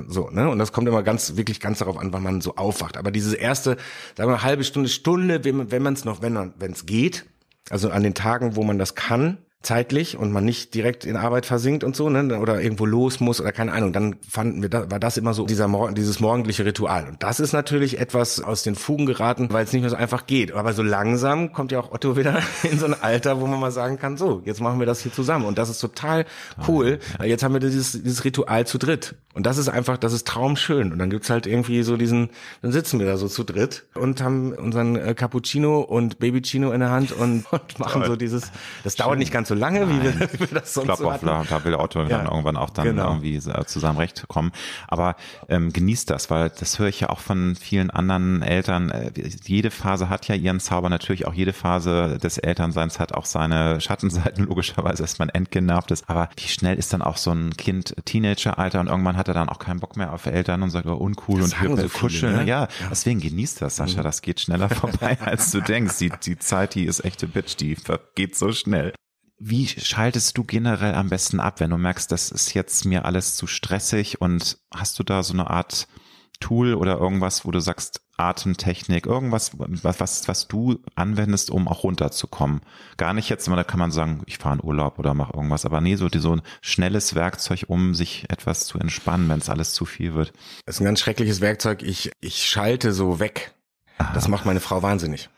so, ne? Und das kommt immer ganz, wirklich ganz darauf an, wann man so aufwacht. Aber diese erste, sagen wir mal, halbe Stunde, Stunde, wenn man es noch, wenn es geht, also an den Tagen, wo man das kann, zeitlich und man nicht direkt in Arbeit versinkt und so, ne, oder irgendwo los muss oder keine Ahnung, dann fanden wir, da, war das immer so dieser dieses morgendliche Ritual. Und das ist natürlich etwas aus den Fugen geraten, weil es nicht mehr so einfach geht. Aber so langsam kommt ja auch Otto wieder in so ein Alter, wo man mal sagen kann, so, jetzt machen wir das hier zusammen. Und das ist total cool, weil jetzt haben wir dieses, dieses Ritual zu dritt. Und das ist einfach, das ist traumschön. Und dann gibt's halt irgendwie so diesen, dann sitzen wir da so zu dritt und haben unseren äh, Cappuccino und Babycino in der Hand und, und machen so dieses, das dauert nicht ganz so lange, wie wir, wie wir, das sonst ich glaube, so auch, da will Otto ja, dann irgendwann auch dann genau. irgendwie zu seinem Recht kommen. Aber ähm, genießt das, weil das höre ich ja auch von vielen anderen Eltern. Äh, jede Phase hat ja ihren Zauber. Natürlich auch jede Phase des Elternseins hat auch seine Schattenseiten, logischerweise, dass man entgenervt ist. Aber wie schnell ist dann auch so ein Kind Teenageralter und irgendwann hat er dann auch keinen Bock mehr auf Eltern und sagt, oh, uncool das und so kuscheln. Ne? Ja, ja, deswegen genießt das, Sascha. Mhm. Das geht schneller vorbei, als du denkst. Die, die Zeit, die ist echte Bitch, die geht so schnell. Wie schaltest du generell am besten ab, wenn du merkst, das ist jetzt mir alles zu stressig und hast du da so eine Art Tool oder irgendwas, wo du sagst, Atemtechnik, irgendwas, was, was, was du anwendest, um auch runterzukommen. Gar nicht jetzt, da kann man sagen, ich fahre in Urlaub oder mache irgendwas, aber nee, so, so ein schnelles Werkzeug, um sich etwas zu entspannen, wenn es alles zu viel wird. Das ist ein ganz schreckliches Werkzeug. Ich, ich schalte so weg. Aha. Das macht meine Frau wahnsinnig.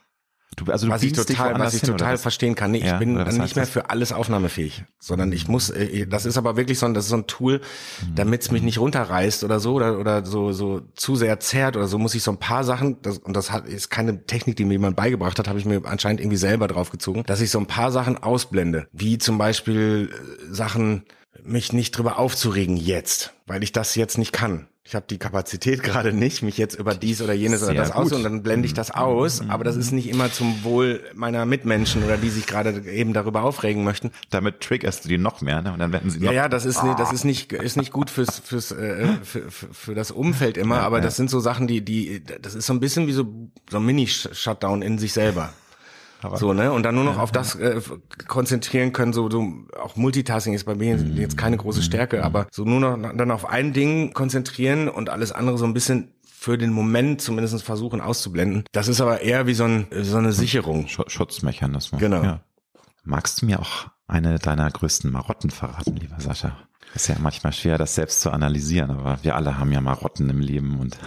Du, also du was ich total, was ich hin, total verstehen kann. Nee, ja, ich bin nicht mehr für alles aufnahmefähig, sondern ich muss, äh, das ist aber wirklich so ein, das ist so ein Tool, mhm. damit es mich nicht runterreißt oder so oder, oder so, so zu sehr zerrt oder so, muss ich so ein paar Sachen, das, und das hat, ist keine Technik, die mir jemand beigebracht hat, habe ich mir anscheinend irgendwie selber draufgezogen, dass ich so ein paar Sachen ausblende, wie zum Beispiel äh, Sachen, mich nicht drüber aufzuregen jetzt, weil ich das jetzt nicht kann ich habe die Kapazität gerade nicht, mich jetzt über dies oder jenes Sehr oder das aus und dann blende ich das mhm. aus. Mhm. Aber das ist nicht immer zum Wohl meiner Mitmenschen oder die sich gerade eben darüber aufregen möchten. Damit triggerst du die noch mehr, ne? Und dann werden sie noch. Ja, ja, das ist, oh. das ist nicht, ist nicht gut fürs, fürs, äh, für, für, für das Umfeld immer. Ja, aber ja. das sind so Sachen, die, die, das ist so ein bisschen wie so, so ein Mini-Shutdown in sich selber. Aber so, ne? Und dann nur noch auf das äh, konzentrieren können, so, so auch Multitasking ist bei mir jetzt keine große mhm. Stärke, aber so nur noch dann auf ein Ding konzentrieren und alles andere so ein bisschen für den Moment zumindest versuchen auszublenden. Das ist aber eher wie so, ein, so eine Sicherung. Schutzmechanismus. Genau. Ja. Magst du mir auch eine deiner größten Marotten verraten, lieber Sascha? Ist ja manchmal schwer, das selbst zu analysieren, aber wir alle haben ja Marotten im Leben und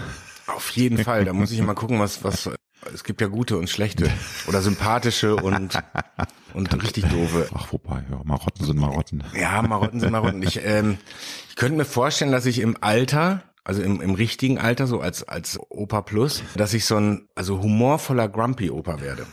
auf jeden Fall. Da muss ich mal gucken, was, was es gibt ja gute und schlechte oder sympathische und und richtig doofe. Ach wobei, ja, Marotten sind Marotten. Ja, Marotten sind Marotten. Ich, ähm, ich könnte mir vorstellen, dass ich im Alter, also im, im richtigen Alter, so als als Opa Plus, dass ich so ein also humorvoller Grumpy Opa werde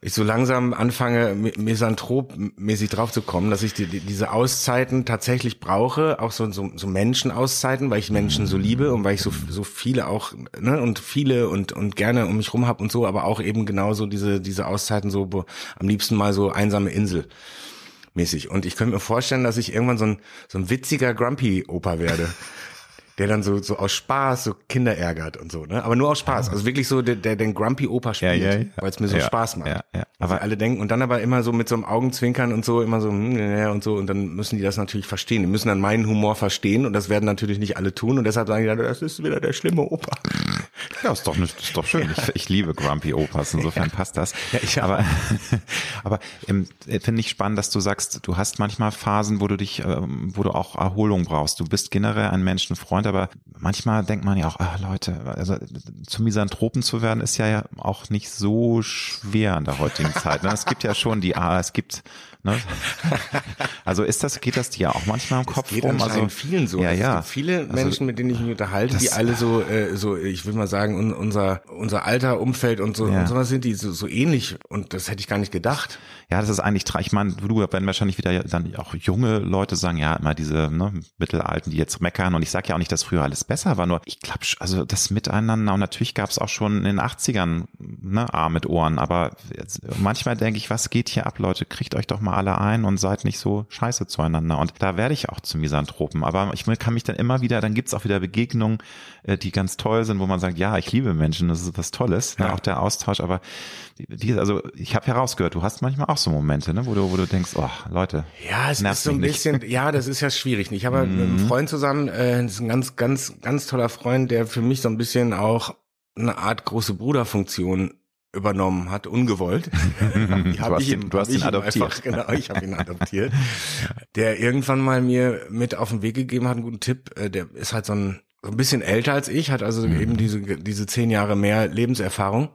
ich so langsam anfange, misanthrop-mäßig draufzukommen, dass ich die, die, diese Auszeiten tatsächlich brauche, auch so, so, so Menschenauszeiten, weil ich Menschen so liebe und weil ich so, so viele auch, ne, und viele und, und gerne um mich rum hab und so, aber auch eben genauso diese, diese Auszeiten so, wo, am liebsten mal so einsame Insel mäßig. Und ich könnte mir vorstellen, dass ich irgendwann so ein, so ein witziger Grumpy-Opa werde. der dann so, so aus Spaß so Kinder ärgert und so, ne? Aber nur aus Spaß. Also wirklich so, der, der den Grumpy Opa spielt, Ja, ja, ja. weil es mir so Spaß macht. ja, ja. Aber Aber- alle denken, und dann aber immer so mit so einem Augenzwinkern und so, immer so, hm, ja, und so, und dann müssen die das natürlich verstehen. Die müssen dann meinen Humor verstehen und das werden natürlich nicht alle tun und deshalb sagen die dann, das ist wieder der schlimme Opa. Ja, ist doch, nicht- ist doch schön. Ich, ich liebe Grumpy Opas, insofern passt das. Ja, ich aber aber ähm, finde ich spannend, dass du sagst, du hast manchmal Phasen, wo du dich, ähm, wo du auch Erholung brauchst. Du bist generell ein Menschenfreund, aber manchmal denkt man ja auch, ah, Leute, also zum Misanthropen zu werden, ist ja auch nicht so schwer in der heutigen Zeit. Ne? Es gibt ja schon die, ah, es gibt, ne? Also ist das, geht das dir auch manchmal im Kopf Geht rum? anscheinend Also vielen so. Ja, Es ja. viele Also, Menschen, mit denen ich mich unterhalte, die das- alle so, äh, so, ich will mal sagen, un, unser, unser Alter, Umfeld und so, Ja. und sowas sind die so, so ähnlich. Und das hätte ich gar nicht gedacht. Ja, das ist eigentlich, ich meine, du werden wahrscheinlich wieder dann auch junge Leute sagen, ja, immer diese ne, Mittelalten, die jetzt meckern. Und ich sage ja auch nicht, dass früher alles besser war, nur ich glaube, also das Miteinander, und natürlich gab es auch schon in den 80ern ne, A mit Ohren, aber jetzt, manchmal denke ich, was geht hier ab, Leute? Kriegt euch doch mal alle ein und seid nicht so scheiße zueinander. Und da werde ich auch zum Misanthropen. Aber ich kann mich dann immer wieder, dann gibt's auch wieder Begegnungen, äh, die ganz toll sind, wo man sagt, ja, ich liebe Menschen, das ist was Tolles, ne, Ja. auch der Austausch, aber wie, also ich habe herausgehört, du hast manchmal auch so Momente, ne, wo du, wo du denkst, oh, Leute. Ja, es ist so ein mich nicht. bisschen, ja, das ist ja schwierig. Ich habe mit Mhm. einem Freund zusammen, äh, das ist ein ganz, ganz, ganz toller Freund, der für mich so ein bisschen auch eine Art große Bruderfunktion übernommen hat, ungewollt. Du hab hast ich ihn- ihm- du hast ihn ich ihm adoptiert. Einfach, genau, ich habe ihn adoptiert. Der irgendwann mal mir mit auf den Weg gegeben hat, einen guten Tipp. Äh, Der ist halt so ein, so ein bisschen älter als ich, hat also Mhm. eben diese, diese zehn Jahre mehr Lebenserfahrung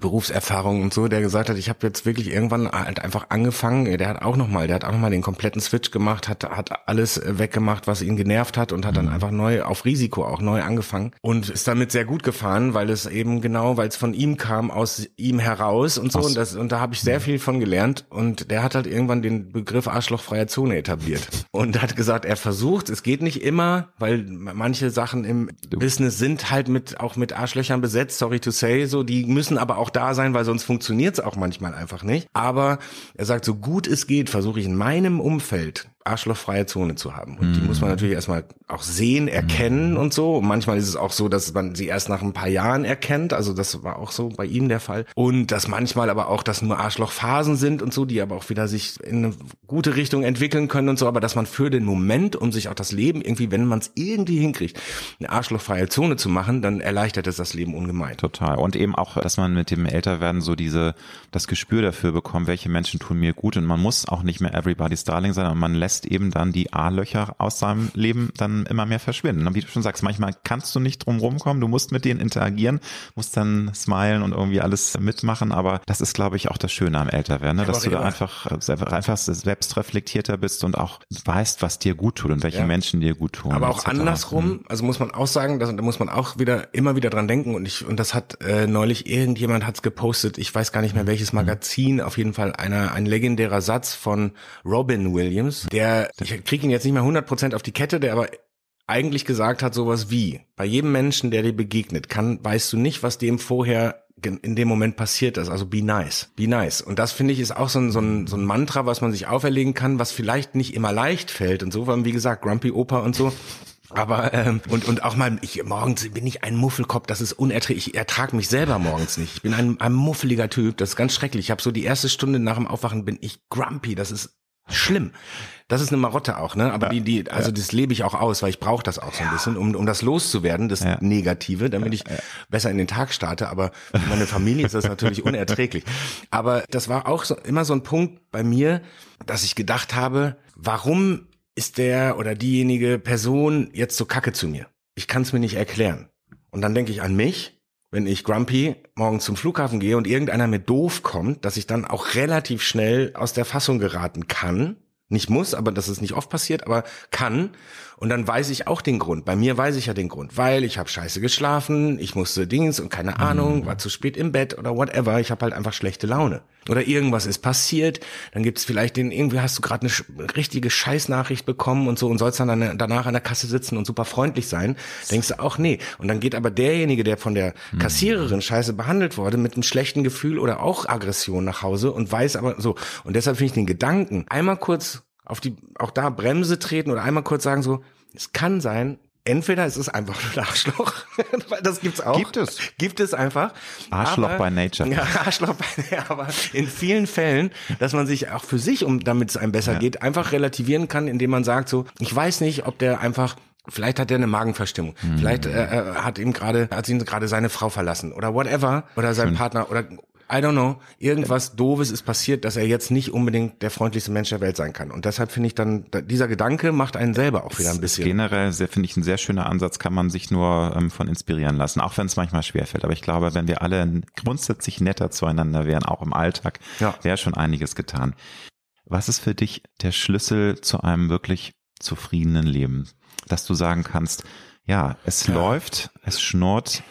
Berufserfahrung und so, der gesagt hat, ich habe jetzt wirklich irgendwann halt einfach angefangen, der hat auch nochmal, der hat auch nochmal den kompletten Switch gemacht, hat, hat alles äh, weggemacht, was ihn genervt hat und hat dann einfach neu, auf Risiko auch neu angefangen und ist damit sehr gut gefahren, weil es eben genau, weil es von ihm kam, aus ihm heraus und so. Aus- und das, und da habe ich sehr viel von gelernt und der hat halt irgendwann den Begriff arschlochfreie Zone etabliert und hat gesagt, er versucht, es geht nicht immer, weil manche Sachen im Business sind halt mit, auch mit Arschlöchern besetzt, sorry to say, so, die müssen aber auch da sein, weil sonst funktioniert es auch manchmal einfach nicht. Aber er sagt, so gut es geht, versuche ich in meinem Umfeld arschlochfreie Zone zu haben. Und die muss man natürlich erstmal auch sehen, erkennen und so. Und manchmal ist es auch so, dass man sie erst nach ein paar Jahren erkennt. Also das war auch so bei ihm der Fall. Und dass manchmal aber auch, dass nur Arschlochphasen sind und so, die aber auch wieder sich in eine gute Richtung entwickeln können und so. Aber dass man für den Moment, um sich auch das Leben irgendwie, wenn man es irgendwie hinkriegt, eine arschlochfreie Zone zu machen, dann erleichtert es das Leben ungemein. Total. Und eben auch, dass man mit dem Älterwerden so diese, das Gespür dafür bekommt, welche Menschen tun mir gut. Und man muss auch nicht mehr everybody's darling sein, sondern man lässt eben dann die A-Löcher aus seinem Leben dann immer mehr verschwinden. Und wie du schon sagst, manchmal kannst du nicht drum rumkommen, du musst mit denen interagieren, musst dann smilen und irgendwie alles mitmachen. Aber das ist, glaube ich, auch das Schöne am Älterwerden, ne? dass du da einfach, äh, einfach selbstreflektierter bist und auch weißt, was dir gut tut und welche Ja. Menschen dir gut tun. Aber auch andersrum, also muss man auch sagen, dass, da muss man auch wieder immer wieder dran denken und ich und das hat äh, neulich irgendjemand hat's gepostet, ich weiß gar nicht mehr welches Magazin, auf jeden Fall einer ein legendärer Satz von Robin Williams, der ich kriege ihn jetzt nicht mehr 100% auf die Kette, der aber eigentlich gesagt hat sowas wie bei jedem Menschen, der dir begegnet, kann weißt du nicht, was dem vorher in dem Moment passiert ist. Also be nice, be nice. Und das finde ich ist auch so ein, so, ein, so ein Mantra, was man sich auferlegen kann, was vielleicht nicht immer leicht fällt und so, weil wie gesagt, Grumpy Opa und so. Aber ähm, und und auch mal ich morgens bin ich ein Muffelkopf, das ist unerträglich. Ich ertrage mich selber morgens nicht. Ich bin ein, ein muffeliger Typ, das ist ganz schrecklich. Ich habe so die erste Stunde nach dem Aufwachen bin ich grumpy, das ist schlimm. Das ist eine Marotte auch, ne? Aber die die also das lebe ich auch aus, weil ich brauche das auch so ein bisschen, um um das loszuwerden, das Ja. Negative, damit ich besser in den Tag starte, aber für meine Familie ist das natürlich unerträglich. Aber das war auch so, immer so ein Punkt bei mir, dass ich gedacht habe, warum ist der oder diejenige Person jetzt so kacke zu mir? Ich kann es mir nicht erklären. Und dann denke ich an mich, wenn ich grumpy morgen zum Flughafen gehe und irgendeiner mir doof kommt, dass ich dann auch relativ schnell aus der Fassung geraten kann. Nicht muss, aber das ist nicht oft passiert, aber kann. Und dann weiß ich auch den Grund. Bei mir weiß ich ja den Grund, weil ich habe scheiße geschlafen, ich musste Dings und keine Ahnung, war zu spät im Bett oder whatever. Ich habe halt einfach schlechte Laune. Oder irgendwas ist passiert, dann gibt's vielleicht den, irgendwie hast du gerade eine richtige Scheißnachricht bekommen und so und sollst dann an- danach an der Kasse sitzen und super freundlich sein. Denkst du auch, nee. Und dann geht aber derjenige, der von der Kassiererin scheiße behandelt wurde, mit einem schlechten Gefühl oder auch Aggression nach Hause und weiß aber so. Und deshalb finde ich den Gedanken, einmal kurz auf die, auch da Bremse treten oder einmal kurz sagen so, es kann sein, entweder es ist einfach ein Arschloch, weil das gibt's auch. Gibt es. Gibt es einfach. Arschloch by nature. Ja, Arschloch by aber in vielen Fällen, dass man sich auch für sich, um damit es einem besser Ja. geht, einfach relativieren kann, indem man sagt so, ich weiß nicht, ob der einfach Vielleicht hat er eine Magenverstimmung. Mhm. Vielleicht äh, äh, hat ihm gerade, hat ihn gerade seine Frau verlassen oder whatever oder sein Partner oder I don't know. Irgendwas Doofes ist passiert, dass er jetzt nicht unbedingt der freundlichste Mensch der Welt sein kann. Und deshalb finde ich dann, da- dieser Gedanke macht einen selber auch wieder ein bisschen. Generell finde ich, ein sehr schöner Ansatz, kann man sich nur ähm, von inspirieren lassen, auch wenn es manchmal schwerfällt. Aber ich glaube, wenn wir alle grundsätzlich netter zueinander wären, auch im Alltag, Ja. wäre schon einiges getan. Was ist für dich der Schlüssel zu einem wirklich zufriedenen Leben? Dass du sagen kannst, ja, es Ja. läuft, es schnurrt,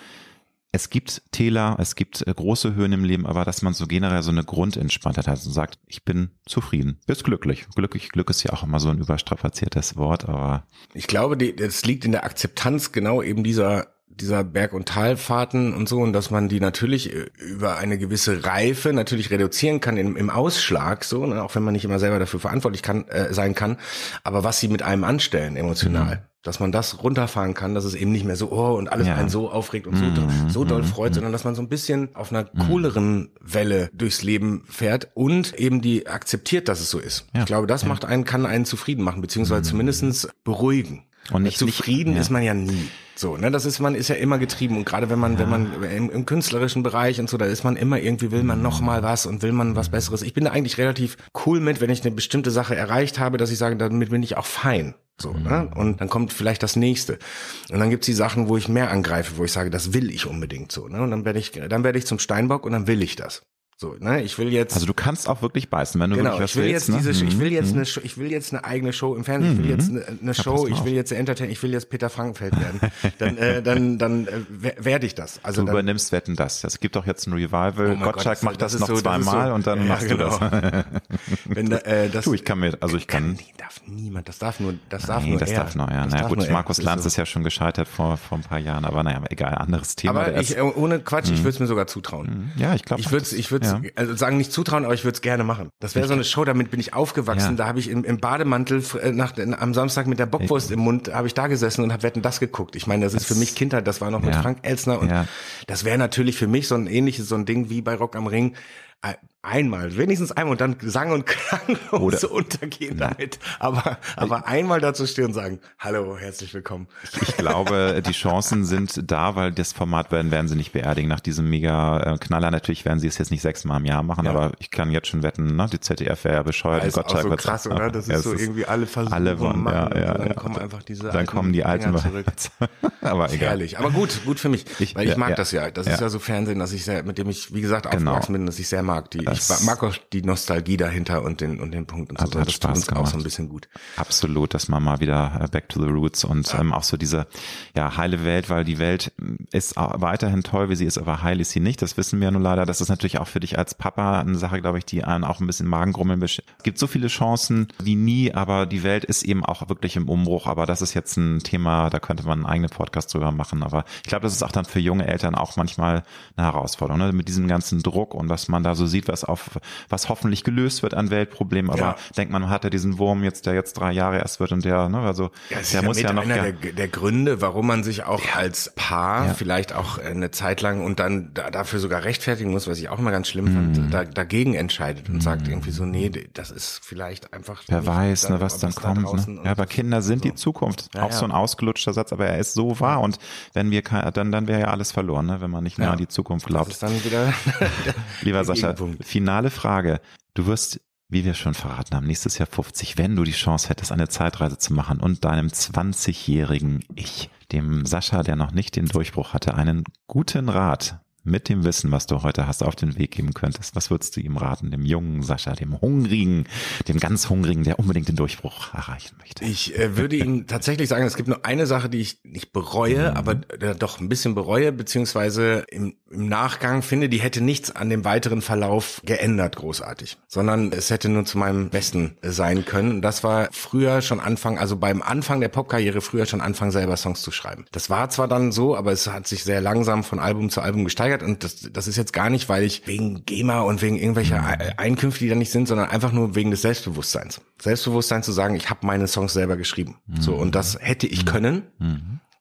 es gibt Täler, es gibt äh, große Höhen im Leben, aber dass man so generell so eine Grundentspanntheit hat und sagt, ich bin zufrieden, bist glücklich. Glücklich, Glück ist ja auch immer so ein überstrapaziertes Wort, aber Ich glaube, das liegt in der Akzeptanz genau eben dieser dieser Berg- und Talfahrten und so und dass man die natürlich äh, über eine gewisse Reife natürlich reduzieren kann im, im Ausschlag so, ne, auch wenn man nicht immer selber dafür verantwortlich kann, äh, sein kann, aber was sie mit einem anstellen emotional, dass man das runterfahren kann, dass es eben nicht mehr so oh und alles Ja. einen so aufregt und so, Mhm, so doll mhm, freut, sondern dass man so ein bisschen auf einer cooleren Welle durchs Leben fährt und eben die akzeptiert, dass es so ist. Ja. Ich glaube, das macht einen, kann einen zufrieden machen, beziehungsweise zumindestens beruhigen. Und nicht- zufrieden nicht- ja. ist man ja nie. So, ne, das ist man ist ja immer getrieben und gerade wenn man wenn man im, im künstlerischen Bereich und so, da ist man immer irgendwie will man noch mal was und will man was besseres. Ich bin da eigentlich relativ cool mit, wenn ich eine bestimmte Sache erreicht habe, dass ich sage, damit bin ich auch fein. So, ne? Und dann kommt vielleicht das nächste. Und dann gibt's die Sachen, wo ich mehr angreife, wo ich sage, das will ich unbedingt so, ne? Und dann werde ich dann werde ich zum Steinbock und dann will ich das. So, ne? Ich will jetzt also du kannst auch wirklich beißen, wenn du Genau, wirklich was ich will willst. jetzt ne? diese, ich will jetzt Mhm. eine, ich will jetzt eine eigene Show im Fernsehen, ich will jetzt eine, eine Show, ich will jetzt Entertain, ich will jetzt Peter Frankenfeld werden. dann, äh, dann, dann äh, wer- werde ich das. Also Du dann, übernimmst Wetten das. Es gibt doch jetzt ein Revival. Oh Gott, Gottschalk das- macht das, das ist noch so- ist zweimal so- und dann Ja, machst genau. du das. wenn, da, äh, das, du, ich kann mir, also ich kann. nee, darf niemand, das darf nur, das darf Nee, nur das er. darf noch, ja. Das Na darf gut, nur. Markus Lanz so. ist ja schon gescheitert vor, vor ein paar Jahren, aber naja, egal, anderes Thema. Aber ich, ist, äh, ohne Quatsch, ich würde es mir sogar zutrauen. ja, ich glaube. Ich würde ich würde ja. also sagen nicht zutrauen, aber ich würde es gerne machen. Das wäre so eine Show, damit bin ich aufgewachsen. Ja. Da habe ich im, im Bademantel äh, nach, am Samstag mit der Bockwurst im Mund habe ich da gesessen und habe Wetten das geguckt. Ich meine, das ist für mich Kindheit. Das war noch mit. Frank Elsner und das wäre natürlich für mich so ein ähnliches so ein Ding wie bei Rock am Ring. Ein- Einmal, wenigstens einmal und dann sang und klanglos Oder- so untergehen damit. Aber, aber einmal dazu stehen und sagen, hallo, herzlich willkommen. Ich glaube, die Chancen sind da, weil das Format werden, werden sie nicht beerdigen. Nach diesem mega äh, Knaller, natürlich werden sie es jetzt nicht sechsmal im Jahr machen, Ja. aber ich kann jetzt schon wetten, ne, die ZDF wäre ja bescheuert. Das ist auch so wird's- krass, oder? Das Ja, ist es so irgendwie alle versuchen alle wollen, machen ja, und ja, dann ja. kommen einfach diese Dann alten kommen die alten zurück. aber egal. Herrlich. Aber gut, gut für mich. Ich- weil ich ja, mag ja. das ja. Das Ja. ist ja so Fernsehen, dass ich sehr, mit dem ich, wie gesagt, Genau. aufgewachsen bin, dass ich sehr mag. Die, ich Das- mag auch die Nostalgie dahinter und den, und den Punkt und so. Hat- hat das Spaß uns auch gemacht. so ein bisschen gut. Absolut, dass man mal wieder äh, back to the roots und ähm, auch so diese ja heile Welt, weil die Welt ähm, ist weiterhin toll, wie sie ist, aber heil ist sie nicht. Das wissen wir nun leider. Das ist natürlich auch für dich als Papa eine Sache, glaube ich, die einen auch ein bisschen Magengrummeln besch- Es gibt so viele Chancen wie nie, aber die Welt ist eben auch wirklich im Umbruch. Aber das ist jetzt ein Thema, da könnte man einen eigenen Podcast drüber machen. Aber ich glaube, das ist auch dann für junge Eltern auch manchmal eine Herausforderung, ne? mit diesem ganzen Druck und was man da so sieht, was auf was hoffentlich gelöst wird an Weltproblemen. Aber Ja. denkt man, man hat ja diesen Wurm jetzt, der jetzt drei Jahre erst wird und der, ne, also Ja, der ist muss ja, ja noch einer der, der Gründe, warum man sich auch als Paar Ja. vielleicht auch eine Zeit lang und dann da, dafür sogar rechtfertigen muss, was ich auch immer ganz schlimm Mhm. fand, da, dagegen entscheidet und sagt irgendwie so, nee, das ist vielleicht einfach. Wer weiß, da- ne, was dann da kommt. Ne? Ja, aber das- Kinder sind so. die Zukunft. Ja, auch so ja. ein ausgelutschter Satz, aber er ist so wahr. Und wenn wir dann, dann wäre ja alles verloren, ne? wenn man nicht mehr Ja. an die Zukunft Das glaubt. dann Lieber Sascha. Finale Frage. Du wirst, wie wir schon verraten haben, nächstes Jahr 50, wenn du die Chance hättest, eine Zeitreise zu machen und deinem 20-jährigen Ich, dem Sascha, der noch nicht den Durchbruch hatte, einen guten Rat mit dem Wissen, was du heute hast, auf den Weg geben könntest. Was würdest du ihm raten, dem jungen Sascha, dem hungrigen, dem ganz hungrigen, der unbedingt den Durchbruch erreichen möchte? Ich äh, würde ihm tatsächlich sagen, es gibt nur eine Sache, die ich nicht Mhm. bereue, aber äh, doch ein bisschen bereue, beziehungsweise im, im Nachgang finde, die hätte nichts an dem weiteren Verlauf geändert, großartig, sondern es hätte nur zu meinem Besten äh, sein können. Und das war früher schon Anfang, also beim Anfang der Popkarriere früher schon Anfang selber Songs zu schreiben. Das war zwar dann so, aber es hat sich sehr langsam von Album zu Album gesteigert und das, das ist jetzt gar nicht, weil ich wegen GEMA und wegen irgendwelcher Ei- Einkünfte, die da nicht sind, sondern einfach nur wegen des Selbstbewusstseins. Selbstbewusstsein zu sagen, ich habe meine Songs selber geschrieben. So und das hätte ich können.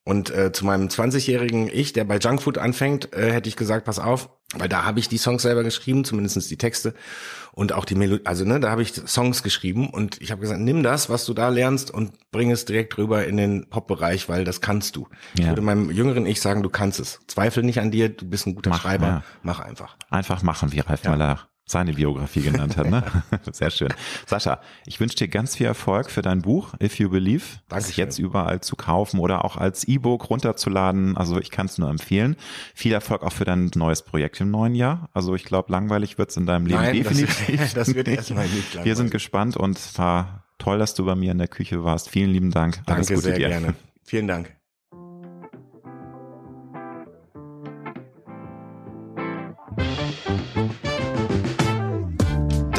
Und äh, zu meinem 20-jährigen Ich, der bei Junkfood anfängt, äh, hätte ich gesagt, pass auf, weil da habe ich die Songs selber geschrieben, zumindestens die Texte und auch die Melodie, also ne, da habe ich Songs geschrieben und ich habe gesagt, nimm das, was du da lernst und bring es direkt rüber in den Pop-Bereich, weil das kannst du. Ja. Ich würde meinem jüngeren Ich sagen, du kannst es. Zweifel nicht an dir, du bist ein guter mach, Schreiber, ja. mach einfach. Einfach machen, wie Ralf ja. Möller seine Biografie genannt hat. Ne? Sehr schön. Sascha, ich wünsche dir ganz viel Erfolg für dein Buch If You Believe. Das jetzt überall zu kaufen oder auch als E-Book runterzuladen. Also ich kann es nur empfehlen. Viel Erfolg auch für dein neues Projekt im neuen Jahr. Also ich glaube, langweilig wird es in deinem Leben Nein, definitiv. Das, das wird erstmal nicht langweilig. Wir sind gespannt und war toll, dass du bei mir in der Küche warst. Vielen lieben Dank. Alles Danke Gute sehr dir. gerne. Vielen Dank.